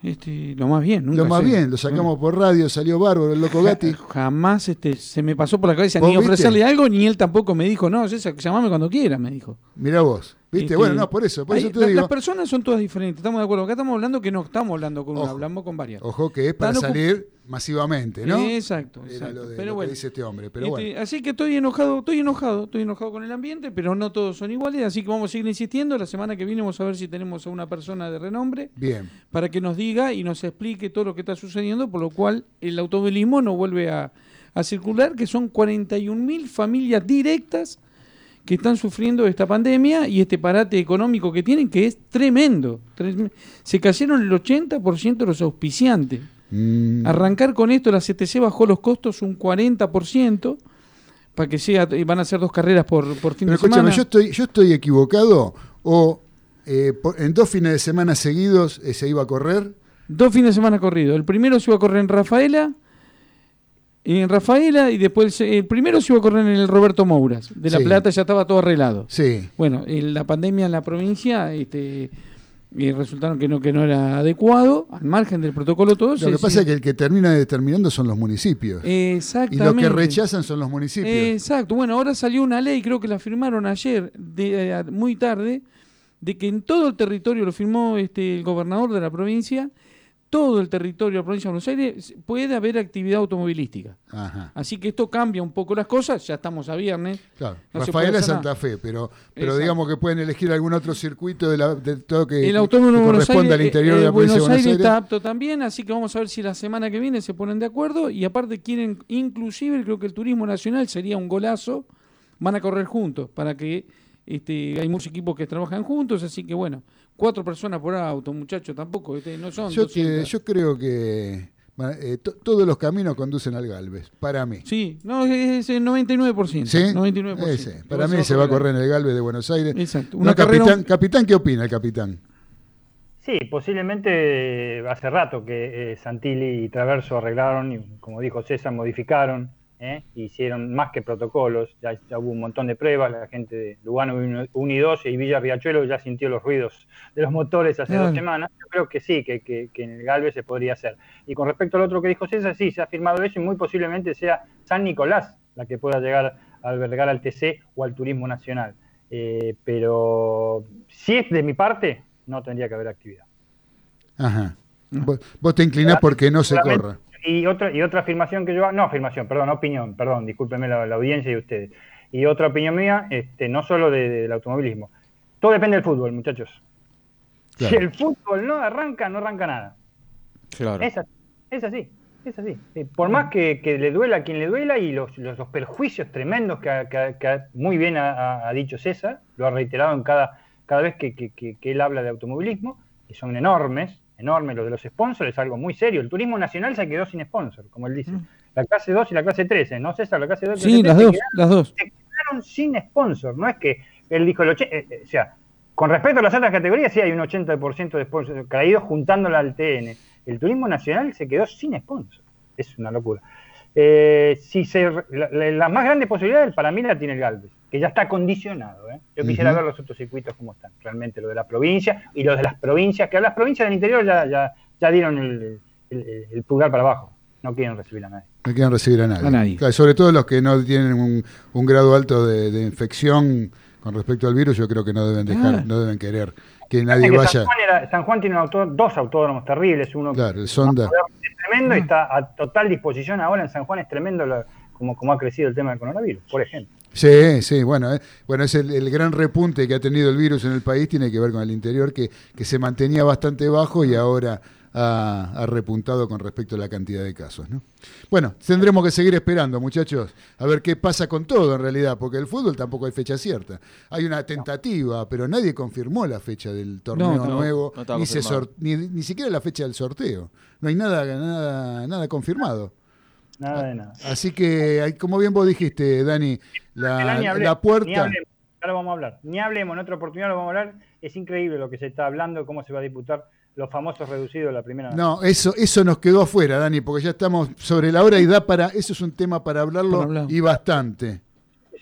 Este, lo más bien, nunca Lo más sé. bien, lo sacamos por radio, salió bárbaro el loco Gatti. Jamás este, se me pasó por la cabeza ¿Vos ni viste? ofrecerle algo, ni él tampoco me dijo, no, César, llamame cuando quiera, me dijo. Mirá vos. ¿Viste? Este, bueno, no, por eso, por hay- eso te la- digo. Las personas son todas diferentes, estamos de acuerdo. Acá estamos hablando que no estamos hablando con una, hablamos con varias. Ojo que es para Están salir masivamente, ¿no? Exacto, Era exacto. lo, de, Pero lo bueno. que dice este hombre. Pero Este, bueno. Así que estoy enojado, estoy enojado, estoy enojado con el ambiente, pero no todos son iguales, así que vamos a seguir insistiendo. La semana que viene vamos a ver si tenemos a una persona de renombre Bien. para que nos diga y nos explique todo lo que está sucediendo, por lo cual el automovilismo no vuelve a, a circular, que son 41.000 familias directas que están sufriendo esta pandemia y este parate económico que tienen, que es tremendo. Trem- Se cayeron el 80% de los auspiciantes. Mm, Arrancar con esto, la CTC bajó los costos un 40%, para que sea, y van a ser dos carreras por, por fin Pero de semana. yo estoy, yo estoy equivocado o eh, por- en dos fines de semana seguidos eh, se iba a correr. Dos fines de semana corrido. El primero se iba a correr en Rafaela, en Rafaela, y después el, primero se iba a correr en el Roberto Mouras. De La Sí. Plata ya estaba todo arreglado. Sí. Bueno, en la pandemia en la provincia, este, y resultaron que no, que no era adecuado, al margen del protocolo todo. Lo que pasa es que el que termina determinando son los municipios. Y Exactamente. lo que rechazan son los municipios. Exacto. Bueno, ahora salió una ley, creo que la firmaron ayer, de, eh, muy tarde, de que en todo el territorio, lo firmó este, el gobernador de la provincia, todo el territorio de la provincia de Buenos Aires puede haber actividad automovilística. Ajá. Así que esto cambia un poco las cosas, ya estamos a viernes. Claro. No Rafaela es Santa. Fe, pero, pero Exacto. digamos que pueden elegir algún otro circuito de, la, de todo que, El autónomo que de corresponda Aires, al interior eh, de la provincia de Buenos Buenos Aires Aires. está apto también, así que vamos a ver si la semana que viene se ponen de acuerdo y aparte quieren, inclusive creo que el turismo nacional sería un golazo, van a correr juntos para que este, hay muchos equipos que trabajan juntos, así que bueno, cuatro personas por auto, muchachos, tampoco, este, no son Yo, que- 200. yo creo que bueno, eh, to- todos los caminos conducen al Galvez, para mí. Sí, no, es el 99%. ¿Sí? 99%. Ese, para mí se va a correr en el Galvez de Buenos Aires. Exacto. No, Una carrera- capitán, capitán, ¿qué opina el capitán? Sí, posiblemente eh, hace rato que eh, Santilli y Traverso arreglaron y, como dijo César, modificaron, ¿eh? hicieron más que protocolos, ya, ya hubo un montón de pruebas, la gente de Lugano 1 y 2 y Villa Riachuelo ya sintió los ruidos de los motores hace dos semanas, yo creo que sí, que, que- que en el Galvez se podría hacer. Y con respecto al otro que dijo César, sí, se ha firmado eso y muy posiblemente sea San Nicolás la que pueda llegar a albergar al TC o al Turismo Nacional. Eh, pero si es de mi parte, no tendría que haber actividad. Ajá. Vos, te inclinás porque no se corra. Y otra, y otra afirmación que yo hago, no afirmación, perdón, opinión, perdón, discúlpenme la, la audiencia y ustedes. Y otra opinión mía, este, no solo de- del automovilismo. Todo depende del fútbol, muchachos. Si el fútbol no arranca, no arranca nada. Claro. Es así, es así, es así. Por más que, que le duela a quien le duela y los, los, los perjuicios tremendos que, ha- que que muy bien ha, ha- dicho César, lo ha reiterado en cada, cada vez que él habla de automovilismo, que son enormes, enormes los de los sponsors, es algo muy serio. El turismo nacional se quedó sin sponsor, como él dice. La clase 2 y la clase 13, ¿no, César? La clase 2 y la Sí, clase las 13 dos, quedaron- las dos. se quedaron sin sponsor. No es que él dijo el 80, eh, eh, o sea, con respecto a las otras categorías, sí hay un 80% de sponsor caídos juntándola al TN. El turismo nacional se quedó sin sponsor. Es una locura. Eh, si se, la, la- la más grande posibilidad para mí la tiene el Galvez, que ya está condicionado. ¿eh? Yo quisiera ver los otros circuitos como están, realmente lo de la provincia y los de las provincias, que las provincias del interior ya, ya, ya dieron el, el- el pulgar para abajo, no quieren recibir a nadie. No quieren recibir a nadie. A nadie. Claro, sobre todo los que no tienen un, un grado alto de, de infección con respecto al virus, yo creo que no deben dejar, Ah. no deben querer que nadie Que vaya. San, Juan era- San Juan tiene un auto- dos autódromos terribles, uno Claro, el Sonda. es tremendo y está a total disposición ahora en San Juan, es tremendo lo- como, como ha crecido el tema del coronavirus, por ejemplo. Sí, sí, bueno, eh, bueno es el, el gran repunte que ha tenido el virus en el país, tiene que ver con el interior, que, que se mantenía bastante bajo y ahora ha, ha repuntado con respecto a la cantidad de casos. ¿no? Bueno, tendremos que seguir esperando, muchachos, a ver qué pasa con todo en realidad, porque el fútbol tampoco hay fecha cierta. Hay una tentativa, pero nadie confirmó la fecha del torneo No, no, nuevo, ni, se ni, ni siquiera la fecha del sorteo. No hay nada, nada, nada confirmado. Nada de nada. Así que, hay- como bien vos dijiste, Dani, la, hablemos, la Ni puerta... hablemos, ya lo vamos a hablar. Ni hablemos, en otra oportunidad lo vamos a hablar. Es increíble lo que se está hablando, cómo se va a disputar los famosos reducidos de la primera. No, eso, eso nos quedó afuera, Dani, porque ya estamos sobre la hora y da para, eso es un tema para hablarlo Para hablar. y bastante.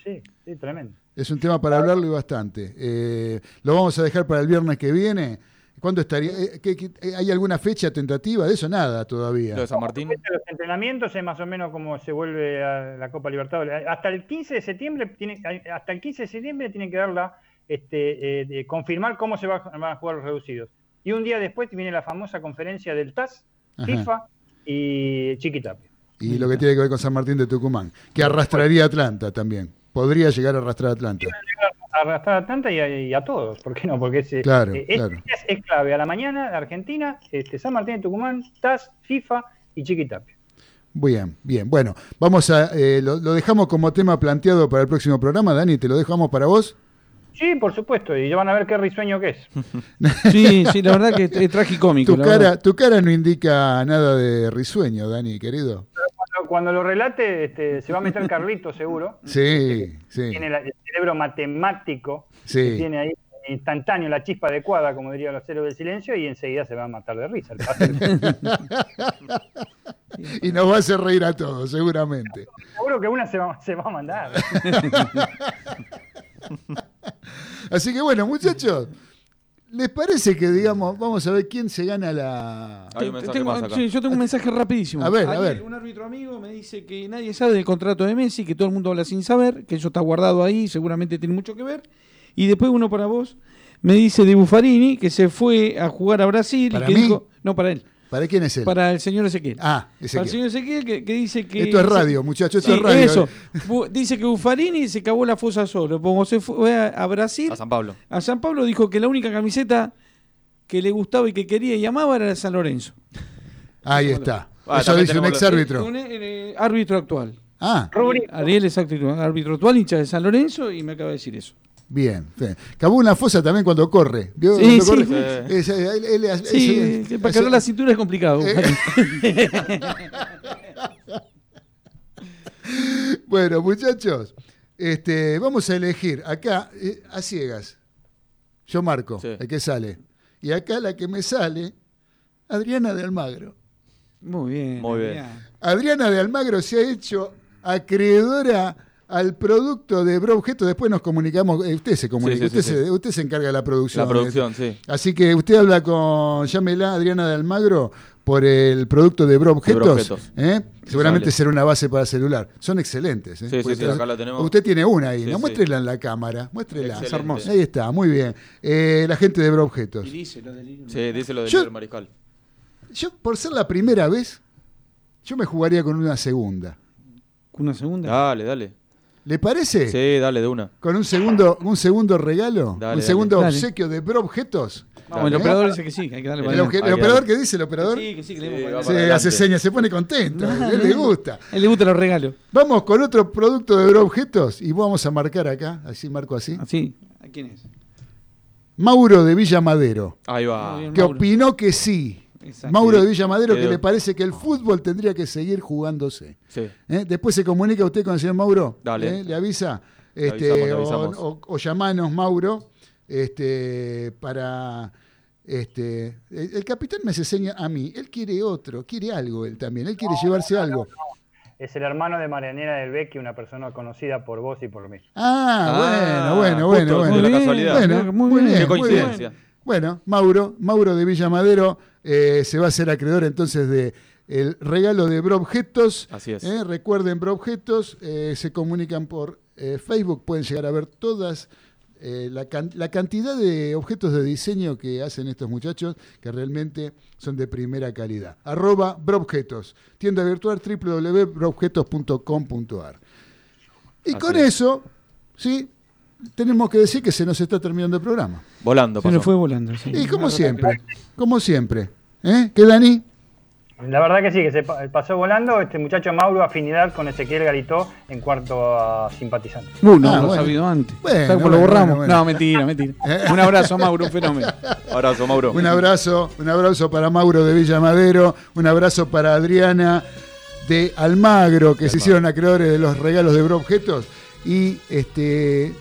Sí, sí, tremendo. Es un tema para hablarlo y bastante. Eh, lo vamos a dejar para el viernes que viene. ¿Cuándo estaría? eh, ¿qué- qué- eh, ¿Hay alguna fecha tentativa? De eso nada todavía. Lo de San Martín. Los entrenamientos es más o menos como se vuelve a la Copa Libertadores. Hasta el 15 de septiembre tiene, hasta el 15 de septiembre tienen que darla, este, eh, de confirmar cómo se va, a- van a jugar los reducidos. Y un día después viene la famosa conferencia del TAS, Ajá. FIFA y Chiquitapia. Y lo que tiene que ver con San Martín de Tucumán, que arrastraría a Atlanta también. Podría llegar a arrastrar a Atlanta. Arrastrar a Atlanta y a, y a todos, ¿por qué no? Porque es, eh, Claro, eh, es, claro. es- es clave. A la mañana, Argentina, este, San Martín de Tucumán, TAS, FIFA y Chiquitapia. Bien, bien. Bueno, vamos a, eh, lo, lo dejamos como tema planteado para el próximo programa. Dani, ¿te lo dejamos para vos? Sí, por supuesto, y ya van a ver qué risueño que es. Sí, sí, la verdad que es, es tragicómico. Tu cara, verdad. tu cara no indica nada de risueño, Dani, querido. Cuando, cuando lo relate, este, se va a meter Carlito, seguro. Sí, sí. Tiene la- el cerebro matemático, Sí. que tiene ahí instantáneo la chispa adecuada, como dirían los héroes del silencio, y enseguida se va a matar de risa. El. Y nos va a hacer reír a todos, seguramente. Seguro que una se va, se va a mandar. Así que bueno, muchachos, ¿les parece que digamos, vamos a ver quién se gana la... Hay un mensaje Tengo- más acá. sí, yo tengo un mensaje rapidísimo. A ver, a ver. Un árbitro amigo me dice que nadie sabe del contrato de Messi, que todo el mundo habla sin saber, que eso está guardado ahí, seguramente tiene mucho que ver. Y después uno para vos me dice de Buffarini, que se fue a jugar a Brasil ¿Para y que mí? dijo, no para él, ¿Para quién es él? Para el señor Ezequiel. Ah, Para Ezequiel. el señor Ezequiel que, que dice que... Esto es radio, muchachos, esto Sí, es radio. Eso. Dice que Buffarini se cavó la fosa solo. Como se fue a, a Brasil, A San Pablo. a San Pablo dijo que la única camiseta que le gustaba y que quería y amaba era la de San Lorenzo. Ahí está. Ah, Eso dice un ex árbitro. Un eh, árbitro actual. Ah, Ariel es árbitro actual, hincha de San Lorenzo, y me acaba de decir eso. Bien. bien. Cavó una fosa también cuando corre. ¿Vio? Sí, Cuando sí. corre. Es, eh, él- él- él- Sí, para cargar la cintura es complicado. Eh. Bueno, muchachos, este, vamos a elegir acá eh, a ciegas. Yo marco el que sale. Y acá la que me sale, Adriana de Almagro. Muy bien. Muy bien. Adriana de Almagro se ha hecho acreedora al producto de Bro Objeto. Después nos comunicamos. eh, usted se comunica, Sí, sí, usted, sí, se, sí. usted se encarga de la producción. La producción, sí. Así que usted habla con, llámela Adriana de Almagro por el producto de Bro Objetos. Bro Objetos. ¿eh? Seguramente será una base para celular. Son excelentes. ¿eh? Sí, sí, Pues, sí, acá la tenemos. Usted tiene una ahí, Sí, ¿no? sí. Muéstrela en la cámara. Muéstrela. Es hermosa. Ahí está, muy bien. Eh, la gente de Bro Objetos. dice lo del Sí, dice lo del Yo- mariscal. Yo, por ser la primera vez, yo me jugaría con una segunda. ¿Una segunda? Dale, dale. ¿Le parece? Sí, dale de una. Con un segundo, un segundo regalo, Dale, un segundo Dale. obsequio de Bro Objetos. Vamos, el operador dice que sí, que hay que darle El, para adelante. el operador, ¿qué dice el operador? Sí, que sí, que le Sí, para hace señas, se pone contento, a él le gusta. A él le gustan los regalos. Vamos con otro producto de Bro Objetos y vamos a marcar acá, así marco así. Así. ¿A quién es? Mauro de Villa Madero, Ahí va. Que opinó que sí. Exacto. Mauro de Villa Madero, que le parece que el fútbol tendría que seguir jugándose. Sí. ¿Eh? Después se comunica usted con el señor Mauro. Dale. ¿eh? Le avisa. Le Este, avisamos, le o- avisamos. O, o llamanos, Mauro, este, para. Este, el, el capitán me hace seña a mí. Él quiere otro, quiere algo él también. Él quiere llevarse algo. Es el hermano de Marianela del Becchi, una persona conocida por vos y por mí. Ah, Ah, bueno, bueno, justo, bueno. bueno. la casualidad. Bueno, Muy muy bien. bien, Qué muy bien. coincidencia. Bueno, Mauro, Mauro de Villa Madero eh, se va a hacer acreedor entonces de el regalo de Bro Objetos. Así es. Eh, recuerden, Bro Objetos, eh, se comunican por eh, Facebook, pueden llegar a ver todas la, can- la cantidad de objetos de diseño que hacen estos muchachos, que realmente son de primera calidad. Arroba Broobjetos, tienda virtual www.broobjetos.com.ar. Y Así con es. eso, sí, tenemos que decir que se nos está terminando el programa. Volando, Se pasó. nos fue volando. sí. Y como siempre, como siempre. ¿Eh? ¿Qué, Dani? La verdad que sí, que se pa- pasó volando. Este muchacho Mauro, afinidad con Ezequiel Garitó en cuanto a simpatizantes. Uh, no, Ah, lo bueno. sabido antes. Bueno, ¿Sabes cómo bueno, lo borramos? bueno, bueno. No, mentira, mentira. Un abrazo a Mauro, un fenómeno. Abrazo, Mauro. Un abrazo, un abrazo para Mauro de Villa Madero, un abrazo para Adriana de Almagro, que se hicieron acreedores de los regalos de Bro Objetos. Y este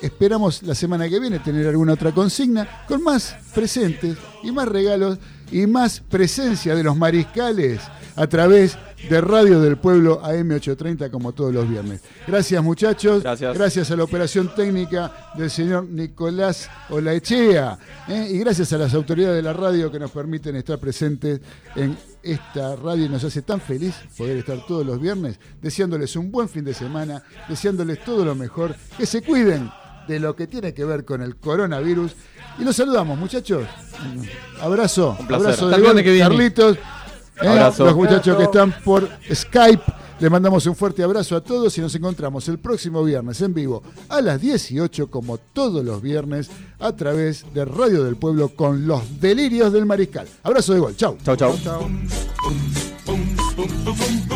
esperamos la semana que viene tener alguna otra consigna con más presentes y más regalos y más presencia de los mariscales a través de Radio del Pueblo AM830 como todos los viernes. Gracias muchachos, Gracias. a la operación técnica del señor Nicolás Olaechea ¿eh? y gracias a las autoridades de la radio que nos permiten estar presentes en esta radio y nos hace tan feliz poder estar todos los viernes, deseándoles un buen fin de semana, deseándoles todo lo mejor, que se cuiden de lo que tiene que ver con el coronavirus. Y los saludamos, muchachos. Abrazo, Un placer. abrazo de lunes que viene. Carlitos. ¿eh? Abrazo. Los muchachos que están por Skype. Les mandamos un fuerte abrazo a todos y nos encontramos el próximo viernes en vivo a las 18 como todos los viernes a través de Radio del Pueblo con los delirios del mariscal. Abrazo de gol. Chau. Chau, chau. Boom, boom.